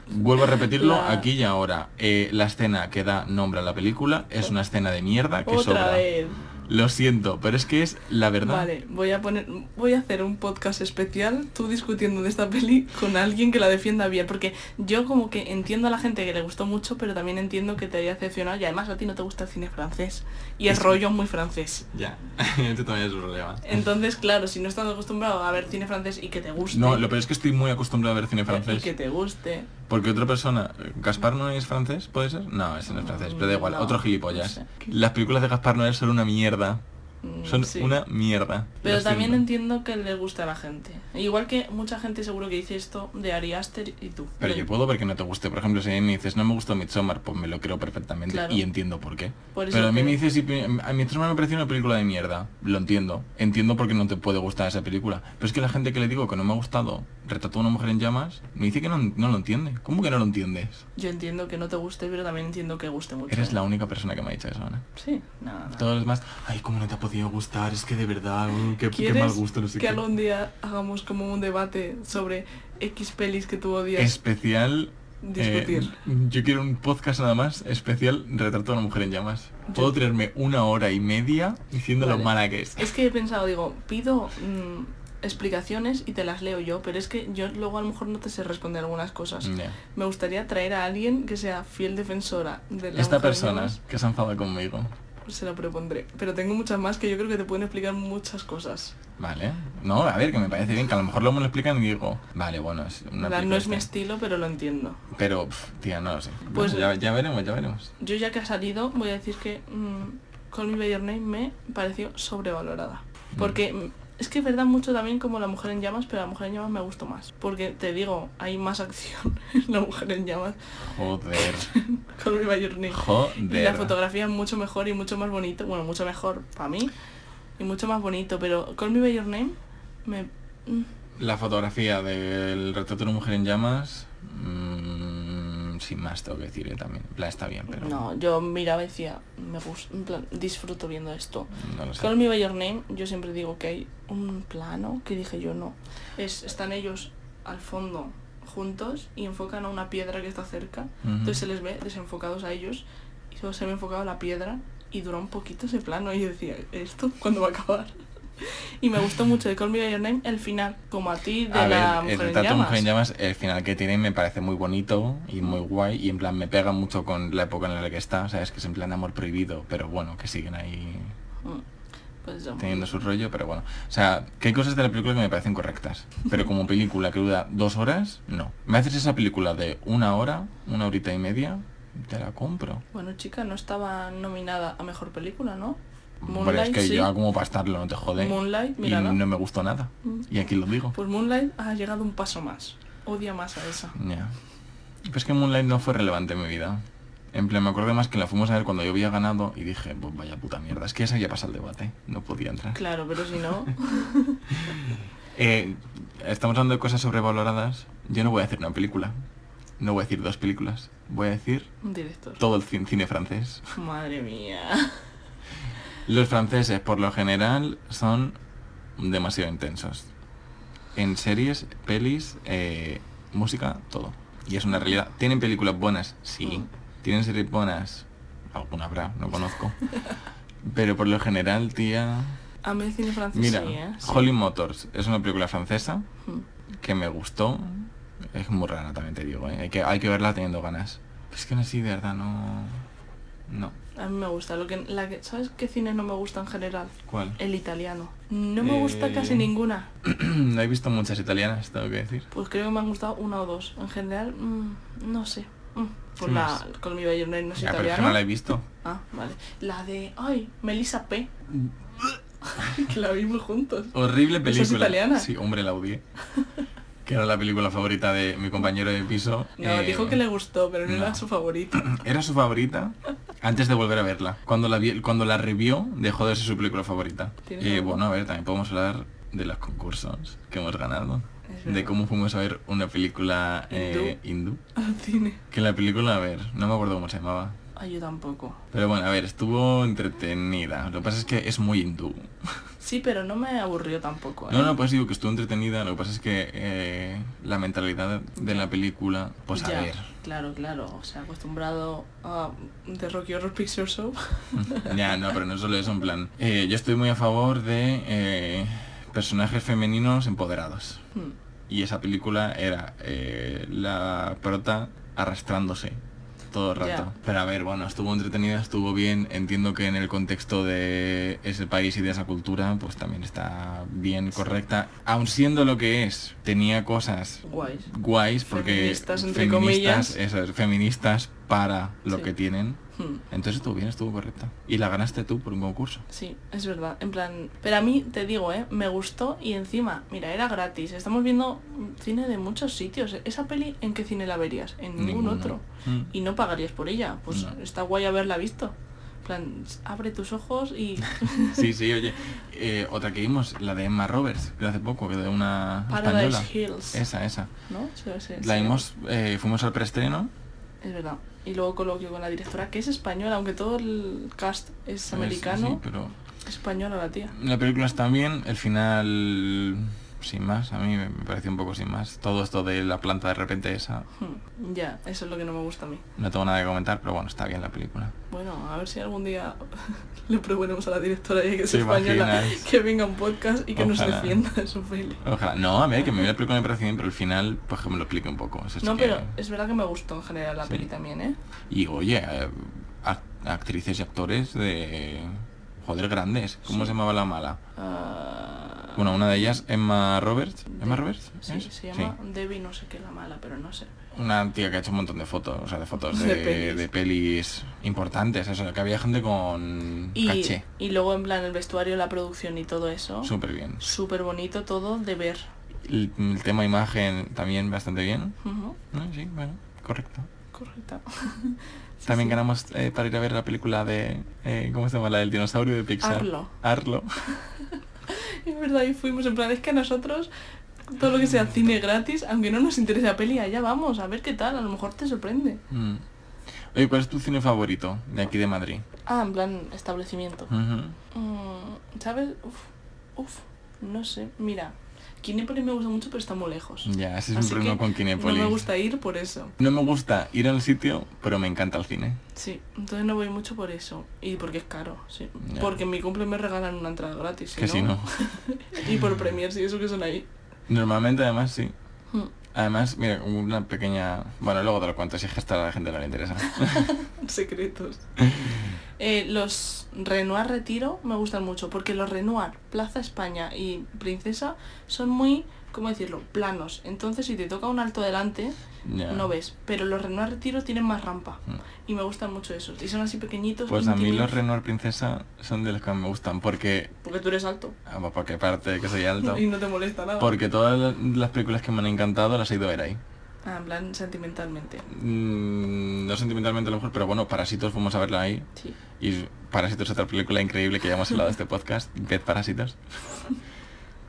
[SPEAKER 2] Vuelvo a repetirlo <laughs>
[SPEAKER 1] La-
[SPEAKER 2] aquí y ahora. Eh, la escena que da nombre a la película es una escena de mierda que
[SPEAKER 1] Otra
[SPEAKER 2] sobra.
[SPEAKER 1] vez.
[SPEAKER 2] Lo siento, pero es que es la verdad.
[SPEAKER 1] Vale, voy a poner, voy a hacer un podcast especial, tú discutiendo de esta peli con alguien que la defienda bien, porque yo como que entiendo a la gente que le gustó mucho, pero también entiendo que te haya decepcionado y además a ti no te gusta el cine francés y el
[SPEAKER 2] Es que-
[SPEAKER 1] rollo muy francés.
[SPEAKER 2] Ya, <laughs> este también es un problema.
[SPEAKER 1] Entonces, claro, si no estás acostumbrado a ver cine francés y que te guste,
[SPEAKER 2] No, lo peor es que estoy muy acostumbrado a ver cine
[SPEAKER 1] y
[SPEAKER 2] francés.
[SPEAKER 1] que te guste,
[SPEAKER 2] Porque otra persona, Gaspar no es francés, ¿puede ser? No, ese no es francés, pero da igual,
[SPEAKER 1] No,
[SPEAKER 2] otro gilipollas.
[SPEAKER 1] no sé.
[SPEAKER 2] Las películas de Gaspar Noé son una mierda.
[SPEAKER 1] mm,
[SPEAKER 2] Son
[SPEAKER 1] sí.
[SPEAKER 2] una mierda.
[SPEAKER 1] Pero también
[SPEAKER 2] siento.
[SPEAKER 1] entiendo que le gusta a la gente. Igual que mucha gente seguro que dice esto de Ari Aster y tú.
[SPEAKER 2] Pero yo puedo ver que no te guste. Por ejemplo, si a mí me dices, no me gustó Midsommar, pues me lo creo perfectamente
[SPEAKER 1] Claro.
[SPEAKER 2] y entiendo por qué.
[SPEAKER 1] Por
[SPEAKER 2] Pero a mí me dices, si a Midsommar me pareció una película de mierda. Lo entiendo. Entiendo por qué no te puede gustar esa película. Pero es que la gente que le digo que no me ha gustado, retrató a una mujer en llamas, me dice que no, no lo entiende. ¿Cómo que no lo entiendes?
[SPEAKER 1] Yo entiendo que no te guste, pero también entiendo que guste mucho.
[SPEAKER 2] Eres la única persona que me ha dicho eso, Ana.
[SPEAKER 1] Sí, nada.
[SPEAKER 2] Todos los demás, ay, cómo no te ha podido gustar, es que de verdad, uh, qué, qué
[SPEAKER 1] ¿Quieres
[SPEAKER 2] mal gusto, no sé
[SPEAKER 1] que
[SPEAKER 2] qué.
[SPEAKER 1] algún día hagamos como un debate sobre X pelis que tú odias?
[SPEAKER 2] Especial.
[SPEAKER 1] Discutir.
[SPEAKER 2] eh, yo quiero un podcast nada más especial retrato a una mujer en llamas.
[SPEAKER 1] Yo-
[SPEAKER 2] Puedo tirarme una hora y media diciendo
[SPEAKER 1] Vale.
[SPEAKER 2] lo mala que es.
[SPEAKER 1] Es que he pensado, digo, pido mm, explicaciones y te las leo yo, pero es que yo luego a lo mejor no te sé responder algunas cosas. Me gustaría traer a alguien que sea fiel defensora de la
[SPEAKER 2] Esta persona que se ha enfadado conmigo.
[SPEAKER 1] se la propondré. Pero tengo muchas más que yo creo que te pueden explicar muchas cosas.
[SPEAKER 2] Vale. No, a ver, que me parece bien, que a lo mejor luego me lo explican y digo, vale, bueno, es una
[SPEAKER 1] no es mi estilo, pero lo entiendo.
[SPEAKER 2] Pero, pf, tía, no lo sé.
[SPEAKER 1] Pues-
[SPEAKER 2] ya, ya veremos, ya veremos.
[SPEAKER 1] Yo ya que ha salido, voy a decir que mm, Call Me By Your Name me pareció sobrevalorada. Porque mm, es que es verdad mucho también como La Mujer en Llamas, pero La Mujer en Llamas me gustó más. Porque te digo, hay más acción en La Mujer en Llamas.
[SPEAKER 2] Joder.
[SPEAKER 1] Me By Your Name. Y la
[SPEAKER 2] Joder.
[SPEAKER 1] fotografía es mucho mejor y mucho más bonito. Bueno, mucho mejor para mí. Y mucho más bonito. Pero Call Me By Your Name me...
[SPEAKER 2] La fotografía del retrato de una mujer en llamas, mm, sin más tengo que decir eh, también. En plan, está bien, pero
[SPEAKER 1] No, yo miraba y decía, me gusta, en plan, disfruto viendo esto.
[SPEAKER 2] no lo sé.
[SPEAKER 1] Call Me By Your Name, yo siempre digo que hay un plano que dije yo no. Es, están ellos al fondo juntos y enfocan a una piedra que está cerca. Entonces se les ve desenfocados a ellos y solo se ve enfocado a la piedra y dura un poquito ese plano. Y yo decía, ¿esto cuándo va a acabar? Y me gustó mucho de Call Me By Your Name el final, como a ti de
[SPEAKER 2] A
[SPEAKER 1] la
[SPEAKER 2] ver, el
[SPEAKER 1] Mujer en
[SPEAKER 2] retrato de
[SPEAKER 1] Llamas.
[SPEAKER 2] Mujer en Llamas, el final que tiene me parece muy bonito y muy guay y en plan me pega mucho con la época en la que está, sabes que es en plan amor prohibido, pero bueno, que siguen ahí
[SPEAKER 1] Mm, Pues
[SPEAKER 2] teniendo su rollo, pero bueno. O sea, que hay cosas de la película que me parecen correctas, pero como película que dura dos horas, no. Me haces esa película de una hora, una horita y media, te la compro.
[SPEAKER 1] Bueno, chica, no estaba nominada a mejor película, ¿no?
[SPEAKER 2] Hombre, es que
[SPEAKER 1] sí.
[SPEAKER 2] como para estarlo, no te jode.
[SPEAKER 1] Moonlight,
[SPEAKER 2] y
[SPEAKER 1] mírala.
[SPEAKER 2] no me gustó nada.
[SPEAKER 1] Mm.
[SPEAKER 2] Y aquí lo digo.
[SPEAKER 1] Pues Moonlight ha llegado un paso más. Odia más a esa.
[SPEAKER 2] Ya. Pero es que Moonlight no fue relevante en mi vida. En plan, me acuerdo más que la fuimos a ver cuando yo había ganado y dije, pues vaya puta mierda. Es que esa ya pasa el debate. No podía entrar.
[SPEAKER 1] Claro, pero si no... <laughs>
[SPEAKER 2] Eh, estamos hablando de cosas sobrevaloradas. Yo no voy a hacer una película. No voy a decir dos películas. Voy a decir
[SPEAKER 1] Un director.
[SPEAKER 2] todo el cin- cine francés.
[SPEAKER 1] Madre mía.
[SPEAKER 2] Los franceses, por lo general, son demasiado intensos. En series, pelis, eh, música, todo. Y es una realidad. ¿Tienen películas buenas? Sí.
[SPEAKER 1] Mm.
[SPEAKER 2] ¿Tienen series buenas? Alguna habrá, no conozco. <laughs> Pero por lo general, tía...
[SPEAKER 1] A mí el cine francés
[SPEAKER 2] Mira,
[SPEAKER 1] sí, ¿eh?
[SPEAKER 2] Holy Motors es una película francesa
[SPEAKER 1] Mm.
[SPEAKER 2] que me gustó. Es muy rara, también te digo, ¿eh? hay, que, hay que verla teniendo ganas. Es que no así, de verdad, no... No.
[SPEAKER 1] A mí me gusta. Lo que, la que, ¿Sabes qué cine no me gusta en general?
[SPEAKER 2] ¿Cuál?
[SPEAKER 1] El italiano. No me gusta
[SPEAKER 2] Eh,
[SPEAKER 1] casi ninguna.
[SPEAKER 2] no <clears throat> he visto muchas italianas, tengo que decir.
[SPEAKER 1] Pues creo que me han gustado una o dos. En general, mm, no sé. Mm.
[SPEAKER 2] ¿Qué
[SPEAKER 1] la
[SPEAKER 2] más?
[SPEAKER 1] Me By Your Name no es
[SPEAKER 2] Ya, pero es que
[SPEAKER 1] italiana.
[SPEAKER 2] no la he visto.
[SPEAKER 1] Ah, vale. La de... Ay, Melissa P. <laughs> que la vimos juntos.
[SPEAKER 2] Horrible
[SPEAKER 1] ¿Esa
[SPEAKER 2] película.
[SPEAKER 1] es italiana?
[SPEAKER 2] Sí, hombre, la odié. que era la película favorita de mi compañero de piso.
[SPEAKER 1] No,
[SPEAKER 2] Eh,
[SPEAKER 1] dijo que le gustó, pero no,
[SPEAKER 2] no. <clears throat>
[SPEAKER 1] era su favorita.
[SPEAKER 2] Era su favorita antes de volver a verla. Cuando la, vi- cuando la revió, dejó de ser su película favorita.
[SPEAKER 1] ¿Tienes
[SPEAKER 2] Y
[SPEAKER 1] algo?
[SPEAKER 2] bueno, a ver, también podemos hablar de los concursos que hemos ganado. De cómo fuimos a ver una película eh, hindú.
[SPEAKER 1] Al <laughs> cine.
[SPEAKER 2] Que la película, a ver, no me acuerdo cómo se llamaba.
[SPEAKER 1] Ay, yo tampoco.
[SPEAKER 2] Pero bueno, a ver, estuvo entretenida. Lo que pasa es que es muy hindú. <laughs>
[SPEAKER 1] Sí, pero no me aburrió tampoco. ¿eh?
[SPEAKER 2] No, no, pues digo que estuvo entretenida. Lo que pasa es que eh, la mentalidad de la película, pues a
[SPEAKER 1] Ya,
[SPEAKER 2] ver.
[SPEAKER 1] Claro, claro. O sea, acostumbrado a The Rocky Horror Picture Show. <laughs>
[SPEAKER 2] ya, no, pero no solo eso, en plan. eh, yo estoy muy a favor de eh, personajes femeninos empoderados.
[SPEAKER 1] Hmm.
[SPEAKER 2] Y esa película era eh, la prota arrastrándose todo el rato. Pero a ver, bueno, estuvo entretenida, estuvo bien. Entiendo que en el contexto de ese país y de esa cultura, pues también está bien, correcta. Aun siendo lo que es, tenía cosas
[SPEAKER 1] Guays.
[SPEAKER 2] guays porque
[SPEAKER 1] Feministas, entre
[SPEAKER 2] feministas,
[SPEAKER 1] comillas.
[SPEAKER 2] eso feministas para lo
[SPEAKER 1] Sí.
[SPEAKER 2] que tienen.
[SPEAKER 1] Hmm.
[SPEAKER 2] Entonces estuvo bien, estuvo correcta. Y la ganaste tú por un concurso.
[SPEAKER 1] Sí, es verdad. En plan, pero a mí te digo, ¿eh? Me gustó y encima, mira, era gratis. Estamos viendo cine de muchos sitios. ¿Esa peli en qué cine la verías? En ningún
[SPEAKER 2] Ninguno.
[SPEAKER 1] otro.
[SPEAKER 2] Mm.
[SPEAKER 1] Y no pagarías por ella. Pues
[SPEAKER 2] No.
[SPEAKER 1] está guay haberla visto. En plan, abre tus ojos y... <laughs>
[SPEAKER 2] Sí, sí, oye. eh, otra que vimos, la de Emma Roberts, que hace poco, que de una
[SPEAKER 1] Paradise
[SPEAKER 2] española.
[SPEAKER 1] Hills.
[SPEAKER 2] Esa, esa.
[SPEAKER 1] ¿No? Sí, sí,
[SPEAKER 2] La
[SPEAKER 1] sí.
[SPEAKER 2] vimos, eh, fuimos al preestreno.
[SPEAKER 1] Es verdad. Y luego coloquio con la directora, que es española, aunque todo el cast es
[SPEAKER 2] pues,
[SPEAKER 1] americano.
[SPEAKER 2] sí, pero
[SPEAKER 1] Española la tía.
[SPEAKER 2] la película está bien, el final sin más, a mí me pareció un poco sin más. Todo esto de la planta de repente esa,
[SPEAKER 1] Hmm, Ya, eso es lo que no me gusta a mí.
[SPEAKER 2] no tengo nada que comentar, pero bueno, está bien la película.
[SPEAKER 1] Bueno, a ver si algún día <laughs> le proponemos a la directora ya que es
[SPEAKER 2] ¿Te
[SPEAKER 1] española
[SPEAKER 2] imaginas?
[SPEAKER 1] que venga un podcast y que nos defienda de su peli.
[SPEAKER 2] Ojalá. No, a ver, que me la película me parece bien, pero el final, pues que me lo explique un poco. Eso sí
[SPEAKER 1] No,
[SPEAKER 2] que-
[SPEAKER 1] pero es verdad que me gustó en general la
[SPEAKER 2] Sí.
[SPEAKER 1] peli también, ¿eh?
[SPEAKER 2] Y oye, eh, ac- actrices y actores de... Joder, grandes. ¿Cómo
[SPEAKER 1] Sí.
[SPEAKER 2] se llamaba la mala?
[SPEAKER 1] Ah,
[SPEAKER 2] Bueno, una de ellas, Emma Roberts. ¿Emma
[SPEAKER 1] de-
[SPEAKER 2] Roberts?
[SPEAKER 1] Sí,
[SPEAKER 2] ¿es?
[SPEAKER 1] se llama Debbie no sé qué la mala, pero no sé.
[SPEAKER 2] Una tía que ha hecho un montón de fotos, o sea, de fotos <laughs> de,
[SPEAKER 1] De
[SPEAKER 2] de
[SPEAKER 1] pelis.
[SPEAKER 2] importantes, eso, que había gente con
[SPEAKER 1] Y,
[SPEAKER 2] caché.
[SPEAKER 1] y luego en plan el vestuario, la producción y todo eso.
[SPEAKER 2] Súper bien.
[SPEAKER 1] Súper bonito todo de ver.
[SPEAKER 2] El, el tema imagen también bastante bien. Ah, Sí, bueno, correcto.
[SPEAKER 1] Correcto. <laughs> Sí,
[SPEAKER 2] También
[SPEAKER 1] sí.
[SPEAKER 2] ganamos eh, para ir a ver la película de... eh, ¿Cómo se llama? La del dinosaurio de Pixar.
[SPEAKER 1] Arlo.
[SPEAKER 2] Arlo. <laughs>
[SPEAKER 1] Es verdad, y fuimos en plan, es que a nosotros todo lo que sea cine gratis, aunque no nos interese la peli, allá vamos, a ver qué tal, a lo mejor te sorprende.
[SPEAKER 2] Mm. Oye, ¿cuál es tu cine favorito de aquí de Madrid?
[SPEAKER 1] Ah, en plan establecimiento. Mm, ¿Sabes? Uf, uf, no sé. Mira, Kinépolis me gusta mucho, pero está muy lejos.
[SPEAKER 2] Ya, ese es un
[SPEAKER 1] Así
[SPEAKER 2] problema
[SPEAKER 1] que
[SPEAKER 2] con Kinépolis.
[SPEAKER 1] No me gusta ir por eso.
[SPEAKER 2] No me gusta ir al sitio, pero me encanta el cine.
[SPEAKER 1] Sí, entonces no voy mucho por eso. Y porque es caro, sí.
[SPEAKER 2] Ya.
[SPEAKER 1] Porque en mi cumple me regalan una entrada gratis.
[SPEAKER 2] Que si no. <laughs>
[SPEAKER 1] y por premiers y eso que son ahí.
[SPEAKER 2] Normalmente además sí.
[SPEAKER 1] Mm.
[SPEAKER 2] Además, mira, una pequeña... Bueno, luego te lo cuento, si es que a la gente no le interesa. <laughs>
[SPEAKER 1] Secretos. Eh, los Renoir Retiro me gustan mucho porque los Renoir, Plaza España y Princesa son muy, ¿cómo decirlo?, planos. Entonces si te toca un alto delante,
[SPEAKER 2] Ya.
[SPEAKER 1] no ves. Pero los Renoir Retiro tienen más rampa.
[SPEAKER 2] Mm.
[SPEAKER 1] Y me gustan mucho esos. Y son así pequeñitos.
[SPEAKER 2] Pues a mí los Renoir Princesa son de los que me gustan porque...
[SPEAKER 1] Porque tú eres alto.
[SPEAKER 2] ah, pues Porque aparte de que soy alto. <laughs>
[SPEAKER 1] Y no te molesta nada.
[SPEAKER 2] Porque todas la- las películas que me han encantado las he ido a ver ahí.
[SPEAKER 1] Ah, en plan sentimentalmente.
[SPEAKER 2] Mm, no sentimentalmente a lo mejor, pero bueno, Parásitos fuimos a verla ahí.
[SPEAKER 1] Sí.
[SPEAKER 2] Y Parásitos es otra película increíble que ya hemos hablado de este <laughs> podcast. Ved Parásitos. <laughs>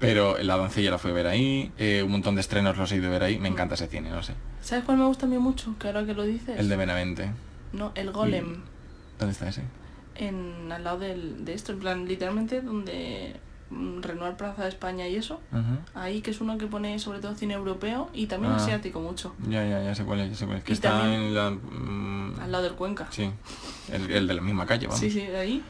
[SPEAKER 2] Pero La doncella la fui a ver ahí. eh, un montón de estrenos los he ido a ver ahí. Me encanta ese cine, no sé.
[SPEAKER 1] ¿Sabes cuál me gusta a mí mucho? Que ahora que lo dices.
[SPEAKER 2] El de Benavente.
[SPEAKER 1] No, el Golem.
[SPEAKER 2] ¿Dónde está ese?
[SPEAKER 1] En, al lado del, de esto, en plan, literalmente donde mm, Renoir Plaza de España y eso. Ahí que es uno que pone sobre todo cine europeo y también
[SPEAKER 2] Ah.
[SPEAKER 1] asiático mucho.
[SPEAKER 2] Ya, ya, ya sé cuál es, ya sé cuál es. Que
[SPEAKER 1] Y
[SPEAKER 2] está en la... mm,
[SPEAKER 1] Al lado del Cuenca.
[SPEAKER 2] Sí. El, el de la misma calle, vamos.
[SPEAKER 1] Sí, sí, de ahí.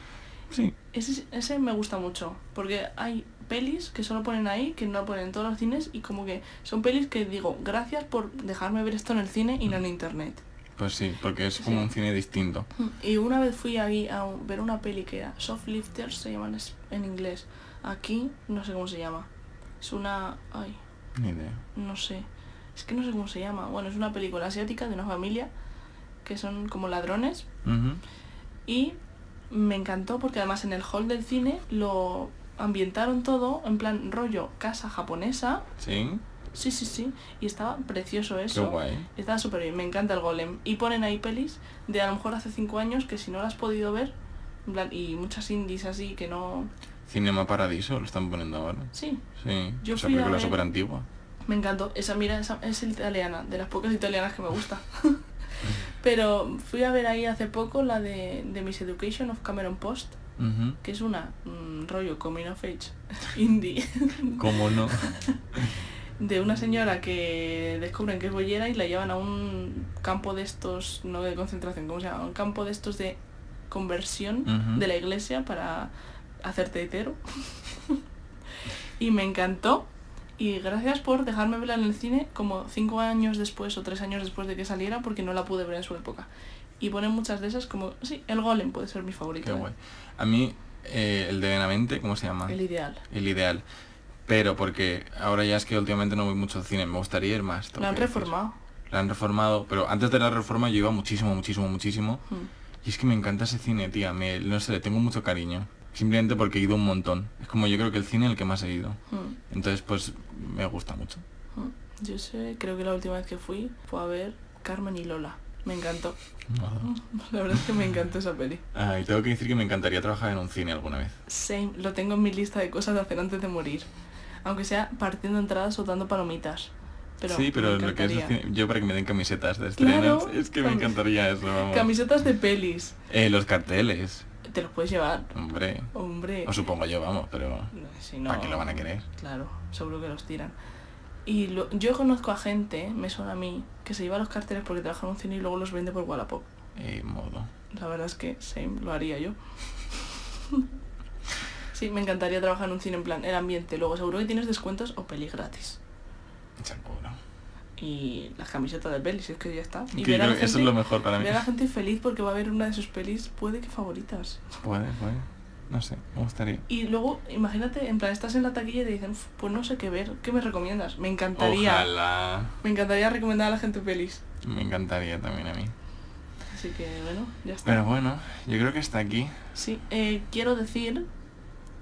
[SPEAKER 2] Sí.
[SPEAKER 1] Ese, ese me gusta mucho. Porque hay pelis que solo ponen ahí, que no ponen en todos los cines y como que son pelis que digo, gracias por dejarme ver esto en el cine y no en internet.
[SPEAKER 2] Pues sí, porque es como
[SPEAKER 1] Sí.
[SPEAKER 2] un cine distinto.
[SPEAKER 1] Y una vez fui ahí a ver una peli que era Softlifters, se llaman en inglés. Aquí no sé cómo se llama. Es una... Ay,
[SPEAKER 2] Ni idea.
[SPEAKER 1] no sé. Es que no sé cómo se llama. Bueno, es una película asiática de una familia que son como ladrones. Y me encantó porque además en el hall del cine lo ambientaron todo en plan rollo casa japonesa.
[SPEAKER 2] Sí.
[SPEAKER 1] Sí, sí, sí. Y estaba precioso
[SPEAKER 2] Qué
[SPEAKER 1] eso.
[SPEAKER 2] guay.
[SPEAKER 1] Estaba súper bien, me encanta el golem. Y ponen ahí pelis de a lo mejor hace cinco años que si no las has podido ver, en plan, y muchas indies así que no...
[SPEAKER 2] Cinema Paradiso lo están poniendo ahora.
[SPEAKER 1] Sí,
[SPEAKER 2] Sí.
[SPEAKER 1] Yo
[SPEAKER 2] esa
[SPEAKER 1] fui
[SPEAKER 2] película súper antigua.
[SPEAKER 1] me encantó. Esa, mira, esa es italiana, de las pocas italianas que me gusta. <laughs> Pero fui a ver ahí hace poco la de, de Miss Education of Cameron Post, Que es una rollo coming of age <laughs> indie
[SPEAKER 2] ¿Cómo no? <laughs>
[SPEAKER 1] de una señora que descubren que es bollera y la llevan a un campo de estos, no de concentración, ¿cómo se llama? Un campo de estos de conversión de la iglesia para hacerte hetero. <laughs> y me encantó. Y gracias por dejarme verla en el cine como cinco años después o tres años después de que saliera porque no la pude ver en su época. Y ponen muchas de esas como, sí, el golem puede ser mi favorito.
[SPEAKER 2] Qué
[SPEAKER 1] ¿eh?
[SPEAKER 2] A mí, eh, el de Benavente, ¿cómo se llama?
[SPEAKER 1] El ideal.
[SPEAKER 2] El ideal. Pero porque ahora ya es que últimamente no voy mucho al cine, me gustaría ir más.
[SPEAKER 1] Lo han
[SPEAKER 2] que decir.
[SPEAKER 1] reformado.
[SPEAKER 2] Lo han reformado, pero antes de la reforma yo iba muchísimo, muchísimo, muchísimo.
[SPEAKER 1] Mm.
[SPEAKER 2] Y es que me encanta ese cine, tía. Me, no sé, le tengo mucho cariño. Simplemente porque he ido un montón. Es como yo creo que el cine el que más he ido.
[SPEAKER 1] Mm.
[SPEAKER 2] Entonces, pues, me gusta mucho.
[SPEAKER 1] Mm. Yo sé, creo que la última vez que fui fue a ver Carmen y Lola. Me encantó. La verdad es que me encantó esa peli.
[SPEAKER 2] Ah, y tengo que decir que me encantaría trabajar en un cine alguna vez.
[SPEAKER 1] Same, lo tengo en mi lista de cosas de hacer antes de morir. Aunque sea partiendo entradas o dando palomitas. Pero
[SPEAKER 2] sí, pero lo que es cine- yo para que me den camisetas de estrenos,
[SPEAKER 1] Claro,
[SPEAKER 2] es que me encantaría eso, vamos.
[SPEAKER 1] Camisetas de pelis.
[SPEAKER 2] Eh, los carteles,
[SPEAKER 1] Te los puedes llevar.
[SPEAKER 2] hombre.
[SPEAKER 1] Hombre.
[SPEAKER 2] O supongo yo, vamos, pero...
[SPEAKER 1] Si no,
[SPEAKER 2] ¿Para qué lo van a querer?
[SPEAKER 1] Claro, seguro que los tiran. Y lo- yo conozco a gente, me suena a mí, que se lleva los carteles porque trabaja en un cine y luego los vende por Wallapop.
[SPEAKER 2] Eh, modo.
[SPEAKER 1] La verdad es que same, lo haría yo. <laughs> sí, me encantaría trabajar en un cine en plan, el ambiente. Luego seguro que tienes descuentos o peli gratis.
[SPEAKER 2] Seguro.
[SPEAKER 1] Y las camisetas de pelis, es que ya está. Y ver a la
[SPEAKER 2] que eso es
[SPEAKER 1] gente-
[SPEAKER 2] lo mejor para mí.
[SPEAKER 1] Ver a la gente feliz porque va a ver una de sus pelis, puede que favoritas.
[SPEAKER 2] Puede, puede. No sé, me gustaría.
[SPEAKER 1] Y luego, imagínate, en plan, estás en la taquilla y te dicen, "Uf, pues no sé qué ver, ¿qué me recomiendas? Me encantaría.
[SPEAKER 2] Ojalá.
[SPEAKER 1] Me encantaría recomendar a la gente pelis.
[SPEAKER 2] Me encantaría también a mí.
[SPEAKER 1] Así que bueno, ya está.
[SPEAKER 2] Pero bueno, yo creo que está aquí.
[SPEAKER 1] Sí, eh, quiero decir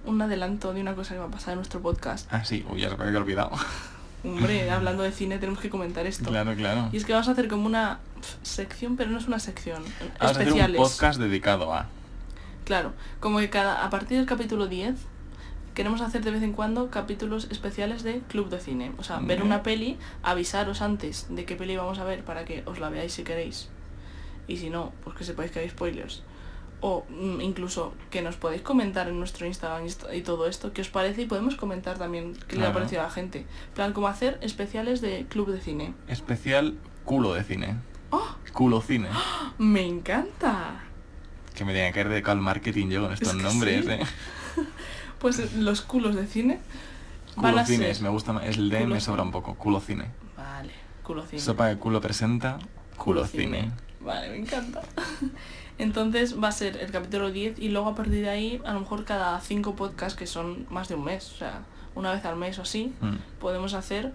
[SPEAKER 1] un adelanto de una cosa que va a pasar en nuestro podcast.
[SPEAKER 2] Ah, sí, uy, ya se me había olvidado. <laughs>
[SPEAKER 1] Hombre, <laughs> hablando de cine tenemos que comentar esto.
[SPEAKER 2] claro, claro.
[SPEAKER 1] Y es que vamos a hacer como una sección, pero no es una sección.
[SPEAKER 2] Vamos a hacer
[SPEAKER 1] especiales.
[SPEAKER 2] un podcast dedicado a...
[SPEAKER 1] Claro, como que cada, a partir del capítulo 10 queremos hacer de vez en cuando capítulos especiales de Club de Cine. O sea, ver una peli, avisaros antes de qué peli vamos a ver para que os la veáis si queréis. Y si no, pues que sepáis que hay spoilers. O mm, incluso que nos podéis comentar en nuestro Instagram y todo esto, qué os parece y podemos comentar también qué le ha parecido a la gente. En plan, como hacer especiales de Club de Cine.
[SPEAKER 2] Especial culo de cine.
[SPEAKER 1] ¡Oh!
[SPEAKER 2] Culo cine.
[SPEAKER 1] ¡Me encanta!
[SPEAKER 2] Que me tenía que dedicar al marketing yo con estos
[SPEAKER 1] que
[SPEAKER 2] nombres,
[SPEAKER 1] sí.
[SPEAKER 2] eh. <laughs>
[SPEAKER 1] Pues los culos de cine van
[SPEAKER 2] Culo
[SPEAKER 1] a
[SPEAKER 2] cines,
[SPEAKER 1] ser...
[SPEAKER 2] me gusta más. El D me sobra un poco. Culo cine.
[SPEAKER 1] Vale, culo cine.
[SPEAKER 2] Sopa de culo presenta. Culo cine.
[SPEAKER 1] Vale, me encanta. <laughs> Entonces va a ser el capítulo 10 y luego a partir de ahí, a lo mejor cada 5 podcasts, que son más de un mes, o sea, una vez al mes o así,
[SPEAKER 2] Mm.
[SPEAKER 1] podemos hacer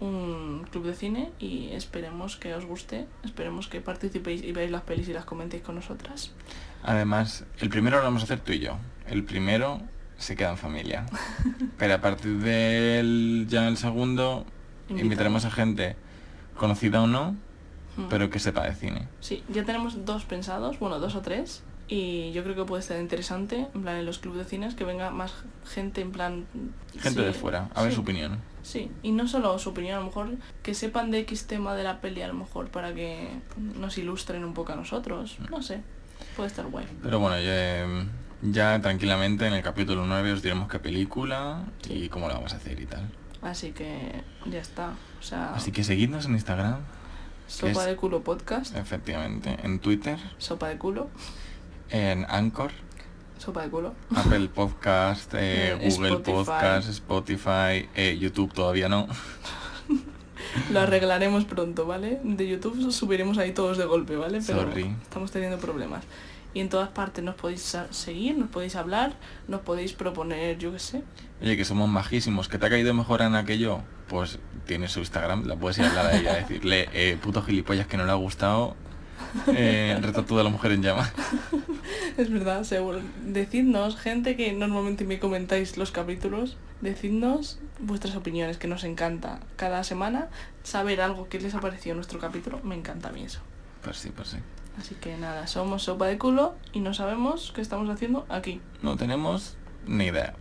[SPEAKER 1] un club de cine y esperemos que os guste, esperemos que participéis y veáis las pelis y las comentéis con nosotras.
[SPEAKER 2] Además, el primero lo vamos a hacer tú y yo. El primero se queda en familia. <laughs> Pero a partir del ya el segundo invitaremos a gente conocida o no,
[SPEAKER 1] Mm.
[SPEAKER 2] pero que sepa de cine.
[SPEAKER 1] Sí, ya tenemos dos pensados, bueno, dos o tres. Y yo creo que puede estar interesante, en plan, en los clubes de cines, que venga más gente, en plan...
[SPEAKER 2] Gente
[SPEAKER 1] sí,
[SPEAKER 2] de fuera, a ver
[SPEAKER 1] sí,
[SPEAKER 2] su opinión.
[SPEAKER 1] Sí, y no solo su opinión, a lo mejor que sepan de X tema de la peli, a lo mejor para que nos ilustren un poco a nosotros.
[SPEAKER 2] Mm.
[SPEAKER 1] No sé, puede estar guay.
[SPEAKER 2] Pero bueno, ya, em, ya tranquilamente en el capítulo 9 os diremos qué película y cómo la vamos a hacer y tal.
[SPEAKER 1] Así que ya está. O sea,
[SPEAKER 2] Así que seguidnos en Instagram,
[SPEAKER 1] sopa de culo podcast,
[SPEAKER 2] efectivamente, en Twitter,
[SPEAKER 1] sopa de culo,
[SPEAKER 2] en Anchor,
[SPEAKER 1] sopa de culo.
[SPEAKER 2] Apple Podcast, eh, <laughs>
[SPEAKER 1] Eh,
[SPEAKER 2] Google
[SPEAKER 1] Spotify.
[SPEAKER 2] Podcast, Spotify, eh, YouTube todavía no.
[SPEAKER 1] Lo arreglaremos pronto, ¿vale? De YouTube subiremos ahí todos de golpe, ¿vale? Pero
[SPEAKER 2] Sorry.
[SPEAKER 1] estamos teniendo problemas. Y en todas partes nos podéis seguir, nos podéis hablar, nos podéis proponer, yo qué sé.
[SPEAKER 2] Oye, que somos majísimos, que te ha caído mejor Ana que yo, pues tiene su Instagram, la puedes ir a hablar a ella, decirle, eh, puto gilipollas que no le ha gustado, eh, retrato de la mujer en llamas. <laughs>
[SPEAKER 1] Es verdad, seguro. Decidnos, gente que normalmente me comentáis los capítulos, decidnos vuestras opiniones, que nos encanta. Cada semana saber algo que les ha parecido nuestro capítulo, me encanta a mí eso.
[SPEAKER 2] Pues sí, pues sí.
[SPEAKER 1] Así que nada, somos sopa de culo y no sabemos qué estamos haciendo aquí.
[SPEAKER 2] No tenemos ni idea.